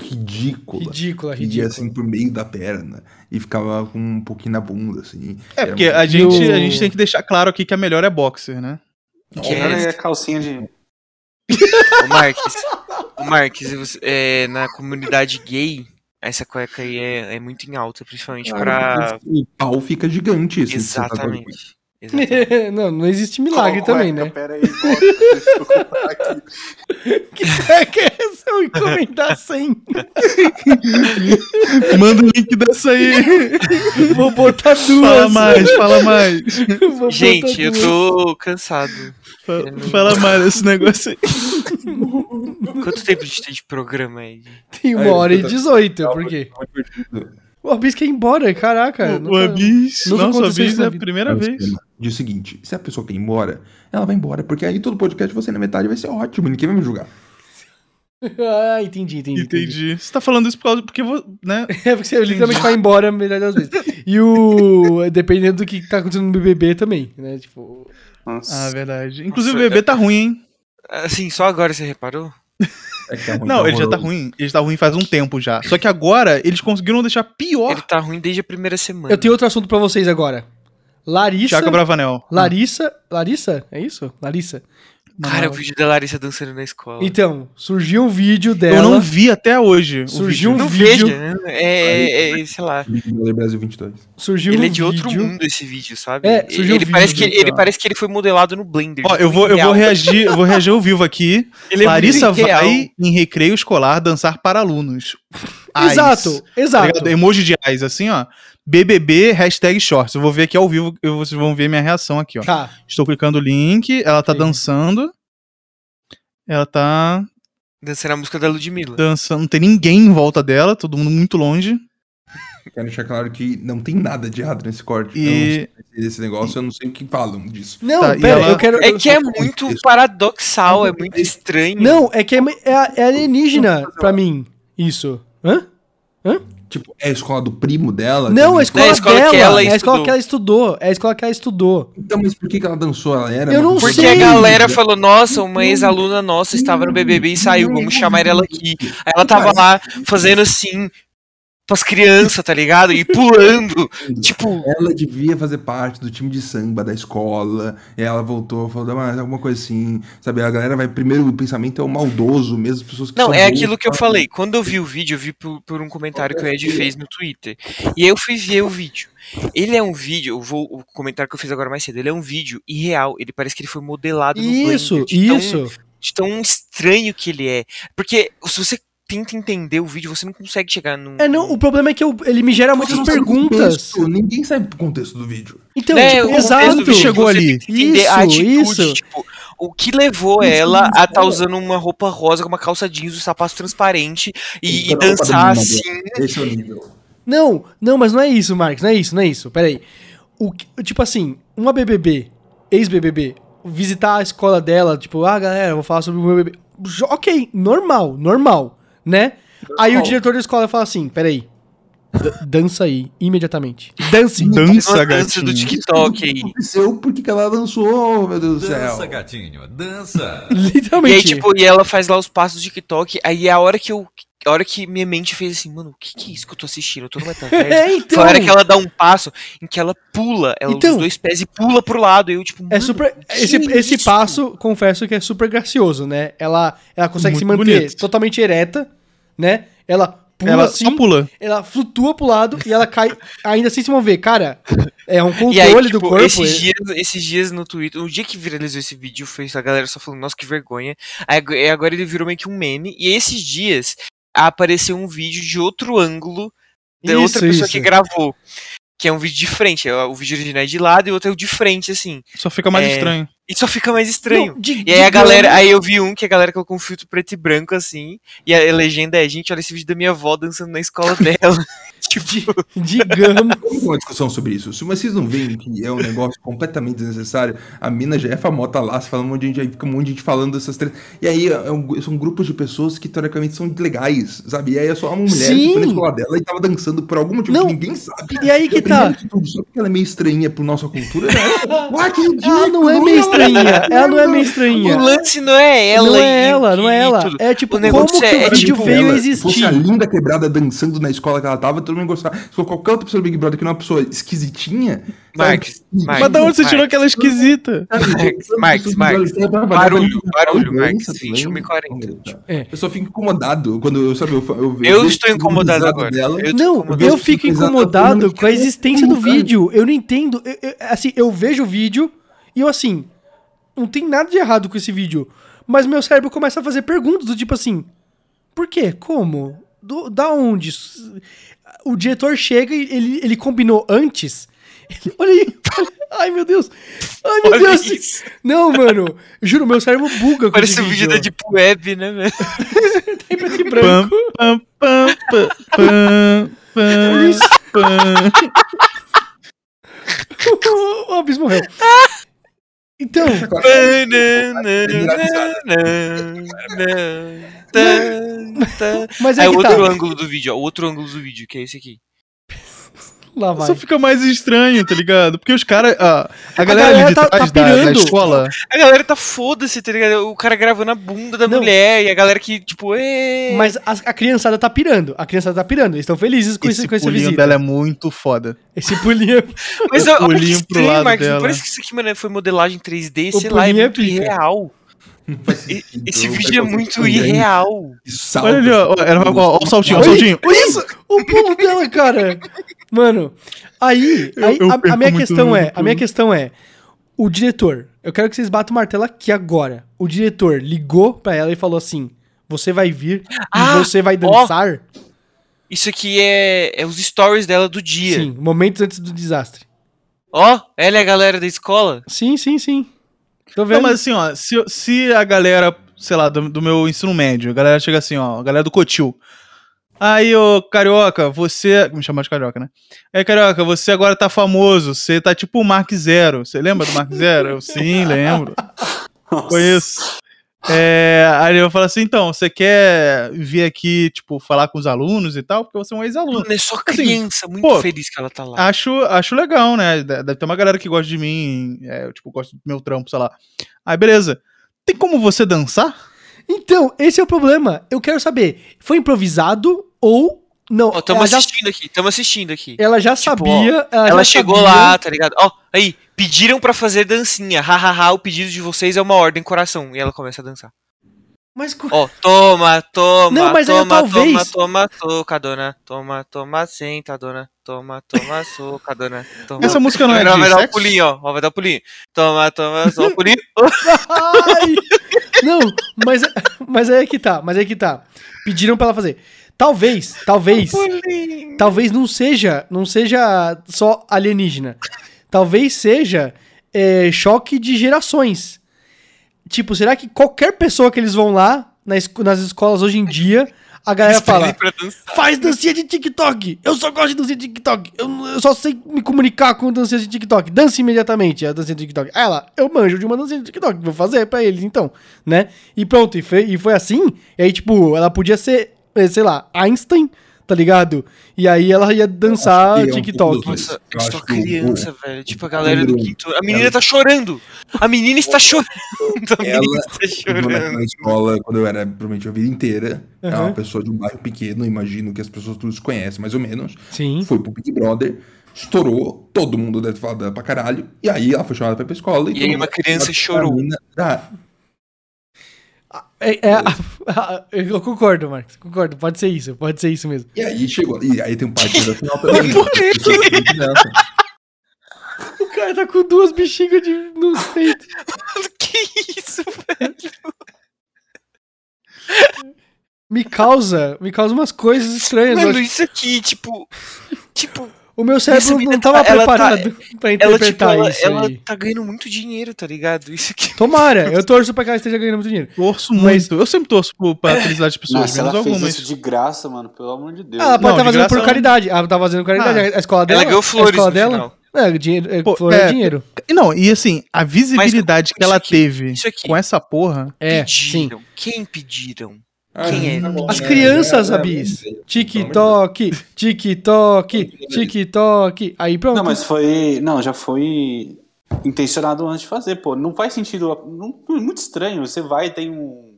ridícula. Ridícula, Que ia ridícula. assim por meio da perna e ficava com um pouquinho na bunda, assim. É, Era porque muito- a gente, o- a gente tem que deixar claro aqui que a melhor é boxer, né? Que Melhor é é calcinha de. O Marques, o Marques você- é, na comunidade gay, essa cueca aí é, é muito em alta, principalmente pra. O pau fica gigante, assim. se você tá. Exatamente. Não, não existe milagre Qual também, cueca? né? Pera aí, volta, deixa eu colocar aqui. Que é que é essa? Eu encomendar 100. Manda o link dessa aí. Vou botar duas. fala mais, fala mais. Vou Gente, eu duas. tô cansado. Fa- Fala mais desse negócio aí. Quanto tempo a gente tem de programa aí? Tem uma Aí, hora e tá- 18, tá por quê? O Abis quer ir embora, caraca. O nunca- Abis. nunca Nossa, o Abis é na a vida. primeira É o vez. Diz o seguinte, se a pessoa quer ir embora, ela vai embora, porque aí todo podcast você na metade vai ser ótimo, ninguém vai me julgar. ah, entendi, entendi. Entendi. Você tá falando isso por causa. Porque, né? É porque você literalmente vai embora a metade das vezes. E o. Dependendo do que tá acontecendo no BBB também, né? Tipo. Nossa. Ah, verdade. Inclusive Nossa, o bebê tá ruim, hein? Assim, só agora você reparou? É que é ruim, Não, ele já tá ruim. Ele tá ruim faz um tempo já. Só que agora eles conseguiram deixar pior. Ele tá ruim desde a primeira semana. Eu tenho outro assunto pra vocês agora. Larissa. Thiago Bravanel. Larissa. Larissa? É isso? Larissa. Cara, o vídeo da Larissa dançando na escola. Então, surgiu um vídeo dela. Eu não vi até hoje. o Surgiu vídeo. um Não vídeo. veja, né? É, é, é, sei lá. Brasil 22. Surgiu Ele um é de outro vídeo. mundo esse vídeo, sabe? É, surgiu ele, um parece que, vídeo, ele então. parece que ele foi modelado no Blender. Ó, eu vou, eu vou reagir, eu vou reagir ao vivo aqui. Ele é Larissa vai em recreio escolar dançar para alunos. Eyes. Exato, Tá exato. ligado? Emoji de eyes, assim, ó. BBB, hashtag shorts. Eu vou ver aqui ao vivo, eu- vocês vão ver minha reação aqui, ó. Tá. Estou clicando o link, ela tá Sim. dançando. Ela tá Dançando a música da Ludmilla. dançando, não tem ninguém em volta dela, todo mundo muito longe. Quero deixar claro que não tem nada de errado nesse corte. E- Eu não sei desse negócio, eu não sei o que falam disso. Não, Tá, pera, ela- eu quero. É que é muito paradoxal, é muito estranho. Não, é que é, é, é alienígena pra mim. Isso. Hã? Tipo, é a escola do primo dela? Não, Tem- a escola, É a escola dela. que ela é a escola estudou. que ela estudou. É a escola que ela estudou. Então, mas por que, que ela dançou? Ela era Eu não Porque sei. a galera falou, nossa, uma ex-aluna nossa estava no BBB e saiu, vamos chamar ela aqui. Aí ela tava lá fazendo assim, pras crianças, tá ligado? E pulando. Tipo, Ela devia fazer parte do time de samba da escola. E ela voltou, falou, mas alguma coisa assim. Sabe, a galera vai. Primeiro, o pensamento é o maldoso mesmo, as pessoas que não, é boas, aquilo que eu falei. Quando eu vi o vídeo, eu vi por, por um comentário que o Ed fez no Twitter. E aí eu fui ver o vídeo. Ele é um vídeo, eu vou, o comentário que eu fiz agora mais cedo, ele é um vídeo irreal. Ele parece que ele foi modelado no Isso, Blender. de tão- isso. de tão estranho que ele é. Porque se você tenta entender o vídeo, você não consegue chegar num. É, não, o problema é que eu- ele me gera muitas não sabe o perguntas. contexto, Ninguém sabe o contexto do vídeo. Então, É, tipo, exato. do vídeo, chegou ali. entender a Isso, atitude, isso. tipo, o que levou ela a estar usando uma roupa rosa com uma calça jeans, um sapato transparente e, e dançar da assim. Esse é o nível. Não, não, mas não é isso, Marcos, não é isso, não é isso. Peraí. O, tipo assim, uma BBB, ex-BBB, visitar a escola dela, tipo, ah, galera, eu vou falar sobre o meu bebê. Ok, normal, normal, né? Aí o diretor da escola fala assim, peraí, d- dança aí, imediatamente. Dance. Dança, dança do gatinho. TikTok aí. aconteceu porque que ela dançou, meu Deus do céu. Dança, gatinho, dança. E Literalmente. aí, tipo, e ela faz lá os passos do TikTok. Aí é a hora que eu. A hora que minha mente fez assim, mano, o que, que é isso que eu tô assistindo? Eu tô no metaverso. é, então. Foi a hora que ela dá um passo em que ela pula, ela usa Então. os dois pés e pula pro lado. E eu, tipo, É super. Esse, é esse passo, confesso que é super gracioso, né? Ela, ela consegue se Muito manter bonito. totalmente ereta, né? Ela pula Ela assim, só pula. ela flutua pro lado e ela cai ainda sem se mover. Cara, é um E controle aí, do tipo, corpo. esses, é- dias, esses dias no Twitter, o dia que viralizou esse vídeo, foi a galera só falando, nossa, que vergonha. Aí agora ele virou meio que um meme. E esses dias apareceu um vídeo de outro ângulo da outra Isso, pessoa isso. que gravou. Que é um vídeo de frente. é O vídeo original é de lado e o outro é o de frente, assim. Só fica mais É. estranho. E só fica mais estranho. Não, de- E aí a galera, aí eu vi um que a galera colocou um filtro preto e branco assim, e a legenda é, gente, olha esse vídeo da minha avó dançando na escola dela. Tipo, Digamos. Vamos ter uma discussão sobre isso. Se vocês não veem que é um negócio completamente desnecessário, a mina já é famosa lá, se fala um monte de gente, aí fica um monte de gente falando dessas três. E aí é um- são grupos de pessoas que teoricamente são legais, sabe? E aí é só uma mulher Sim. que foi na escola dela e tava dançando por algum motivo Não. que ninguém sabe. E aí que tá. tudo, só porque ela é meio estranha por nossa cultura, né? Ué, que ridículo! Ela não é meio estranha. Ela não é meio estranha. o lance não é ela Não é ela, não é que- ela. É tipo, O negócio como que é- o é vídeo tipo veio ela, Se fosse a existir? linda quebrada dançando na escola que ela tava, todo mundo gostava. Se for qualquer outra pessoa do Big Brother que não é uma pessoa esquisitinha. Sabe? Marcos, Mas da onde você Marcos. tirou aquela esquisita? Marcos, Marcos, Marcos. Barulho, barulho, Marcos, 21h40. É. Eu só fico incomodado quando eu, sabe, eu, eu, Eu vejo estou incomodado agora. Dela, Eu Não, incomodado. eu fico incomodado com a existência do vídeo. Eu não entendo. Eu- eu- assim, eu vejo o vídeo e eu assim. Não tem nada de errado com esse vídeo. Mas meu cérebro começa a fazer perguntas do tipo assim. Por quê? Como? Do- da onde? O diretor chega e ele, ele combinou antes. Ele- olha aí. Ai, meu Deus. Ai, meu Olha Deus. isso. Não, mano. Juro, meu cérebro buga com Parece o vídeo da Deep Web, né, velho? Tem preto e branco. Pam, pam, pam, pam, pam, pam. o Abis morreu. Então, mas é É que outro tá. ângulo do vídeo, ó. Outro ângulo do vídeo, que é esse aqui. Lá vai. Só fica mais estranho, tá ligado? Porque os caras. a a galera, galera ali de tá- trás tá da, da pirando. escola. A galera tá foda-se, tá ligado? O cara gravando a bunda da Não. mulher e a galera que, tipo, "Ê". Mas a, a criançada tá pirando. A criançada tá pirando. Eles estão felizes com, Esse esse, com essa pulinho visita. dela é muito foda. Esse pulinho. é- Mas o olha que pulinho pro estranho, lado Marcos. Dela. parece que isso aqui, mano, foi modelagem 3D, O sei lá, é pulinho é muito pica. irreal. Esse vídeo é muito irreal. Olha ali, ó. ó, era- ó, ó, o saltinho, o saltinho. olha isso! O pulo dela, cara! Mano, aí, Eu- aí eu a- a, perco minha questão é, a minha questão é, o diretor, eu quero que vocês batam o martelo aqui agora. O diretor ligou pra ela e falou assim: "Você vai vir Ah, e você vai dançar?" Isso aqui é, é os stories dela do dia. Sim, momentos antes do desastre. Ó, ela é a galera da escola. Sim, sim, sim. Tô vendo. Não, mas assim, ó, se, se a galera, sei lá, do, do meu ensino médio, a galera chega assim, ó, a galera do Cotil. Aí, ô, Carioca, você. Me chamar de Carioca, né? Aí, Carioca, você agora tá famoso, você tá tipo o Mark Zero. Você lembra do Mark Zero? Eu sim, lembro. Conheço. É, aí eu falo assim, então, você quer vir aqui, tipo, falar com os alunos e tal? Porque você é um ex-aluno. É só criança, muito pô, feliz que ela tá lá. Acho, acho legal, né? De- Deve ter uma galera que gosta de mim, é, eu, tipo, gosto do meu trampo, sei lá. Aí, beleza. Tem como você dançar? Então, esse é o problema. Eu quero saber, foi improvisado ou não? Ó, tamo ela, já, assistindo aqui, tamo assistindo aqui. ela já Tipo, sabia, ela, Ela já chegou sabia. lá, tá ligado? Ó, aí, pediram pra fazer dancinha. Hahaha, o pedido de vocês é uma ordem, coração. E ela começa a dançar. Mas Ó, toma, toma, Não, mas aí toma, talvez- toma, toma, socadona. Toma, toma, sentadona. Toma, toma, socadona. Toma. Essa música não é de vai dar um pulinho, ó. ó. Vai dar um pulinho. Toma, toma, só um pulinho. Ai! Não, mas, mas aí é que tá, mas aí é que tá. Pediram pra ela fazer. Talvez, talvez, talvez não seja, não seja só alienígena. Talvez seja é, choque de gerações. Tipo, será que qualquer pessoa que eles vão lá na esco- nas escolas hoje em dia, a galera Eles fala: faz dancinha de TikTok. Eu só gosto de dancinha de TikTok. Eu, eu só sei me comunicar com dancinha de TikTok. Dance imediatamente a dancinha de TikTok. Aí ela, eu manjo de uma dancinha de TikTok. Vou fazer pra eles então, né? E pronto, e foi, e foi assim. E aí, tipo, ela podia ser, sei lá, Einstein, tá ligado? E aí ela ia dançar Eu acho que é um TikTok. Nossa, Eu eu acho sou que criança, velho. Tipo, a galera do quinto. A menina ela- tá chorando. A menina está chorando. A menina Ela- está Na, chorando. na escola, quando eu era provavelmente a vida inteira, é Uhum. uma pessoa de um bairro pequeno, imagino que as pessoas todos conhecem mais ou menos. Sim. Foi pro Big Brother, estourou, todo mundo deve falar dela pra caralho. E aí ela foi chamada pra ir pra escola. E aí todo uma criança chorou. menina- É, é, eu concordo, Marcos. Concordo. Pode ser isso. Pode ser isso mesmo. e aí chegou. E aí tem um parte da final também. Por quê? O cara tá com duas bexigas de, nos peitos. Que isso, velho? Me causa, me causa umas coisas estranhas. Mano, acho. isso aqui, tipo. Tipo, O meu cérebro Essa não tava tá- ela tá- preparado pra ela, tipo, interpretar ela, isso ela aí. tá ganhando muito dinheiro, tá ligado? Isso aqui. Tomara, eu torço pra que ela esteja ganhando muito dinheiro. Torço Mas- muito. Eu sempre torço pro- pra felicidade de pessoas, Nossa, menos ela fez algumas. isso de graça, mano, pelo amor de Deus. Ah, ela pode estar de fazendo por ela- caridade. Ela tá fazendo caridade. Ah. a escola dela. Ela ganhou a flores escola dela. final. É, dinheiro, é, Pô, flor é, é, dinheiro. Não, e assim, a visibilidade Mas que ela isso aqui- teve isso com essa porra. É, sim. pediram. Quem pediram? Ah, Quem é? tá As né? crianças, É, é, Abis. é, TikTok, TikTok, TikTok. Aí pronto. Não, mas foi. Não, já foi intencionado antes de fazer, pô. Não faz sentido. Não, é muito estranho. Você vai, tem um.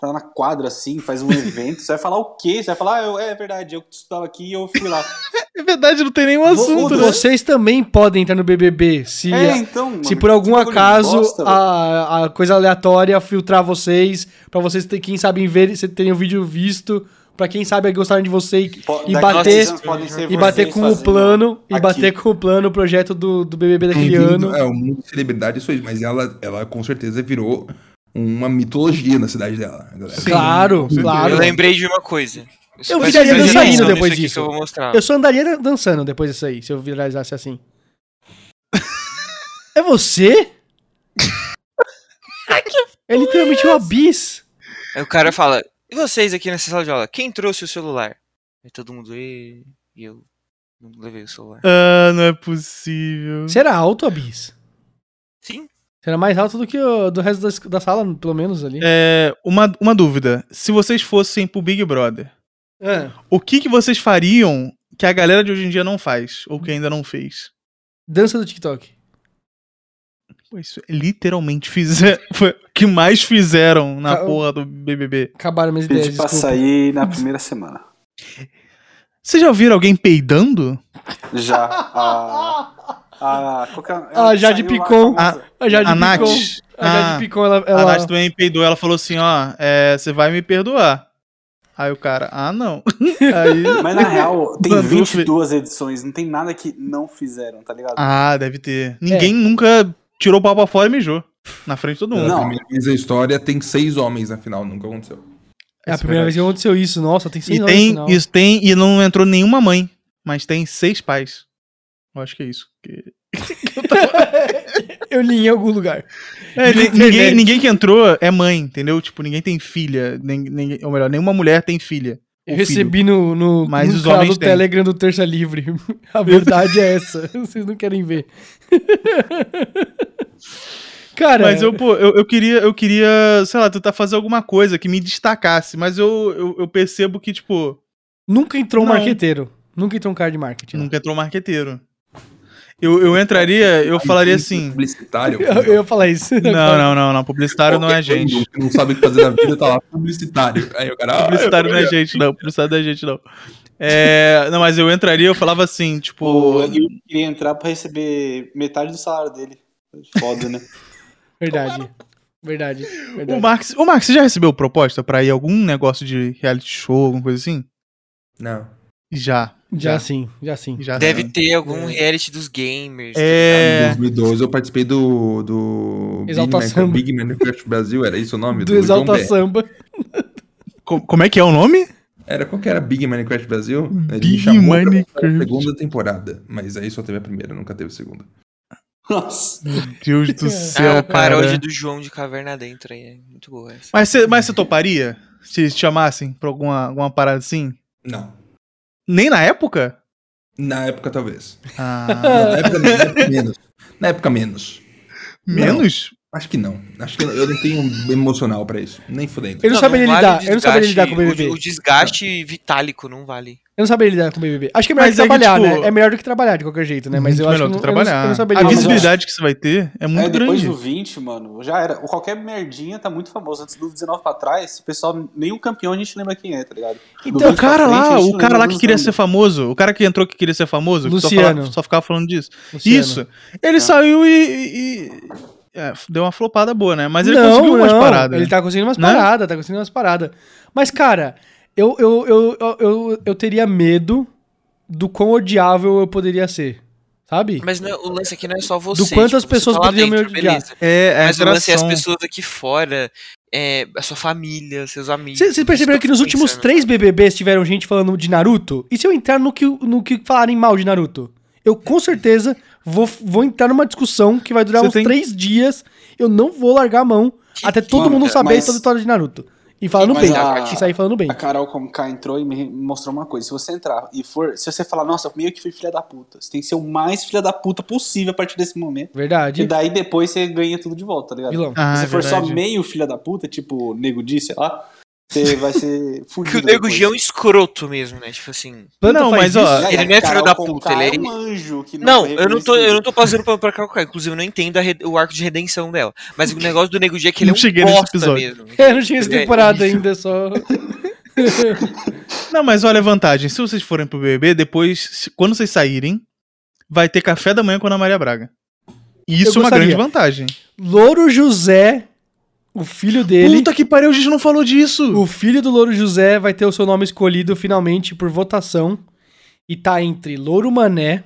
Tá na quadra assim, faz um evento. Você vai falar o quê? Você vai falar, ah, eu- é verdade, eu estava aqui e eu fui lá. É verdade, não tem nenhum assunto, né? Vocês também podem entrar no BBB se, é, então. Mano, se por algum acaso bosta, a, a coisa aleatória filtrar vocês, pra vocês ter, quem sabe ver, se terem o vídeo visto, pra quem sabe gostarem de você e, Po- e bater- e bater com o plano e aqui. bater com o plano o projeto do, do BBB daquele ano. É, o mundo de celebridade, isso aí. Mas ela, ela com certeza virou uma mitologia na cidade dela. a galera. Claro, claro. Eu lembrei de uma coisa. Eu viraria dançarino depois disso. Eu vou mostrar. Eu só andaria dançando depois disso aí, se eu viralizasse assim. é você? é literalmente um abis. Aí o cara fala: E vocês aqui nessa sala de aula? Quem trouxe o celular? Aí todo mundo, e, e eu não levei o celular. Ah, não é possível. Você era alto, abis? Sim? Você era mais alto do que o do resto da, da sala, pelo menos ali. É, uma, uma dúvida. Se vocês fossem pro Big Brother, Ah, o que, que vocês fariam que a galera de hoje em dia não faz? Ou que ainda não fez? dança do TikTok. Pô, isso é literalmente fizer, foi o que mais fizeram na Ca- porra do BBB. Acabaram minhas ideias, Pedi pra desculpa. sair na primeira semana. Vocês já ouviram alguém peidando? Já. A. A. qual que é- A ela Jade Picon. A Jade a Nath. Picon. A Jade Ah, Picon, ela... A ela... Nath também peidou, ela falou assim, ó, é, você vai me perdoar. Aí o cara, ah, não. Aí, Mas na real, tem Mano, 22 edições, não tem nada que não fizeram, tá ligado? ah, deve ter. Ninguém nunca tirou o pau pra fora e mijou. Na frente de todo mundo. Não. Na primeira vez da história tem seis homens na final, nunca aconteceu. É a é primeira vez que aconteceu isso. Nossa, tem seis E no tem, isso tem, e não entrou nenhuma mãe, mas tem seis pais. Eu acho que é isso. que- Eu li em algum lugar. É, ninguém, ninguém que entrou é mãe, entendeu? Tipo, ninguém tem filha. Nem, ninguém- ou melhor, nenhuma mulher tem filha. Eu ou filho. recebi no, no, Mas no os homens do têm. Telegram do Terça Livre. A verdade é essa. Vocês não querem ver. Cara, Mas eu, pô, eu, eu queria, eu queria, sei lá, tentar fazer alguma coisa que me destacasse. Mas eu, eu, eu percebo que, tipo, nunca entrou um Não. marqueteiro. Nunca entrou um cara de marketing. nunca entrou marqueteiro. Eu, eu entraria, eu falaria assim. Publicitário. Eu, eu ia falar isso. Não, não, não, não. Publicitário não é gente. Que não sabe o que fazer na vida, tá lá, publicitário. Aí o cara. ah, Publicitário não é gente, não. Publicitário não é gente, não. É, não, mas eu entraria, eu falava assim, tipo. Pô, eu queria entrar pra receber metade do salário dele. Foda, né? Verdade. Verdade. O verdade. Marx, o Marx, você já recebeu proposta pra ir a algum negócio de reality show, alguma coisa assim? Não. Já. Já sim, já sim. Já Deve sim. ter algum reality dos gamers. tá Em É. 2012 eu participei do. do Exalta Big, Samba. Man, Big Minecraft Brasil, era isso o nome? Do Exalta João Bé. Samba. Co- Como é que é o nome? Era qual que era Big Minecraft Brasil? Ele Big chamou Minecraft. a segunda temporada, mas aí só teve a primeira, nunca teve a segunda. Nossa. Deus do céu, a cara. paródia do João de Caverna Dentro aí. É muito boa essa. Mas você mas você toparia? Se te chamassem pra alguma, alguma parada assim? Não. Nem na época? Na época, talvez. Ah, na, época, na época, menos. Na época, menos. menos? Acho que não. Acho que eu não tenho emocional pra isso. Nem fudendo. Eu não, saberia vale lidar. o Eu não saberia lidar com o desgaste- BBB. O, desgaste vitálico não vale. Eu não saberia lidar com o BBB. Acho que é melhor Mas que é que, trabalhar, tipo, né? É melhor do que trabalhar de qualquer jeito, né? Mas Muito eu acho melhor que do eu que não, eu não- trabalhar. não saberia a Ah, visibilidade que você vai ter é muito é, depois grande. do 20, mano, já era. Qualquer merdinha tá muito famoso. Antes do 19 pra trás, o pessoal, nem o campeão a gente lembra quem é, tá ligado? Do Então, 20 O cara frente, lá, o não cara lá que queria ser famoso, o cara que entrou que queria ser famoso, que só, Luciano. falava- só ficava falando disso. Luciano. Isso. Ele saiu e. é, deu uma flopada boa, né? Mas ele não, conseguiu umas não, paradas. Ele tá conseguindo umas Né? paradas, tá conseguindo umas paradas. Mas, cara, eu, eu, eu, eu, eu, eu teria medo do quão odiável eu poderia ser. Sabe? Mas não o lance aqui não é só você. Do quanto as você pessoas tá poderiam me odiar. beleza. É, é Mas o lance é as pessoas aqui fora, é, a sua família, seus amigos. Vocês perceberam que nos últimos três BBBs tiveram gente falando de Naruto? E se eu entrar no que, no que falarem mal de Naruto? Eu com certeza vou, vou entrar numa discussão que vai durar Você uns tem- três dias. Eu não vou largar a mão Que- até todo Mano, mundo saber mas- toda a história de Naruto. E falando Mas bem. a- E sair falando bem. A Carol como cá entrou e me mostrou uma coisa. Se você entrar e for. Se você falar, nossa, meio que fui filha da puta. Você tem que ser o mais filha da puta possível a partir desse momento. E Verdade. daí depois você ganha tudo de volta, tá ligado? Ah, Se você é for só meio filha da puta, tipo nego disse, sei lá, você vai ser Que o Nego. G é um escroto mesmo, né? Tipo assim. Planta Não, mas, ó, ele a não é filho da puta, ele é- é um anjo que Não, foi eu não tô, eu não tô passando pano pra Carol Conká. Inclusive, eu não entendo a re- o arco de redenção dela. Mas o negócio do Nego G é que ele Não é um cheguei nesse bosta episódio. mesmo. Eu não tinha essa é temporada isso. ainda, só. Não, mas olha a vantagem. Se vocês forem pro BBB, depois, quando vocês saírem, vai ter café da manhã com a Ana Maria Braga. E isso é uma grande vantagem. Louro José, o filho dele. Puta que pariu, a gente não falou disso. O filho do Louro José vai ter o seu nome escolhido finalmente por votação. E tá entre Louro Mané,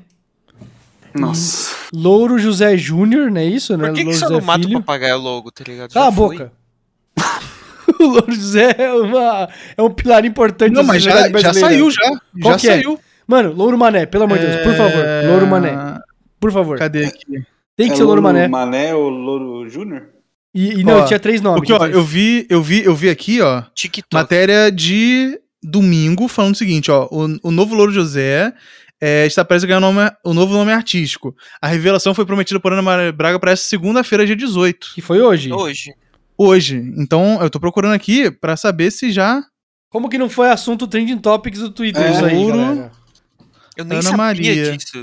Nossa. Louro José Júnior, não é isso? Né? Por que, que Louro você José não mata o Filho. papagaio logo, tá ligado? Cala a boca. o Louro José é, uma, é um pilar importante Não, da mas já, já saiu, já. Qual já que é? saiu. Mano, Louro Mané, pelo amor de Deus, por favor. É, Louro Mané, por favor. Cadê aqui? Tem que é ser Louro Mané. Mané ou Louro Júnior? E, e não, Ó, tinha três nomes. Porque, ó, eu vi, eu vi, eu vi aqui, ó, TikTok. matéria de domingo falando o seguinte, ó, o, o novo Louro José é, está prestes a ganhar o, nome- o novo nome artístico. A revelação foi prometida por Ana Maria Braga para essa segunda-feira, dia 18. Que foi hoje. Hoje. Hoje. Então, eu tô procurando aqui pra saber se já. Como que não foi assunto trending topics do Twitter É, isso aí, galera? Eu nem Ana sabia Maria. disso.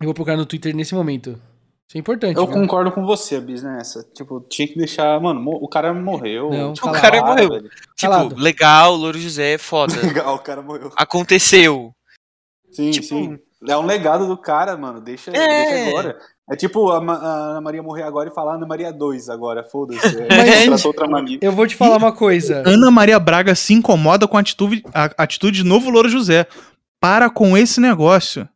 Eu vou procurar no Twitter nesse momento. Isso é importante. Eu viu? concordo com você, Bis, nessa. Tipo, tinha que deixar. Mano, o cara morreu. Não, Tipo. O cara morreu. velho. Tipo, Calado. legal, Louro José, foda. Legal, o cara morreu. Aconteceu. Sim, Tipo- sim. É um legado do cara, mano. Deixa, É. deixa agora. É tipo a, a Ana Maria morrer agora e falar Ana Maria 2 agora. Foda-se. Mas- É, tratou outra mania. Eu vou te falar uma coisa. Ana Maria Braga se incomoda com a atitude, a atitude de novo Louro José. Para com esse negócio.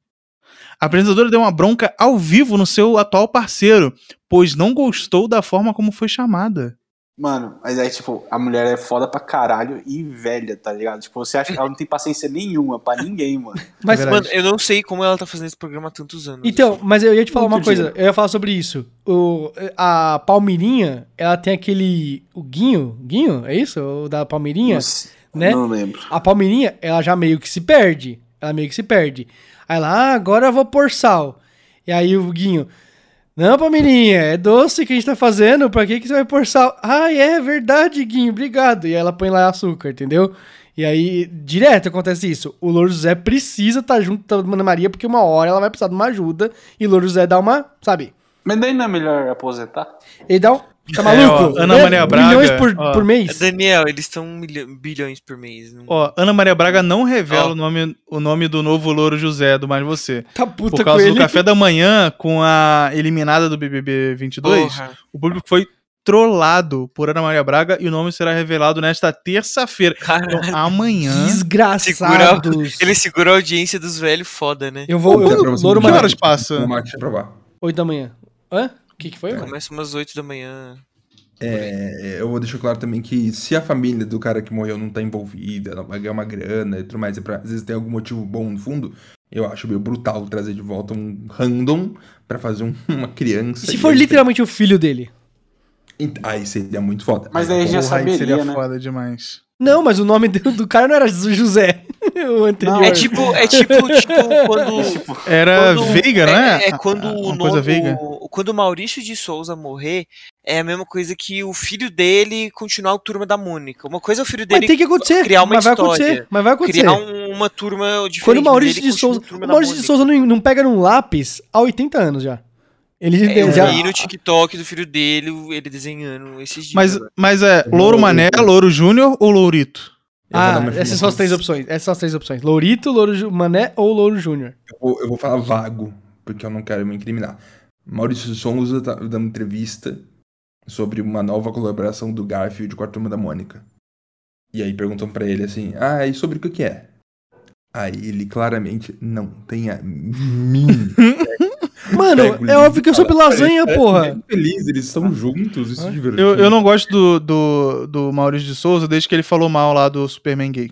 A apresentadora deu uma bronca ao vivo no seu atual parceiro, pois não gostou da forma como foi chamada. Mano, mas aí, tipo, a mulher é foda pra caralho e velha, tá ligado? Tipo, você acha que ela não tem paciência nenhuma pra ninguém, mano. Mas, É. Mano, eu não sei como ela tá fazendo esse programa há tantos anos. Então, mas eu ia te falar Muito uma coisa. dinheiro. Eu ia falar sobre isso. O, a Palmeirinha, ela tem aquele. O Guinho? Guinho? É isso? O da Palmeirinha? Nossa, né? Não lembro. A Palmeirinha, ela já meio que se perde. Ela meio que se perde. Aí ela, ah, agora eu vou pôr sal. E aí o Guinho, não, Palmeirinha, é doce que a gente tá fazendo, pra que, que você vai pôr sal? Ah, é verdade, Guinho, obrigado. E aí ela põe lá açúcar, entendeu? E aí, direto acontece isso. O Louro José precisa estar junto da Ana Maria, porque uma hora ela vai precisar de uma ajuda. E o Louro José dá uma, sabe? Mas daí não é melhor aposentar? Ele dá um. Tá É, maluco? ó, Ana Né? Maria Braga, Milhões por, ó. por mês. Daniel, eles estão milho- bilhões por mês. Não... Ó, Ana Maria Braga não revela Ó. o, nome, o nome do novo Louro José do Mais Você. Tá puta Por causa do ele. café da manhã com a eliminada do BBB 22, Porra. o público foi trollado por Ana Maria Braga e o nome será revelado nesta terça-feira. Então, amanhã. Desgraçados. Ele segura a audiência dos velhos foda, né? Eu vou. Eu, você Louro que horas passa? 8 da manhã. Hã? O que, que foi? mano? Começa umas 8 da manhã. É, eu vou deixar claro também que se a família do cara que morreu não tá envolvida, não vai ganhar uma grana e tudo mais, é pra, às vezes tem algum motivo bom no fundo, eu acho meio brutal trazer de volta um random pra fazer um- uma criança. E se e for aí- literalmente o filho dele? Ent- Aí seria muito foda. Mas daí já aí saberia, seria né? foda demais. Não, mas o nome do, do cara não era José. o anterior. Não, É tipo, é tipo, tipo quando. Era quando- Veiga, não é? É, quando o Uma coisa novo, Veiga. quando o Maurício de Souza morrer, é a mesma coisa que o filho dele continuar o turma da Mônica. Uma coisa é o filho Mas dele tem que acontecer. criar uma mas vai história. acontecer. Mas vai acontecer. criar um- uma turma diferente. Quando o Maurício mas ele de Souza. o O Maurício de. Souza não, não pega num lápis há 80 anos já. Ele É, eu já. vi no TikTok do filho dele, ele desenhando esses dias. Mas, mas é Louro Mané, Louro Júnior ou Lourito? Eu Ah, essas são as três opções. Essas são as três opções. Lourito, Louro Mané ou Louro Júnior. Eu vou, eu vou falar vago, porque eu não quero me incriminar. Maurício Souza tá dando uma entrevista sobre uma nova colaboração do Garfield com a turma da Mônica. E aí perguntam pra ele assim: Ah, e sobre o que que é? Aí ele claramente não tem a mínima. Mano, é óbvio que eu sou pela lasanha, "Parece porra. bem Feliz, eles estão juntos, isso é divertido. Eu, eu não gosto do, do, do Maurício de Souza desde que ele falou mal lá do Superman gay.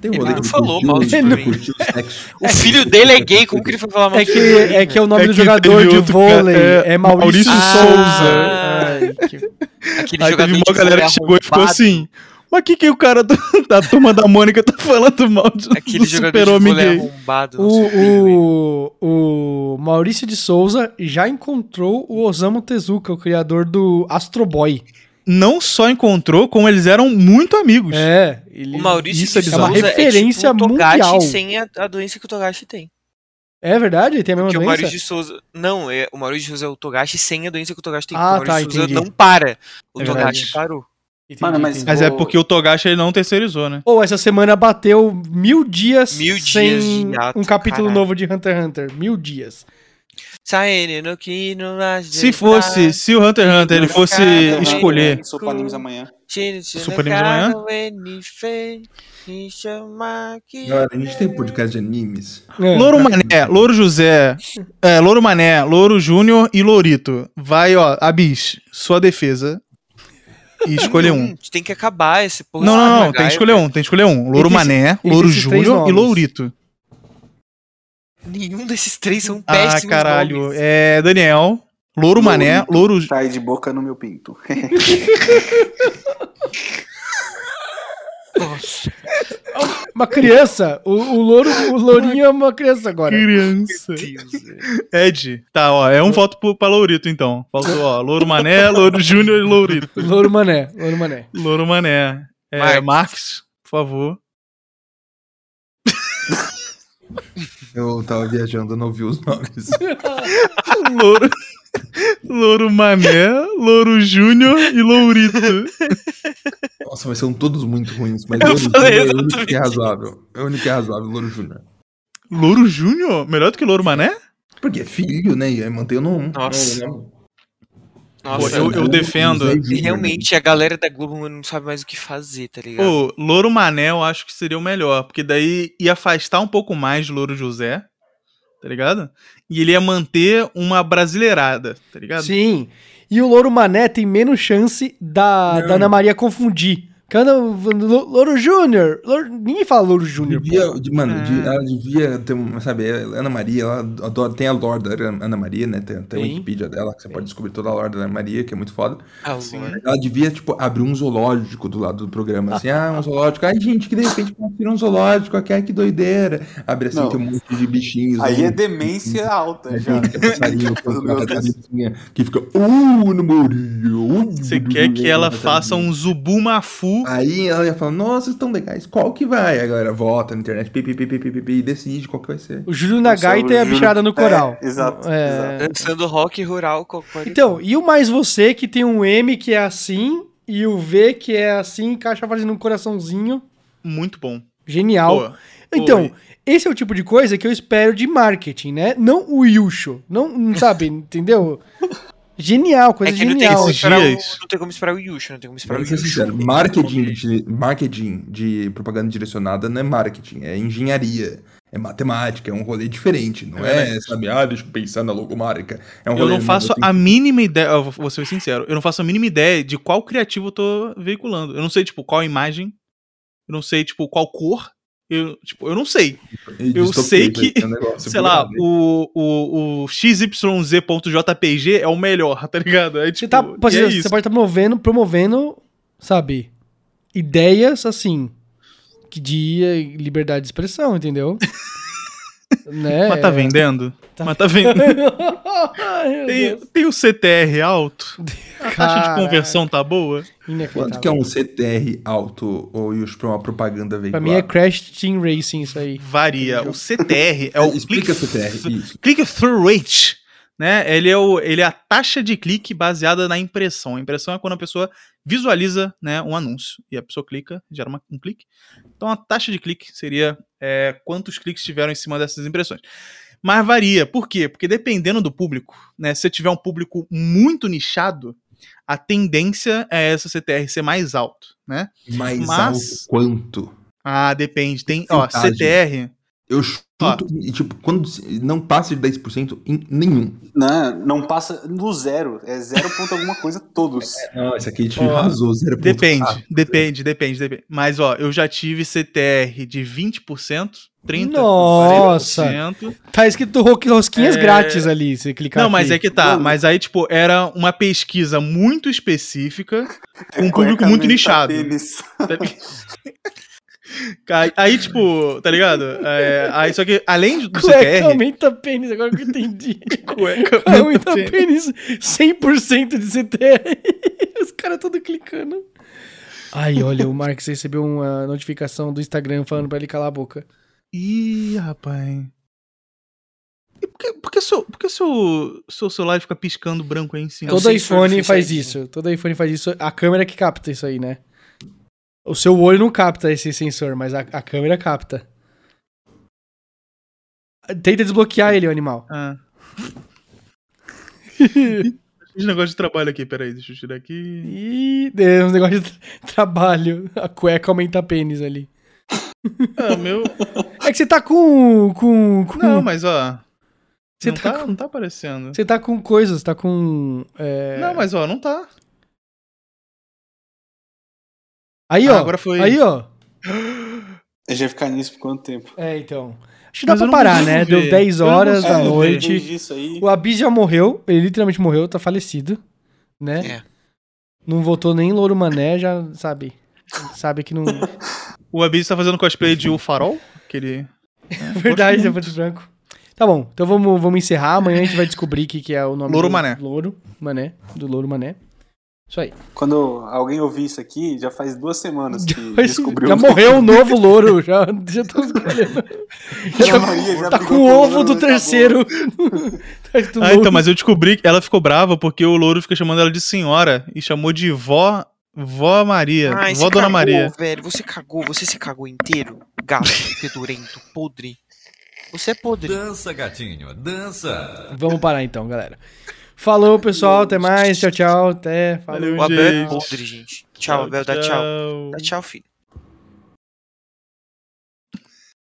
Tem um Ele não falou mal do Superman. O filho dele é gay, como que ele foi falar mal É do que, é que o nome É do jogador de vôlei cara, é, é Maurício, Maurício Souza. Ai, que- Aquele Aí jogador teve uma de galera que chegou e ficou assim. Mas que que o cara do- da turma da Mônica tá falando mal de, Aquele do jogador vôlei gay? arrombado. o. O, o, o Maurício de Souza já encontrou o Osamu Tezuka, o criador do Astro Boy. Não só encontrou, como eles eram muito amigos. É, ele, O Maurício Isso é de bizarro. Souza É uma referência tipo o Togashi mundial. sem a, a doença que o Togashi tem. É verdade? Ele tem a mesma Porque o doença? Maurício de Souza. Não, é, o Maurício de Souza é o Togashi sem a doença que o Togashi tem. Ah, o tá, Maurício de Souza entendi. não para. O É Togashi verdade. parou. Entendi, Mano, mas- entendi. Mas é porque o Togashi ele não terceirizou, né? Ou essa semana bateu mil dias Mil sem dias de ato, um capítulo caralho. novo de Hunter x Hunter. Mil dias. Se fosse, se o Hunter x Hunter ele fosse escolher. Sopa Animes amanhã. Super Animes amanhã? Galera, a gente tem podcast de animes. É. Louro Mané, Louro José, é, Louro Mané, Louro Júnior e Lourito. Vai, ó, Abis, sua defesa. E escolher um. Tem que acabar esse porra. Não, não, não, tem que escolher um. Tem que escolher um. Louro Mané, Louro Júnior e. Lourito. Nenhum desses três são Ah, péssimos. caralho. nomes. É Daniel, Louro Mané. Louro. Sai de boca no meu pinto. Nossa. Uma criança. O, o, louro, o lourinho é uma criança agora. Criança. Ed, tá, ó, é um voto pro, pra Lourito, então. Faltou, ó, Louro Mané, Louro Júnior e Lourito. Louro mané. Louro mané. Louro Mané. É, Marques. Marques, por favor. Eu tava viajando, eu não vi os nomes. Louro, Louro Mané, Louro Júnior e Lourito. Nossa, mas são todos muito ruins. Mas Eu Louro Júnior é o único que é razoável. É o único que é razoável, Louro Júnior. Louro Júnior? Melhor do que Louro Mané? Porque é filho, né? E aí mantém o nome. Nossa. Não, Nossa, eu- eu defendo. E realmente a galera da Globo não sabe mais o que fazer, tá ligado? Pô, Louro Mané eu acho que seria o melhor, porque daí ia afastar um pouco mais de Louro José, tá ligado? E ele ia manter uma brasileirada, tá ligado? Sim. E o Louro Mané tem menos chance da, Não. da Ana Maria confundir. Lo- Louro Júnior. Ninguém fala Louro Júnior. Mano, É. de- ela devia ter, uma, sabe, Ana Maria, ela adora, tem a lore da Ana Maria, né? Tem, tem a Sim. Wikipedia dela, que você pode descobrir toda a lore da Ana Maria, que é muito foda. Ah, sim. Ela devia, tipo, abrir um zoológico do lado do programa, assim, ah, um zoológico. Ai, gente, que de repente construíram um zoológico aqui, ai, que doideira. Abre assim, Não. tem um monte de bichinhos. Aí é demência alta já. Gente, que é passarinho, que fica, uh, Ana Maria, uh, Você quer que ela faça um zubumafu Aí ela ia falar, nossa, estão legais, qual que vai? A galera vota na internet, pi, pi, pi, pi, pi, pi, e decide qual que vai ser. O Júlio na gaita e a Júlio- bicharada no coral. É, exato, É. Dançando rock rural Então, e o mais você que tem um M que é assim e o V que é assim, encaixa fazendo um coraçãozinho. muito bom. Genial. Pô, então, Oi. esse é o tipo de coisa que eu espero de marketing, né? Não o Yusho. Não, não sabe, entendeu? Genial, coisa É que não tem, genial. esses esperar o, dias- não tem como esperar o Yusha, não tem como esperar o Vamos ser Yusha. sinceros, marketing de, marketing de propaganda direcionada não é marketing, é engenharia, é matemática, é um rolê diferente, não É é, sabe, ah, deixa eu pensar na logomarca. É um Eu rolê não faço assim, a mínima ideia, eu vou ser sincero, eu não faço a mínima ideia de qual criativo eu tô veiculando. Eu não sei, tipo, qual imagem, eu não sei, tipo, qual cor, eu, tipo, eu não sei. eu distopia, sei que, é um Sei lá, hein? o, o, o XYZ.jpg é o melhor, tá ligado? É, Você, tipo, tá, e pode, é você pode estar promovendo, promovendo, sabe, ideias assim, que de liberdade de expressão, entendeu? né? Mas tá vendendo? Tá. Mas tá vendendo. Tem o CTR alto? A taxa de conversão tá boa? Quanto que é um CTR alto ou Yus pra uma propaganda Pra veiculada? mim é Crash Team Racing isso aí. Varia. O CTR é o Explica click- CTR, isso. click-through rate, né? Ele é, o, ele é a taxa de clique baseada na impressão. A impressão é quando a pessoa visualiza né, um anúncio e a pessoa clica, gera uma- um clique. Então a taxa de clique seria é, quantos cliques tiveram em cima dessas impressões. Mas varia. Por quê? Porque dependendo do público, né? Se você tiver um público muito nichado, a tendência é essa CTR ser mais alto, né? Mais Mas- alto quanto? Ah, depende. Tem, ó. CTR. Eu chuto, e, tipo, quando não passa de 10% em nenhum. Não, não passa no zero. É zero ponto alguma coisa todos. Não, esse aqui te Ó, arrasou, 0,4. Depende, depende, depende, depende. Mas, ó, eu já tive CTR de 20%, 30%, Nossa. 40%. Tá escrito ro- rosquinhas É. grátis ali, você clicar Não, mas aqui. é que tá. Mano. Mas aí, tipo, era uma pesquisa muito específica, com um É público muito nichado. Aí, tipo, tá ligado? É, aí, só que além do Cueca CTR. aumenta pênis, agora que eu entendi. Cueca aumenta pênis 100% de CTR. Os caras todos clicando. Ai, olha, o Marcos recebeu uma notificação do Instagram falando pra ele calar a boca. Ih, rapaz. E por que, por que, seu, por que seu, seu celular fica piscando branco aí em cima? Todo sensor do iPhone faz ID. isso. Todo iPhone faz isso. A câmera que capta isso aí, né? O seu olho não capta esse sensor, mas a, a câmera capta. Tenta desbloquear ele, o animal. Ah. Esse negócio de trabalho aqui, peraí, deixa eu tirar aqui. Ih, é uns negócios de tra- trabalho. A cueca aumenta pênis ali. Ah, meu. É que você tá com. com, com Não, mas ó. Você não, tá tá, com- não tá aparecendo. Você tá com coisas, tá com. é, Não, mas ó, não tá. Aí, Ah, ó. agora foi. Aí, ó. A gente vai ficar nisso por quanto tempo? É, então. Acho que dá Mas pra parar, né? ver. Deu 10 Eu não horas da ver. noite. O Abis já morreu. Ele literalmente morreu, tá falecido. Né? É. Não votou nem Louro Mané, já sabe. Sabe que não. O Abis tá fazendo cosplay de O Farol, aquele... Verdade, é preto e branco. Tá bom, então vamos, vamos encerrar. Amanhã a gente vai descobrir o que, que é o nome Louro do Mané. Louro Mané. Do Louro Mané. Isso aí. Quando alguém ouvir isso aqui, já faz duas semanas que descobriu. já morreu o novo louro. Já, já tô escolhendo. Maria já Tá com o ovo do terceiro. Tá do Ah, louro. então, mas eu descobri que ela ficou brava porque o Louro fica chamando ela de senhora e chamou de vó, vó Maria, Ai, vó Dona cagou, Maria. velho. Você cagou, você se cagou inteiro. Gato, fedorento, podre. Você é podre. Dança, gatinho, dança. Vamos parar então, galera. Falou, pessoal. Até mais. Tchau, tchau. Até. Falou. Valeu, Abel é gente. podre, gente. Tchau, Abel. Dá tchau. Dá tchau, filho.